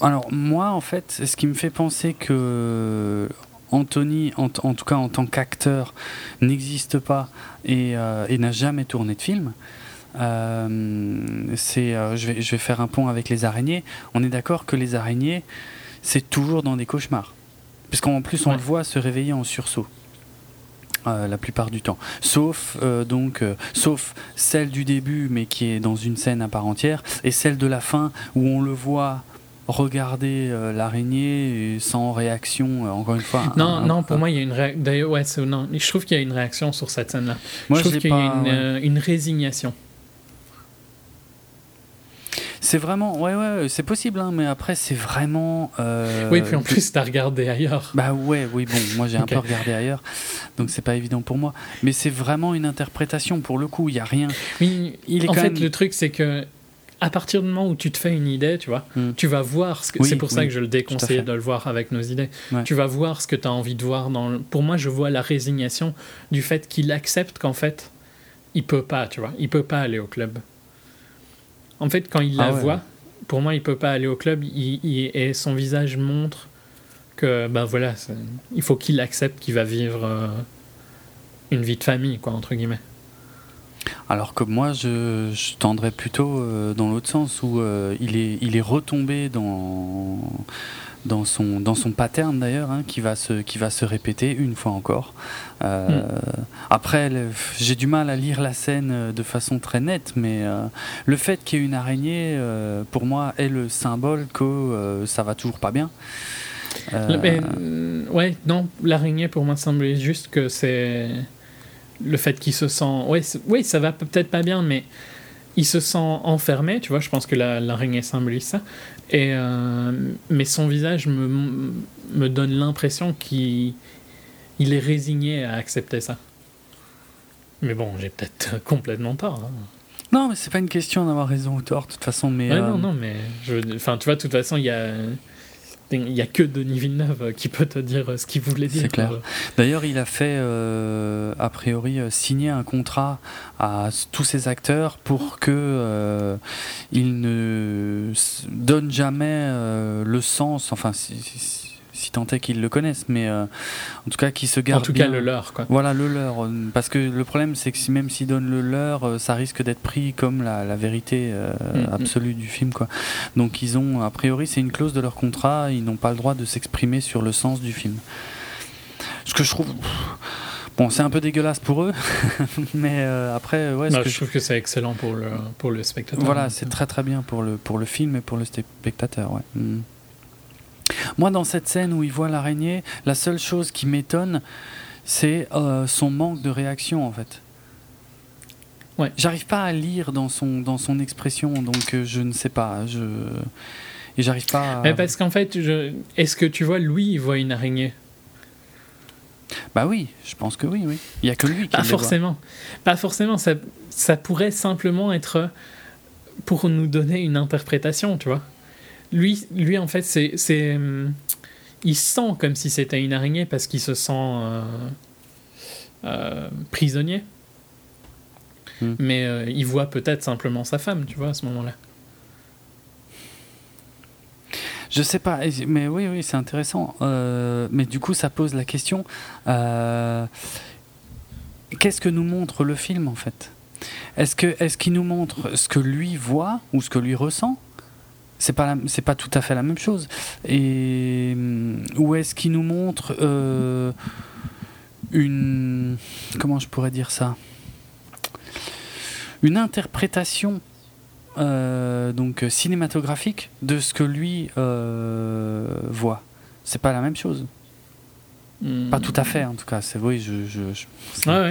Alors, moi, en fait, ce qui me fait penser que Anthony, en, en tout cas en tant qu'acteur, n'existe pas et, euh, et n'a jamais tourné de film. Euh, c'est, euh, je, vais, je vais faire un pont avec les araignées. On est d'accord que les araignées, c'est toujours dans des cauchemars. Puisqu'en plus, on Ouais. le voit se réveiller en sursaut. euh, la plupart du temps. Sauf, euh, donc, euh, sauf celle du début, mais qui est dans une scène à part entière, et celle de la fin, où on le voit regarder l'araignée sans réaction, encore une fois. Non, un- non, un- pour moi, il y a une réaction. D'ailleurs, ouais, non, je trouve qu'il y a une réaction sur cette scène-là. Moi, je trouve qu'il y a pas- une, ouais. une résignation. C'est vraiment, ouais, ouais, c'est possible, hein, mais après, c'est vraiment. euh, oui, puis en plus, t'as regardé ailleurs. Bah ouais, oui, bon, moi j'ai un peu regardé ailleurs, donc c'est pas évident pour moi. Mais c'est vraiment une interprétation pour le coup, il y a rien. Oui, Il est en quand fait, même- le truc, c'est que à partir du moment où tu te fais une idée, tu vois, Hmm. tu vas voir ce que. Oui, c'est pour ça que je le déconseille de le voir avec nos idées. Ouais. Tu vas voir ce que tu as envie de voir. Dans le- Pour moi, je vois la résignation du fait qu'il accepte qu'en fait, il peut pas, tu vois, il peut pas aller au club. En fait, quand il Ah la ouais. voit, pour moi, il peut pas aller au club il, il- et son visage montre que, ben voilà, il faut qu'il accepte qu'il va vivre euh, une vie de famille, quoi, entre guillemets. Alors que moi, je, je tendrais plutôt euh, dans l'autre sens où euh, il, est, il est retombé dans, dans, son, dans son pattern d'ailleurs, hein, qui, va se, qui va se répéter une fois encore. Euh, Après, le- j'ai du mal à lire la scène euh, de façon très nette, mais euh, le fait qu'il y ait une araignée, euh, pour moi, est le symbole que ça va toujours pas bien. Euh, ouais, non, l'araignée pour moi semblait juste que c'est le fait qu'il se sent. Oui, oui, ça va peut-être pas bien, mais il se sent enfermé, tu vois. Je pense que l'araignée symbolise ça. Et, euh, mais son visage me, me donne l'impression qu'il il est résigné à accepter ça. Mais bon, j'ai peut-être complètement tort. Hein. Non, mais c'est pas une question d'avoir raison ou tort, de toute façon. Mais ouais, non, non, mais je, enfin, tu vois, de toute façon, il y a il n'y a que Denis Villeneuve euh, qui peut te dire euh, ce qu'il voulait dire. C'est clair. D'ailleurs, il a fait, euh, a priori, signer un contrat à tous ses acteurs pour que il ne donne jamais le sens, enfin, si si tant est qu'ils le connaissent, mais euh, en tout cas qu'ils se gardent. En tout cas, le leur, quoi. Voilà, le leur. Parce que le problème, c'est que si, même s'ils donnent le leur, euh, ça risque d'être pris comme la, vérité euh, mm, mm. absolue du film, quoi. Donc, ils ont, a priori, c'est une clause de leur contrat, ils n'ont pas le droit de s'exprimer sur le sens du film. Ce que je trouve. Bon, c'est un peu dégueulasse pour eux, mais après, ouais. Bah, je, trouve que c'est excellent pour le, pour le spectateur. Voilà, c'est très très bien pour le, pour le film et pour le spectateur, ouais. Mm. Moi, dans cette scène où il voit l'araignée, la seule chose qui m'étonne, c'est euh, son manque de réaction, en fait. Ouais. J'arrive pas à lire dans son, dans son expression, donc euh, je ne sais pas. Je... Et j'arrive pas à... Mais parce qu'en fait, je... est-ce que tu vois, lui, il voit une araignée? Bah oui, je pense que oui, oui. Il y a que lui qui Pas forcément. Pas forcément. Ça, ça pourrait simplement être pour nous donner une interprétation, tu vois lui, lui, en fait, c'est, c'est, hum, il sent comme si c'était une araignée parce qu'il se sent euh, euh, prisonnier. Hmm. Mais euh, il voit peut-être simplement sa femme, tu vois, à ce moment-là. Je sais pas, mais oui, oui, c'est intéressant. mais du coup, ça pose la question qu'est-ce que nous montre le film en fait? Est-ce que est-ce qu'il nous montre ce que lui voit ou ce que lui ressent? C'est pas c'est pas tout à fait la même chose. Et mm, où est-ce qu'il nous montre euh, une comment je pourrais dire ça? Une interprétation euh, donc cinématographique de ce que lui euh, voit. C'est pas la même chose. Hmm. Pas tout à fait, en tout cas. C'est oui, je,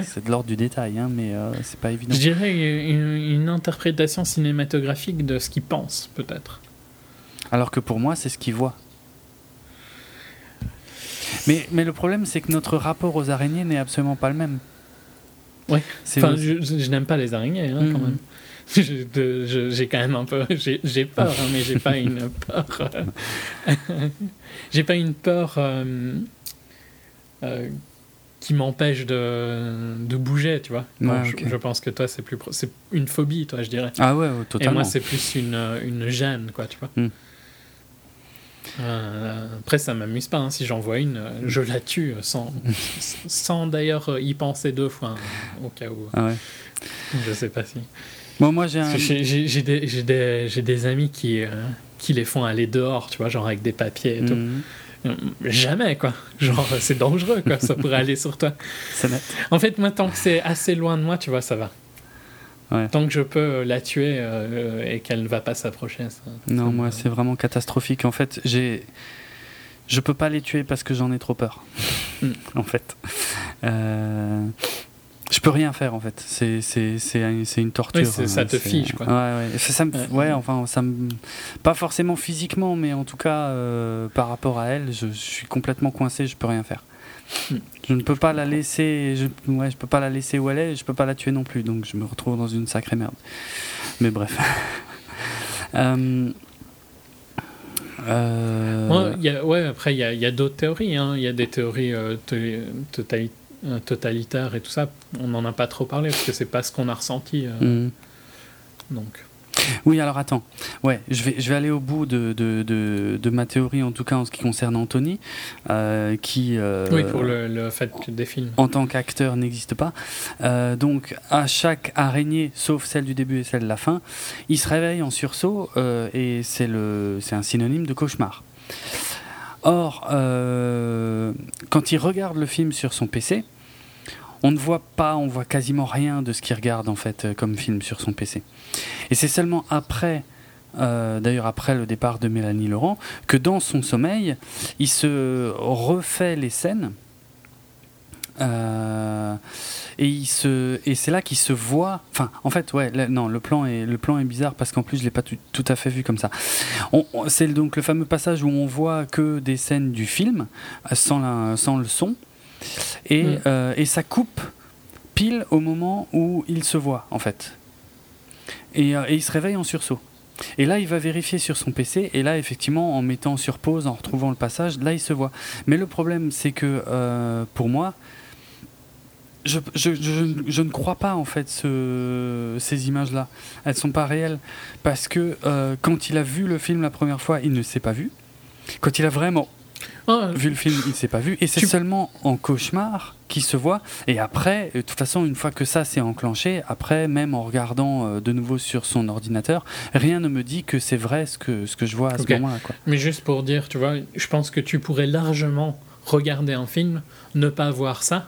c'est de l'ordre du détail, hein, mais c'est pas évident. Je dirais une, interprétation cinématographique de ce qu'il pense, peut-être. Alors que pour moi, c'est ce qu'il voit. Mais, mais le problème, c'est que notre rapport aux araignées n'est absolument pas le même. Oui. Enfin, je, n'aime pas les araignées, hein, quand mhm. même. J'ai quand même un peu. J'ai peur, hein, mais j'ai pas une peur. Euh, j'ai pas une peur euh, euh, qui m'empêche de, de, bouger, tu vois. je, pense que toi, c'est plus. C'est une phobie, toi, je dirais. Ah ouais, totalement. Et moi, c'est plus une, une gêne, quoi, tu vois. Hmm. Euh, après, ça m'amuse pas. Hein. Si j'en vois une, euh, je la tue sans, sans d'ailleurs y penser deux fois, hein, au cas où. Ah ouais. Je sais pas si. Bon, moi, j'ai J'ai des, des, des, amis qui, euh, qui les font aller dehors, tu vois, genre avec des papiers et tout. Mhm. Jamais, quoi. Genre, c'est dangereux, quoi. Ça pourrait aller sur toi. En fait, moi, tant que c'est assez loin de moi, tu vois, ça va. Tant que je peux la tuer euh, et qu'elle ne va pas s'approcher. Non, moi, c'est vraiment catastrophique. En fait, j'ai. Je peux pas les tuer parce que j'en ai trop peur. Hmm. en fait. Euh... Je peux rien faire en fait. C'est une torture. Oui, ça te fige quoi. Ouais, ouais. Ça, me, ouais, enfin, ça me, pas forcément physiquement, mais en tout cas euh, par rapport à elle, je, je, suis complètement coincé. Je peux rien faire. Je ne peux pas la laisser, je, ouais, je peux pas la laisser où elle est, je peux pas la tuer non plus, donc je me retrouve dans une sacrée merde. Mais bref. euh, euh... Ouais, y a, ouais, après, il y a, y a d'autres théories. Hein. Il y a des théories euh, totalitaires et tout ça. On n'en a pas trop parlé parce que c'est pas ce qu'on a ressenti. Mm. Donc. Oui, alors attends. Ouais, je vais, je vais aller au bout de, de, de, ma théorie, en tout cas en ce qui concerne Anthony, euh, qui. Euh, oui, pour le, fait que des films. En tant qu'acteur, n'existe pas. Euh, donc, à chaque araignée, sauf celle du début et celle de la fin, il se réveille en sursaut et c'est un synonyme de cauchemar. Or, quand il regarde le film sur son PC, on ne voit pas, on voit quasiment rien de ce qu'il regarde en fait euh, comme film sur son PC. Et c'est seulement après, euh, d'ailleurs après le départ de Mélanie Laurent, que dans son sommeil, il se refait les scènes Euh, et il se et c'est là qu'il se voit enfin en fait ouais non le plan est le plan est bizarre parce qu'en plus je l'ai pas tout, à fait vu comme ça c'est donc le fameux passage où on voit que des scènes du film sans la, sans le son et, Mm. euh, et ça coupe pile au moment où il se voit en fait et, euh, et il se réveille en sursaut et là, il va vérifier sur son PC, et là, effectivement, en mettant sur pause, en retrouvant le passage, là, il se voit. Mais le problème, c'est que euh, pour moi, je, je, je, je ne crois pas en fait ce, ces images-là. Elles sont pas réelles parce que euh, quand il a vu le film la première fois, il ne s'est pas vu. Quand il a vraiment Ah, vu le film, il ne s'est pas vu. Et c'est Tu- seulement en cauchemar qu'il se voit. Et après, euh, de toute façon, une fois que ça s'est enclenché, après, même en regardant euh, de nouveau sur son ordinateur, rien ne me dit que c'est vrai ce que, ce que je vois à ce moment-là. Mais juste pour dire, tu vois, je pense que tu pourrais largement regarder un film, ne pas voir ça,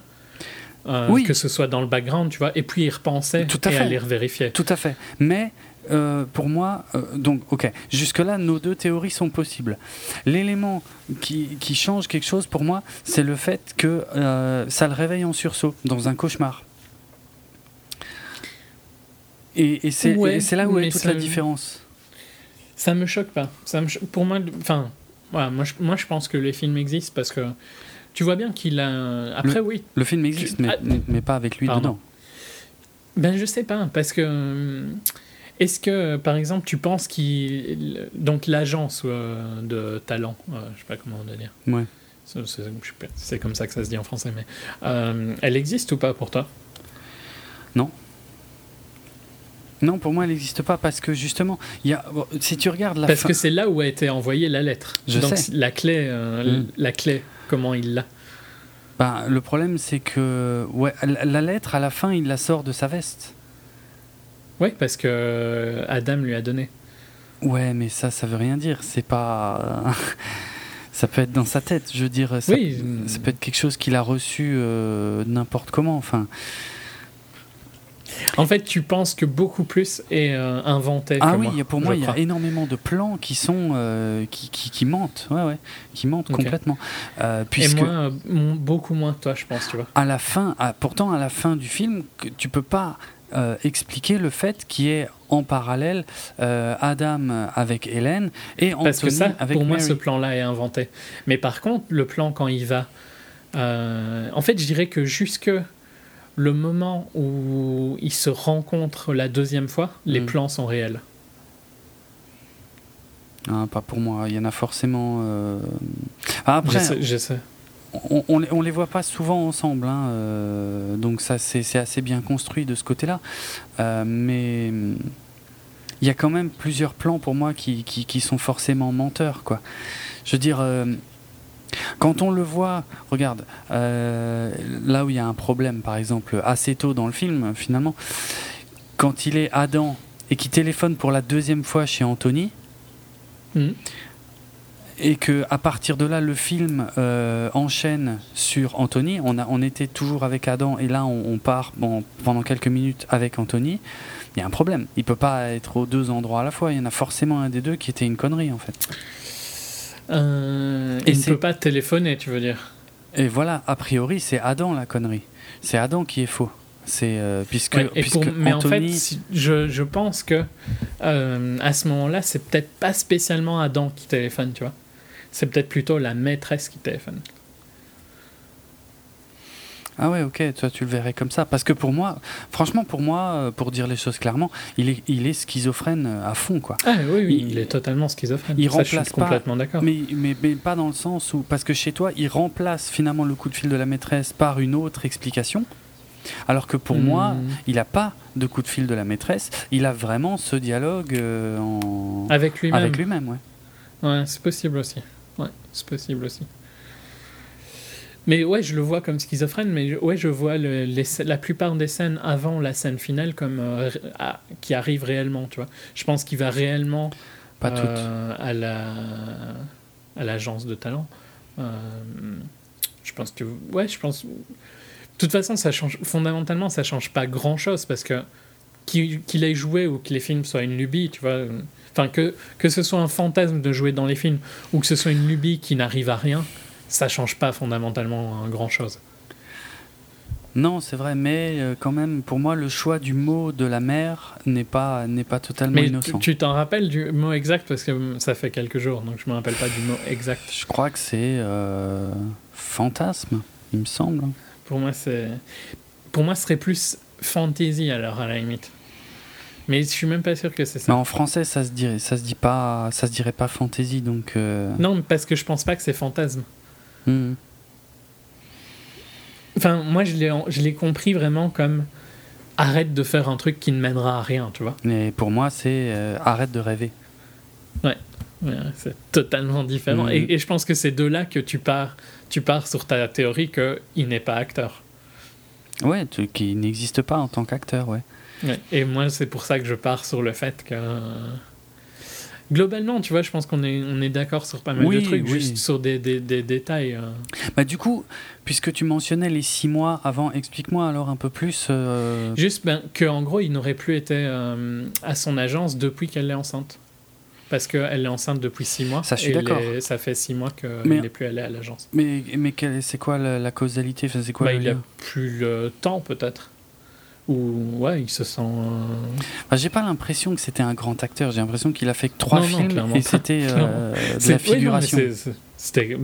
euh, Oui. que ce soit dans le background, tu vois, et puis y repenser Tout à et fait. aller vérifier. Tout à fait. Mais euh, pour moi, euh, donc, ok, jusque-là, nos deux théories sont possibles. L'élément qui, qui change quelque chose pour moi, c'est le fait que euh, ça le réveille en sursaut, dans un cauchemar. Et, et c'est Ouais, là où est toute la différence. Ça me choque pas. Ça me cho- Pour moi, enfin, voilà, moi, je, moi je pense que les films existent parce que tu vois bien qu'il a. Après, oui. Le film existe, mais, Ah, mais pas avec lui pardon. dedans. Ben, je sais pas, parce que. Euh, Est-ce que, par exemple, tu penses qu'il. Donc, l'agence euh, de talent, euh, je sais pas comment on doit dire. Ouais. C'est- comme ça que ça se dit en français, mais. euh, elle existe ou pas pour toi? Non, pour moi, elle n'existe pas parce que justement, il y a, si tu regardes la Parce fin- que c'est là où a été envoyée la lettre. Je Donc, sais. la clé, euh, Mm. la clé, comment il l'a? Ben, le problème, c'est que ouais, la lettre, à la fin, il la sort de sa veste. Oui, parce que euh, Adam lui a donné. Ouais, mais ça, ça veut rien dire. C'est pas. ça peut être dans sa tête. Je veux dire, ça, Oui. ça peut être quelque chose qu'il a reçu euh, n'importe comment. Enfin, En fait, tu penses que beaucoup plus est euh, inventé ah que oui, moi, pour moi, il y a énormément de plans qui sont euh, qui, qui, qui mentent. Ouais, ouais, qui mentent complètement. Euh, Et puisque moi, euh, m- beaucoup moins que toi, je pense, tu vois. à la fin, à- pourtant à la fin du film, tu peux pas euh, expliquer le fait qu'il y ait en parallèle euh, Adam avec Hélène et Anthony Parce que ça, avec pour moi, ce plan-là est inventé. Mais par contre, le plan quand il va... euh, en fait, je dirais que jusque le moment où ils se rencontrent la deuxième fois, les Mm. plans sont réels. Ah, pas pour moi. Il y en a forcément. ah, je Après, sais, je sais. On, on, les- voit pas souvent ensemble, hein, euh, donc ça c'est assez bien construit de ce côté-là. Euh, mais il y a quand même plusieurs plans pour moi qui, sont forcément menteurs, quoi. Je veux dire, euh, quand on le voit, regarde, là où il y a un problème, par exemple, assez tôt dans le film, finalement, quand il est Adam et qui téléphone pour la deuxième fois chez Anthony, Mhm. Et que à partir de là le film euh, enchaîne sur Anthony. On, a, on était toujours avec Adam et là on, on part bon, pendant quelques minutes avec Anthony. Il y a un problème. Il peut pas être aux deux endroits à la fois. Il y en a forcément un des deux qui était une connerie en fait. Euh, Et il ne peut pas téléphoner, tu veux dire. et voilà a priori c'est Adam la connerie. C'est Adam qui est faux. C'est euh, puisque, Ouais, et puisque pour- mais Anthony en fait, si- je, je pense que euh, à ce moment-là, c'est peut-être pas spécialement Adam qui téléphone, tu vois. C'est peut-être plutôt la maîtresse qui téléphone. Ah ouais, ok, toi tu le verrais comme ça. Parce que pour moi, franchement, pour moi, euh, pour dire les choses clairement, il est, il est schizophrène euh, à fond, quoi. Ah oui, oui, Il- il, est totalement schizophrène. il Ça, je suis remplace complètement d'accord. Mais, mais, mais pas dans le sens où. Parce que chez toi, il remplace finalement le coup de fil de la maîtresse par une autre explication. Alors que pour moi, Hmm. il n'a pas de coup de fil de la maîtresse. Il a vraiment ce dialogue euh, en... Avec lui-même. avec lui-même. Ouais. Ouais, c'est possible aussi. Ouais, c'est possible aussi. Mais ouais, je le vois comme schizophrène, mais ouais, je vois le- les, la plupart des scènes avant la scène finale comme euh, à- qui arrivent réellement, tu vois. Je pense qu'il va réellement Pas euh, à la à l'agence de talent. Euh, je pense que ouais, je pense. De toute façon, ça change fondamentalement, ça change pas grand chose parce que qu'il ait joué ou que les films soient une lubie, tu vois. Enfin que que ce soit un fantasme de jouer dans les films ou que ce soit une lubie qui n'arrive à rien, ça change pas fondamentalement grand chose. Non, c'est vrai, mais euh, quand même, pour moi, le choix du mot de la mère n'est pas, n'est pas totalement Mais innocent. tu t'en rappelles du mot exact? Parce que ça fait quelques jours, donc je me rappelle pas du mot exact. Je crois que c'est euh, fantasme, il me semble. Pour moi, c'est. Pour moi, ce serait plus fantasy alors à la limite. Mais je suis même pas sûr que c'est Mais ça. en français, ça se dirait, ça se dit pas, ça se dirait pas fantaisie, donc. euh, Non, parce que je pense pas que c'est fantasme. hmm. Enfin, moi, je l'ai, compris vraiment comme arrête de faire un truc qui ne mènera à rien, tu vois. Mais pour moi, c'est euh, arrête de rêver. Ouais, c'est totalement différent. Et, et je pense que c'est de là que tu pars, tu pars sur ta théorie qu'il n'est pas acteur. Ouais, tu- qui n'existe pas en tant qu'acteur, ouais. Ouais. Et moi, c'est pour ça que je pars sur le fait que. euh, Globalement, tu vois, je pense qu'on est, on est d'accord sur pas mal Oui, de trucs, oui. juste sur des, des, des détails. euh. Bah du coup, puisque tu mentionnais les six mois avant, explique-moi alors un peu plus. euh, Juste ben, qu'en gros, il n'aurait plus été euh, à son agence depuis qu'elle est enceinte. Parce qu'elle est enceinte depuis six mois. Ça, je suis et d'accord. ça fait six mois qu'elle n'est plus allée à l'agence. Mais, mais c'est quoi la, la causalité? Enfin, C'est quoi Bah, le il a lien? plus le temps, peut-être. Ou, ouais, il se sent. euh, Bah, J'ai pas l'impression que c'était un grand acteur. J'ai l'impression qu'il a fait que trois Non, films et c'était euh, de la oui, non, mais figuration. c'est- c'était-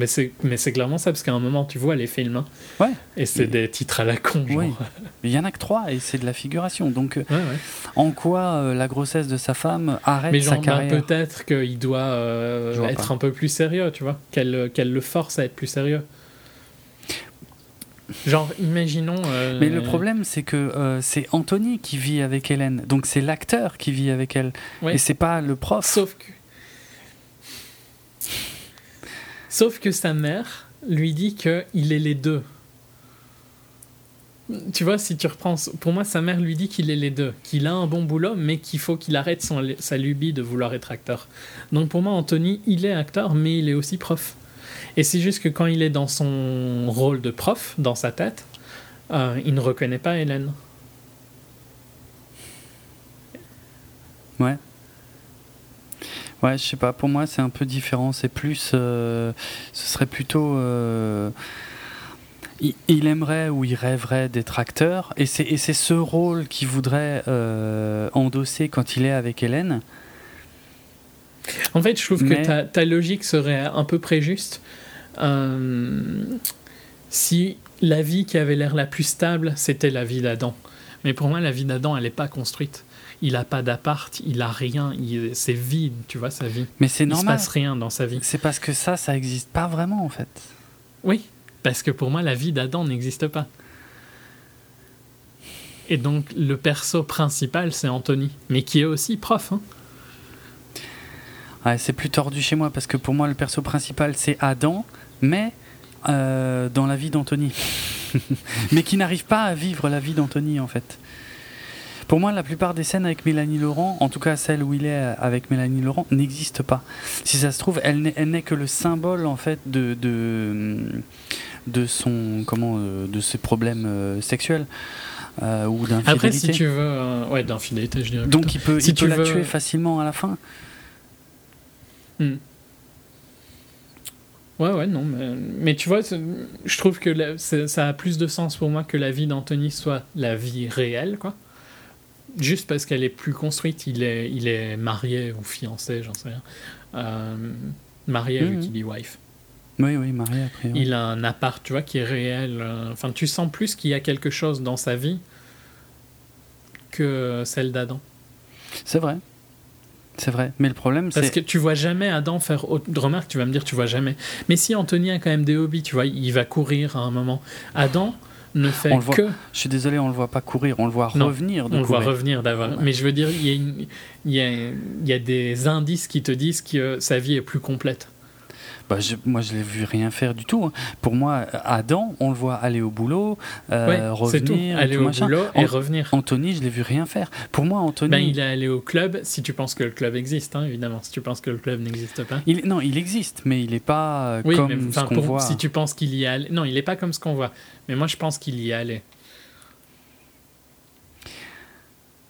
Mais c'est clairement ça, parce qu'à un moment, tu vois les films. hein, Ouais. Et c'est des titres à la con, genre. Oui. Il y en a que trois et c'est de la figuration. Donc, euh, Ouais, ouais. en quoi euh, la grossesse de sa femme arrête Mais sa genre, bah, carrière? peut-être qu'il doit euh, être pas. un peu plus sérieux, tu vois. Qu'elle qu'elle le force à être plus sérieux. Genre, imaginons. euh, Mais le problème, c'est que euh, c'est Anthony qui vit avec Hélène. Donc, c'est l'acteur qui vit avec elle. Ouais. Et c'est pas le prof. Sauf que. Sauf que sa mère lui dit qu'il est les deux. Tu vois, si tu reprends. Pour moi, sa mère lui dit qu'il est les deux. Qu'il a un bon boulot, mais qu'il faut qu'il arrête son, sa lubie de vouloir être acteur. Donc pour moi, Anthony, il est acteur, mais il est aussi prof. Et c'est juste que quand il est dans son rôle de prof, dans sa tête, euh, il ne reconnaît pas Hélène. Ouais. Ouais, je sais pas. Pour moi, c'est un peu différent. C'est plus. euh, ce serait plutôt. euh, il, il aimerait ou il rêverait d'être acteur. Et c'est ce rôle qu'il voudrait endosser quand il est avec Hélène. En fait, je trouve Mais- que ta, ta logique serait un peu préjuste euh, si la vie qui avait l'air la plus stable, c'était la vie d'Adam. Mais pour moi, la vie d'Adam, elle n'est pas construite. Il a pas d'appart, il a rien, c'est vide, tu vois, sa vie. Mais c'est Il se normal. passe rien dans sa vie. C'est parce que ça, ça existe pas vraiment en fait. Oui, parce que pour moi, la vie d'Adam n'existe pas. Et donc, le perso principal, c'est Anthony, mais qui est aussi prof. hein. Ouais, c'est plus tordu chez moi parce que pour moi, le perso principal, c'est Adam, mais euh, dans la vie d'Anthony. mais qui n'arrive pas à vivre la vie d'Anthony en fait. Pour moi, la plupart des scènes avec Mélanie Laurent, en tout cas celle où il est avec Mélanie Laurent, n'existent pas. Si ça se trouve, elle n'est, que le symbole en fait de de, de son comment euh, de ses problèmes euh, sexuels euh, ou d'infidélité. Après, si tu veux. euh, ouais, d'infidélité, je dirais. Donc plutôt. il peut, Si il peut tu la veux- tuer facilement à la fin. Hmm. Ouais, ouais, non, mais, mais tu vois, je trouve que la- ça a plus de sens pour moi que la vie d'Anthony soit la vie réelle, quoi. Juste parce qu'elle est plus construite, il est, il est marié ou fiancé, j'en sais rien. Euh, marié, vu Mhm. qu'il dit wife. Oui, oui, Marie après. oui. Il a un appart, tu vois, qui est réel. euh, Enfin, tu sens plus qu'il y a quelque chose dans sa vie que celle d'Adam. C'est vrai. C'est vrai. Mais le problème, Parce c'est. que tu vois jamais Adam faire autre... Remarque, tu vas me dire, tu vois jamais. Mais si Anthony a quand même des hobbies, tu vois, il va courir à un moment. Adam ne fait On le voit. que... Je suis désolé, on le voit pas courir, on le voit Non, revenir de On le voit revenir d'avoir... Ouais. Mais je veux dire, il y, a une- il, y a, il y a des indices qui te disent que sa vie est plus complète. Bah, je- moi, je l'ai vu rien faire du tout. hein. Pour moi, Adam, on le voit aller au boulot, euh, c'est tout. revenir, Aller tout au machin. boulot et An- revenir. Anthony, je l'ai vu rien faire. Pour moi, Anthony. Ben, il est allé au club, si tu penses que le club existe, hein, évidemment. Si tu penses que le club n'existe pas. il- non, il existe, mais il n'est pas euh, Oui, comme mais ce qu'on voit. si tu penses qu'il y allé... Non, il n'est pas comme ce qu'on voit. Mais moi, je pense qu'il y.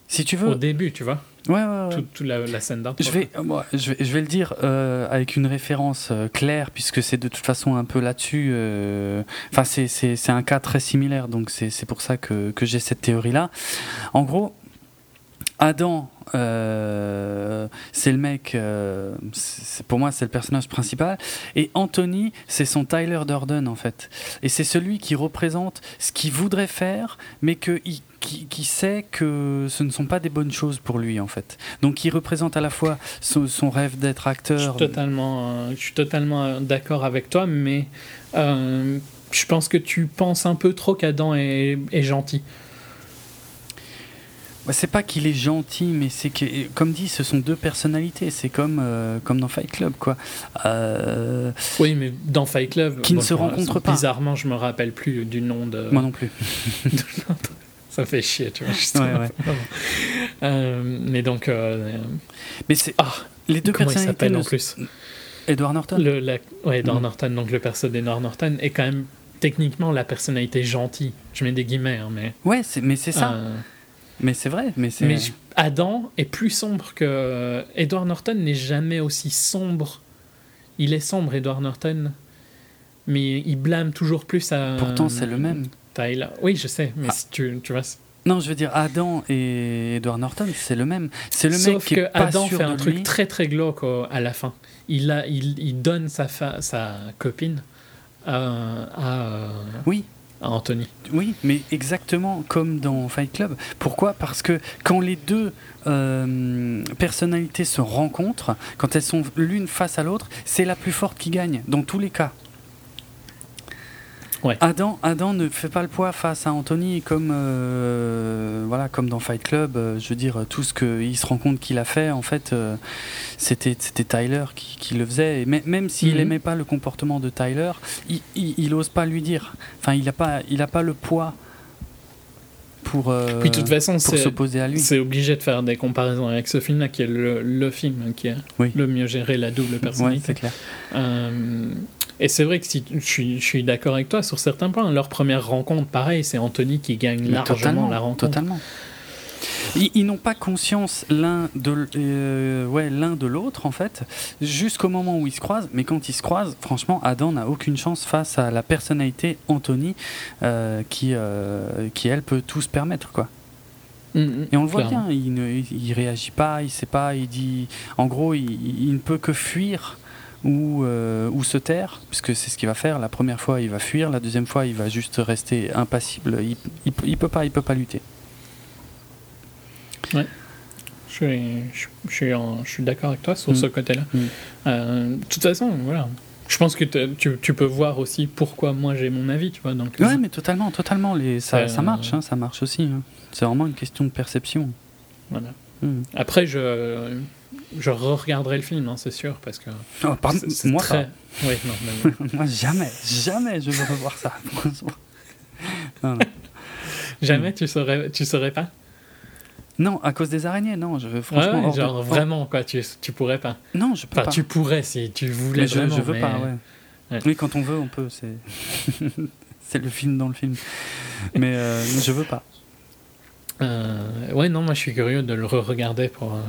Si si tu veux. Au début, tu vois. Ouais, ouais, ouais. Toute toute la, la scène d'intro. Je vais, moi, je, vais, je vais le dire euh, avec une référence euh, claire, puisque c'est de toute façon un peu là-dessus. euh, Enfin, c'est- un cas très similaire, donc c'est pour ça que, que j'ai cette théorie-là. En gros, Adam, euh, c'est le mec, euh, pour moi, c'est le personnage principal, et Anthony, c'est son Tyler Durden, en fait. Et c'est celui qui représente ce qu'il voudrait faire, mais que il- qui, qui sait que ce ne sont pas des bonnes choses pour lui, en fait. Donc, il représente à la fois son, son rêve d'être Je suis acteur. totalement, euh, je suis totalement euh, d'accord avec toi, mais euh, je pense que tu penses un peu trop qu'Adam est, est gentil. Bah, c'est pas qu'il est gentil, mais c'est que, comme dit, ce sont deux personnalités. C'est comme, euh, comme dans Fight Club, quoi. Euh, Oui, mais dans Fight Club, Qui ne se euh, rencontrent pas. Bizarrement, je me rappelle plus du nom de. Moi non plus. Ça fait chier, tu vois. Ouais, ouais. Euh, mais donc, euh, Mais c'est ah, les deux comment il s'appelle en plus Edward Norton. le, la, Ouais, Edward. Norton. Donc le perso d'Edward Norton est quand même techniquement la personnalité gentille. Je mets des guillemets, hein, mais. Ouais, c'est- mais c'est ça. euh, Mais c'est vrai. Mais c'est. Mais je- Adam est plus sombre que. Edward Norton n'est jamais aussi sombre. Il est sombre, Edward Norton. Mais il blâme toujours plus à. Pourtant, c'est le même. Oui, je sais, mais Ah. si tu, tu vois. Non, je veux dire, Adam et Edward Norton, c'est le même. C'est le mec Sauf qui que est pas Adam sûr fait un truc lui. très très glauque au- à la fin. Il, a, il, il donne sa, fa- sa copine à, à, Oui, à Anthony. oui, mais exactement comme dans Fight Club. Pourquoi? Parce que quand les deux euh, personnalités se rencontrent, quand elles sont l'une face à l'autre, c'est la plus forte qui gagne, dans tous les cas. Ouais. Adam, Adam ne fait pas le poids face à Anthony comme euh, voilà comme dans Fight Club. euh, je veux dire tout ce qu'il se rend compte qu'il a fait en fait euh, c'était c'était Tyler qui, qui le faisait et même s'il Mhm. aimait pas le comportement de Tyler, il, il, il ose pas lui dire. Enfin il a pas il a pas le poids pour euh, Puis de toute façon, s'opposer à lui. c'est obligé de faire des comparaisons avec ce film-là, qui est le, le film qui a Oui. le mieux géré la double personnalité. clair. Euh, et c'est vrai que si, je suis, je suis d'accord avec toi sur certains points. Leur première rencontre, pareil, c'est Anthony qui gagne Mais largement la rencontre. Totalement. Ils, ils n'ont pas conscience l'un de, euh, ouais, l'un de l'autre, en fait, jusqu'au moment où ils se croisent. Mais quand ils se croisent, franchement, Adam n'a aucune chance face à la personnalité Anthony, euh, qui, euh, qui, elle, peut tout se permettre, quoi. Mm, mm, Et on le voit clairement. bien, il ne il, il réagit pas, il sait pas, il dit... En gros, il, il ne peut que fuir ou, euh, ou se taire, puisque c'est ce qu'il va faire. La première fois, il va fuir, la deuxième fois, il va juste rester impassible. Il, il, il peut pas, il peut pas lutter. Je suis, je, suis, je suis d'accord avec toi sur Mm. ce côté-là. Mm. Euh, de toute façon, voilà. Je pense que tu, tu peux voir aussi pourquoi moi j'ai mon avis, tu vois. Donc, Ouais, mais totalement, totalement. Les, ça, Euh, ça marche, hein, ça marche aussi. hein. C'est vraiment une question de perception. voilà. Hmm. Après, je, je re-regarderai le film, hein, c'est sûr, parce que. Oh, pardon, moi, très... Oui, non, moi, jamais, jamais je veux revoir ça. franchement. Jamais tu saurais, tu saurais pas? Non, à cause des araignées, non. Je, franchement, ouais, hors de- genre vraiment, quoi, tu, tu pourrais pas. Non, je peux Enfin, pas. tu pourrais si tu voulais Mais je, vraiment, je veux mais- pas, ouais. Ouais. Oui, quand on veut, on peut. C'est, c'est le film dans le film. Mais euh, je veux pas. Euh, ouais, non, moi je suis curieux de le re-regarder pour, euh,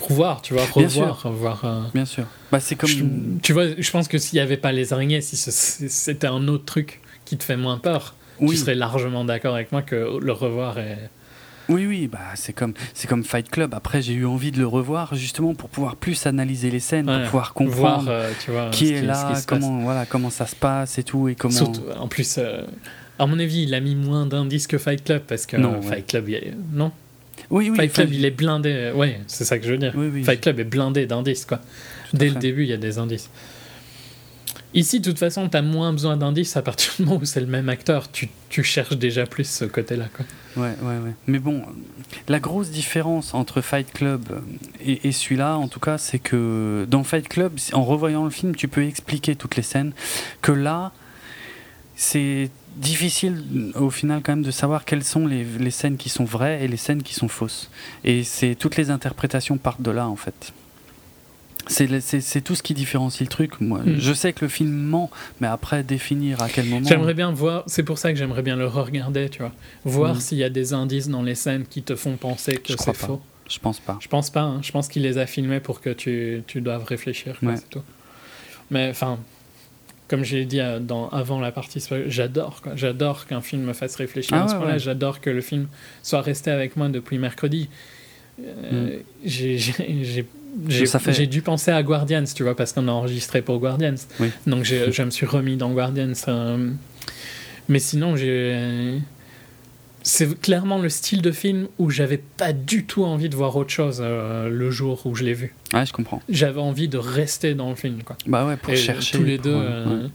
pour voir, tu vois, Bien revoir, voir. euh, Bien sûr. Bah, c'est comme. je- tu vois, je pense que s'il n'y avait pas les araignées, si c'était un autre truc qui te fait moins peur, oui. tu serais largement d'accord avec moi que le revoir est. Oui, oui, bah c'est comme c'est comme Fight Club. Après, j'ai eu envie de le revoir justement pour pouvoir plus analyser les scènes, Ouais, pour pouvoir voir, comprendre euh, tu vois, qui est là, passe. comment voilà comment ça se passe et tout et comment. Surtout, en plus, euh, à mon avis, il a mis moins d'indices que Fight Club parce que Non, ouais. Fight Club, il non, Oui, oui. Fight Club, il est blindé. euh, Ouais, c'est ça que je veux dire. Oui, oui. Fight Club est blindé d'indices, quoi. Dès le début, il y a des indices. Ici, de toute façon, t'as moins besoin d'indices à partir du moment où c'est le même acteur. Tu, tu cherches déjà plus ce côté-là, quoi. Ouais, ouais, ouais. Mais bon, la grosse différence entre Fight Club et, et celui-là, en tout cas, c'est que dans Fight Club, en revoyant le film, tu peux expliquer toutes les scènes. Que là, c'est difficile au final quand même de savoir quelles sont les, les scènes qui sont vraies et les scènes qui sont fausses. Et c'est toutes les interprétations partent de là, en fait. C'est tout ce qui différencie le truc. Moi, Mm. je sais que le film ment, mais après définir à quel moment. J'aimerais bien voir, c'est pour ça que j'aimerais bien le re-regarder, tu vois. Voir Mhm. s'il y a des indices dans les scènes qui te font penser que c'est faux. Je pense pas. Je pense pas, hein. je pense qu'il les a filmés pour que tu, tu doives réfléchir, quoi, Ouais. c'est tout. Mais enfin, comme j'ai dit euh, dans, avant la partie, j'adore. J'adore qu'un film me fasse réfléchir Ah à ce ouais, point-là. ouais. J'adore que le film soit resté avec moi depuis mercredi. Euh, j'ai- j'ai- dû penser à Guardians, tu vois, parce qu'on a enregistré pour Guardians. Oui. Donc je me suis remis dans Guardians. euh, mais sinon, j'ai. C'est clairement le style de film où j'avais pas du tout envie de voir autre chose euh, le jour où je l'ai vu. Ouais, je comprends. J'avais envie de rester dans le film. Quoi. Bah ouais, pour Et chercher. tous les deux, euh, euh, ouais.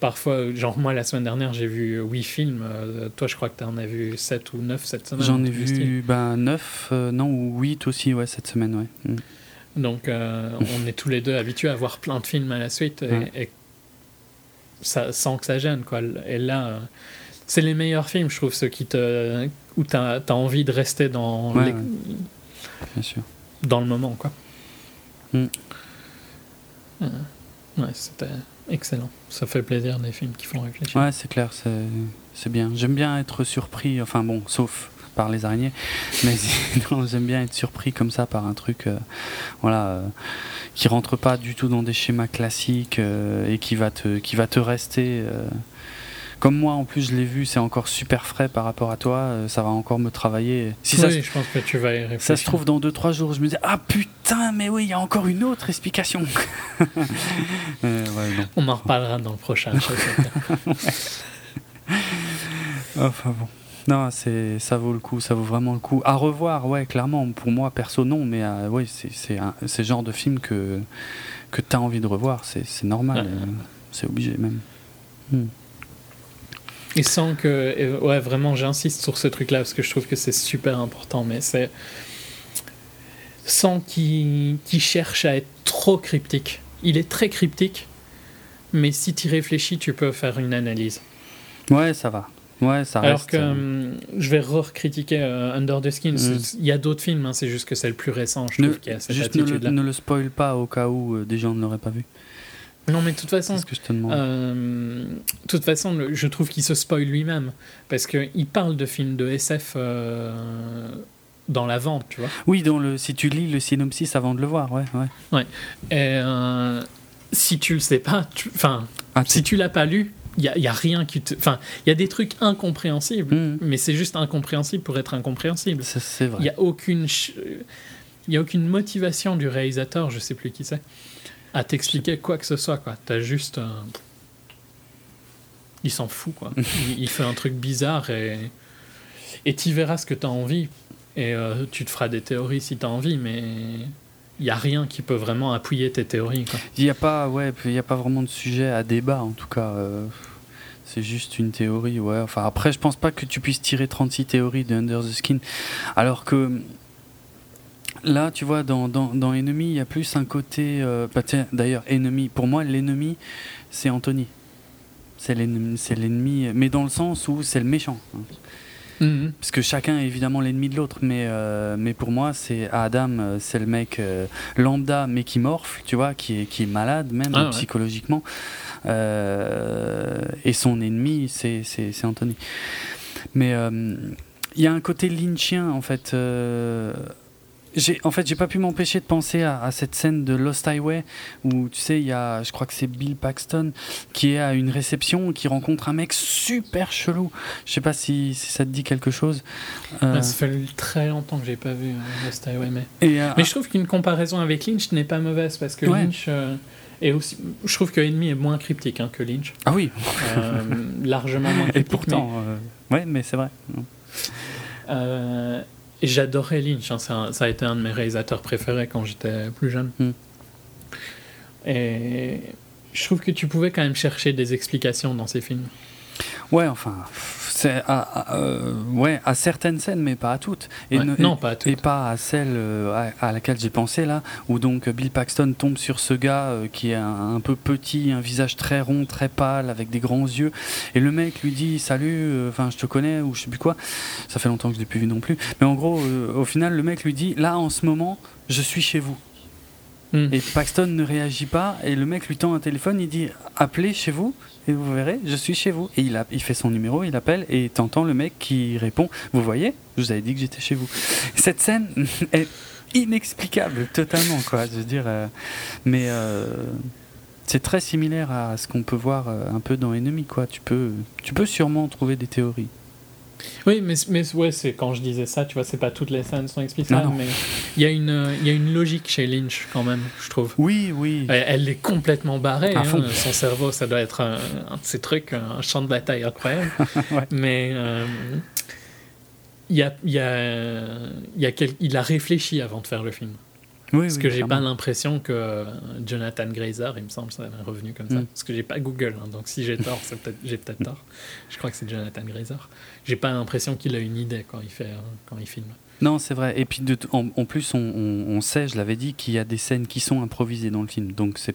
parfois, genre moi la semaine dernière, j'ai vu 8 films. euh, toi, je crois que tu en as vu 7 ou 9 cette semaine. J'en ai vu ben, 9, non, ou 8 aussi, ouais, cette semaine, ouais. Mm. Donc, euh, on est tous les deux habitués à voir plein de films à la suite et, Ouais. et ça, sans que ça gêne. Quoi. Et là, euh, c'est les meilleurs films, je trouve, ceux qui te, où tu as, envie de rester dans, Ouais, les- ouais. Bien sûr. dans le moment. Quoi. Mm. Euh, ouais, c'était excellent. Ça fait plaisir des films qui font réfléchir. Ouais, c'est clair, c'est bien. J'aime bien être surpris, enfin bon, sauf par les araignées, mais j'aime bien être surpris comme ça par un truc, euh, voilà, euh, qui rentre pas du tout dans des schémas classiques euh, et qui va te, qui va te rester. Comme moi, en plus, je l'ai vu, c'est encore super frais par rapport à toi, euh, ça va encore me travailler. Si ça, oui, je pense que tu vas y réfléchir. ça se trouve, dans 2-3 jours, je me dis Ah putain, mais oui, il y a encore une autre explication. Euh, ouais, non. On en reparlera dans le prochain chapitre. Enfin bon. Non, c'est ça vaut le coup, ça vaut vraiment le coup. À revoir, ouais, clairement. Pour moi, perso, non, mais euh, ouais, c'est le genre de film que que t'as envie de revoir. C'est c'est normal, Ouais. euh, c'est obligé même. Hmm. Et sans que. et ouais, vraiment, j'insiste sur ce truc-là parce que je trouve que c'est super important, mais c'est. Sans qu'il qu'il cherche à être trop cryptique. Il est très cryptique, mais si tu réfléchis, tu peux faire une analyse. Ouais, ça va. Ouais, ça Alors reste. que euh, hum, je vais re-critiquer euh, Under the Skin. Mm. Il y a d'autres films, hein, c'est juste que c'est le plus récent, je trouve, qui a cette juste ne attitude-là. ne le spoil pas au cas où euh, des gens ne l'auraient pas vu. Non, mais de toute façon, ce que je te demande. Euh, toute façon, le- je trouve qu'il se spoil lui-même parce qu'il parle de films de SF euh, dans la vente, tu vois. Oui, dans le, si tu lis le synopsis avant de le voir, ouais. ouais. Et euh, si tu le sais pas, enfin, Ah, si tu l'as pas lu, il y a, y a rien qui te, enfin, il y a des trucs incompréhensibles, Mhm. mais c'est juste incompréhensible pour être incompréhensible. c'est vrai. Il y a aucune, ch- y a aucune motivation du réalisateur, je sais plus qui c'est, à t'expliquer quoi que ce soit, quoi. T'as juste, il s'en fout, quoi. il, il fait un truc bizarre et et tu verras ce que tu as envie et euh, tu te feras des théories si tu as envie, mais il y a rien qui peut vraiment appuyer tes théories. Il n'y a pas, ouais, y a pas vraiment de sujet à débat en tout cas. euh, c'est juste une théorie, ouais. Enfin après, je pense pas que tu puisses tirer 36 théories de Under the Skin, alors que là, tu vois, dans, dans, dans Enemy, il y a plus un côté. euh, bah, D'ailleurs, Enemy, pour moi, l'ennemi, c'est Anthony. C'est l'ennemi, mais dans le sens où c'est le méchant. hein. Parce que chacun est évidemment l'ennemi de l'autre, mais, euh, mais pour moi, c'est Adam, euh, c'est le mec euh, lambda, mais qui morfle, tu vois, qui est, qui est malade même Ah ouais. psychologiquement. Et son ennemi, c'est Anthony. Mais il y a un côté lynchien, en fait. En fait j'ai pas pu m'empêcher de penser à, à cette scène de Lost Highway où tu sais il y a je crois que c'est Bill Paxton qui est à une réception qui rencontre un mec super chelou je sais pas si, si ça te dit quelque chose Euh, Ça fait très longtemps que j'ai pas vu euh, Lost Highway, mais... et, euh, mais je trouve qu'une comparaison avec Lynch n'est pas mauvaise parce que Ouais. Lynch euh, est aussi. Je trouve que Enemy est moins cryptique hein, que Lynch, ah oui Euh, largement moins et cryptique. pourtant euh, ouais mais c'est vrai mais, euh, et j'adorais Lynch, hein, ça a été un de mes réalisateurs préférés quand j'étais plus jeune. Mm. Et je trouve que tu pouvais quand même chercher des explications dans ces films. ouais enfin c'est à, à- euh, ouais à certaines scènes mais pas à toutes et Ouais. ne- non, pas à toutes. Et pas à celle euh, à, à laquelle j'ai pensé là, où donc Bill Paxton tombe sur ce gars euh, qui est un, un peu petit, un visage très rond, très pâle, avec des grands yeux, et le mec lui dit salut, enfin je te connais ou je sais plus quoi. Ça fait longtemps que je l'ai plus vu non plus. Mais en gros, au final, le mec lui dit là en ce moment, je suis chez vous. Hmm. Et Paxton ne réagit pas. Et le mec lui tend un téléphone. Il dit Appelez chez vous. Et vous verrez, je suis chez vous. Et il, a, il fait son numéro, il appelle. Et t'entends le mec qui répond Vous voyez Je vous avais dit que j'étais chez vous. Cette scène est inexplicable, totalement. Quoi. Je veux dire. euh, mais. euh, c'est très similaire à ce qu'on peut voir euh, un peu dans Enemy, quoi. Tu peux, tu peux sûrement trouver des théories. Oui, mais, mais ouais, c'est quand je disais ça, tu vois, c'est pas toutes les scènes sont Non, non. mais il y, a une, euh, y a une logique chez Lynch quand même, je trouve. Oui, oui. Elle, elle est complètement barrée. Hein. Son cerveau, ça doit être un, un de ces trucs, un champ de bataille incroyable. Ouais. Mais euh, il, y a, il, y a, il, a quel- il a réfléchi avant de faire le film. Oui Parce oui, que j'ai pas l'impression que euh, Jonathan Grazer, il me semble, ça m'est revenu comme ça. Mm. Parce que j'ai pas Google, hein, donc si j'ai tort, c'est peut-être, j'ai peut-être tort. Je crois que c'est Jonathan Grazer. J'ai pas l'impression qu'il a une idée quand il fait, euh, quand il filme. Non, c'est vrai. Et puis, de en, en plus, on, on- on sait, je l'avais dit, qu'il y a des scènes qui sont improvisées dans le film. Donc, c'est.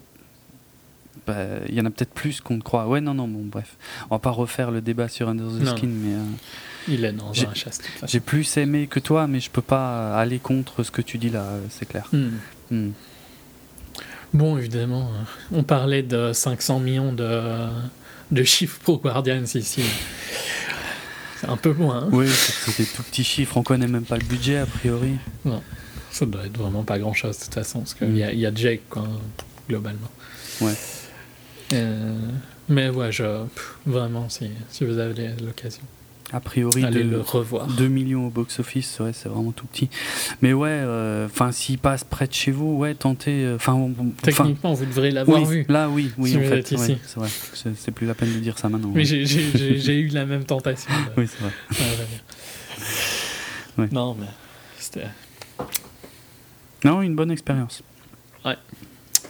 bah, Il y en a peut-être plus qu'on ne croit. Ouais, non, non, bon, bref. On va pas refaire le débat sur Under the Non. Skin, mais euh, Il est dans J'ai- un chasse. j'ai plus aimé que toi, mais je peux pas aller contre ce que tu dis là, c'est clair. Hmm. Hmm. Bon, évidemment, euh, on parlait de 500 millions de, de chiffres pour Guardians ici. C'est un peu loin. hein. Oui, c'est des tout petits chiffres. On connaît même pas le budget, a priori. Ça doit être vraiment pas grand chose de toute façon, parce qu'il Mm. y, a- y a Jake, quoi, globalement. Ouais. Euh, mais ouais, je, pff, vraiment, si, si vous avez l'occasion, A priori, allez de- le revoir. 2 millions au box-office, ouais, c'est vraiment tout petit. Mais ouais, enfin, s'il passe près de chez vous, ouais, tentez. Enfin, on- enfin, Techniquement, vous devrez l'avoir oui, vu. Là, oui, oui, Si en fait, ouais, c'est vrai. C'est plus la peine de dire ça maintenant. Mais ouais. j'ai- eu la même tentation. de- Oui, c'est vrai. Ouais, ouais, ouais. Ouais. Non, mais c'était. Non, une bonne expérience.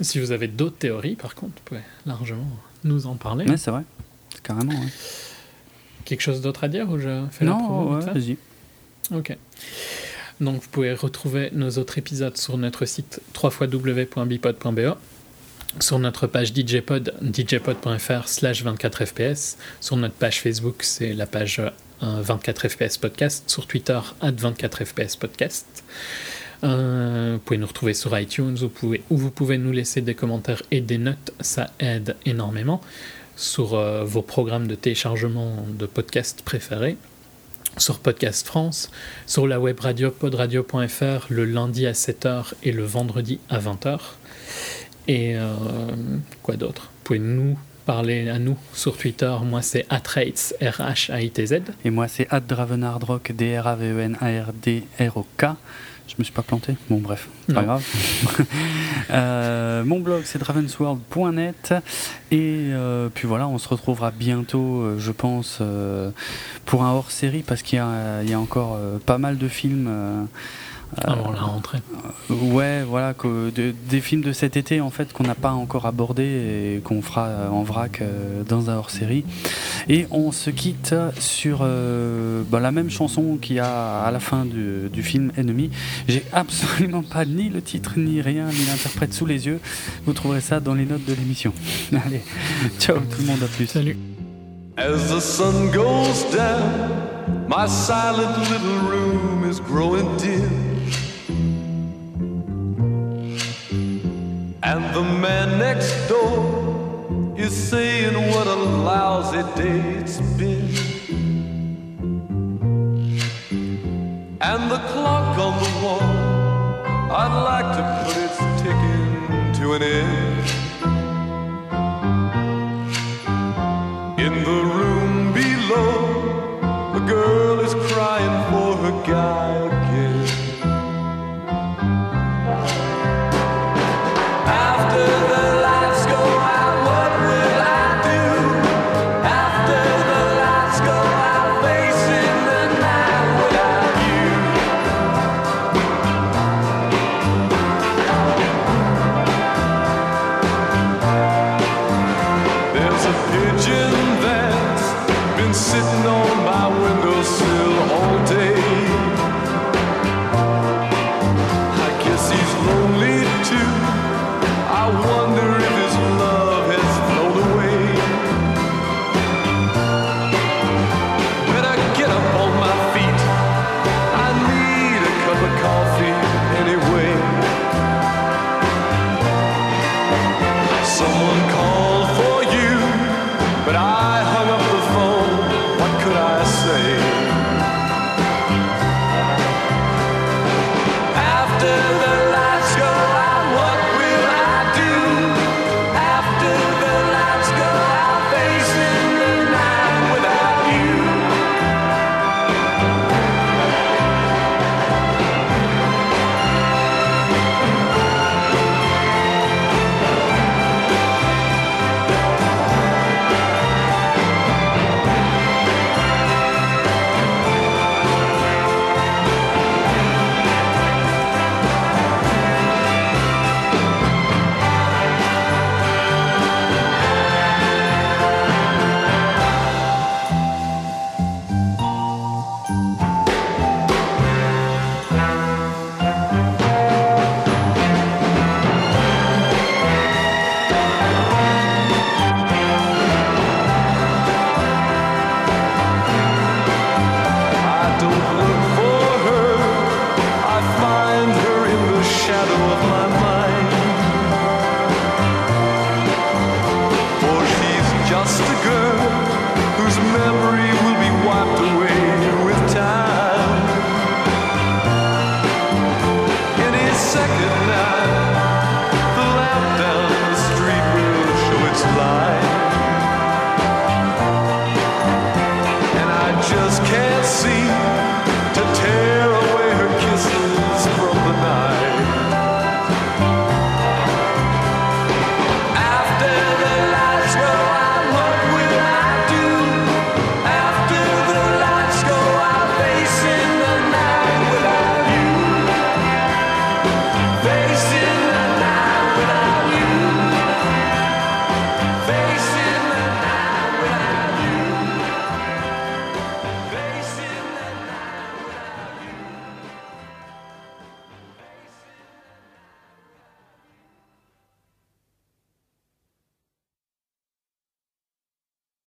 Si vous avez d'autres théories, par contre, vous pouvez largement nous en parler. Ouais, c'est vrai. Carrément. ouais. Quelque chose d'autre à dire ou je fais la promo Non, ouais, vas-y. Ok. Donc vous pouvez retrouver nos autres épisodes sur notre site www.bipod.be, sur notre page DJpod, djpod.fr slash 24fps, sur notre page Facebook, c'est la page euh, 24fps podcast, sur Twitter, at 24fps podcast. Euh, vous pouvez nous retrouver sur iTunes, vous pouvez, où vous pouvez nous laisser des commentaires et des notes, ça aide énormément sur euh, vos programmes de téléchargement de podcasts préférés, sur Podcast France, sur la web radio podradio.fr le lundi à 7h et le vendredi à 20h. Et euh, quoi d'autre? Vous pouvez nous parler à nous sur Twitter, moi c'est atrates, R-H-A-I-T-Z. Et moi, c'est Ad Dravenardrock, D-R-A-V-E-N-A-R-D-R-O-K. Je me suis pas planté. Bon, bref, pas Non. grave. Euh, mon blog, c'est dravensworld.net. Et euh, puis voilà, on se retrouvera bientôt, euh, je pense, pour un hors série, parce qu'il y, a- il y a encore pas mal de films. Euh, Avant la rentrée. Ouais, voilà, que de- des films de cet été en fait qu'on n'a pas encore abordé et qu'on fera euh, en vrac euh, dans un hors-série. Et on se quitte sur euh, bah, la même chanson qu'il y a à la fin du, du film Enemy. J'ai absolument pas ni le titre ni rien ni l'interprète sous les yeux. Vous trouverez ça dans les notes de l'émission. Allez, ciao tout le monde, à plus. Salut. As the sun goes down, my silent little room is growing dim. And the man next door is saying what a lousy day it's been. And the clock on the wall, I'd like to put its ticking to an end.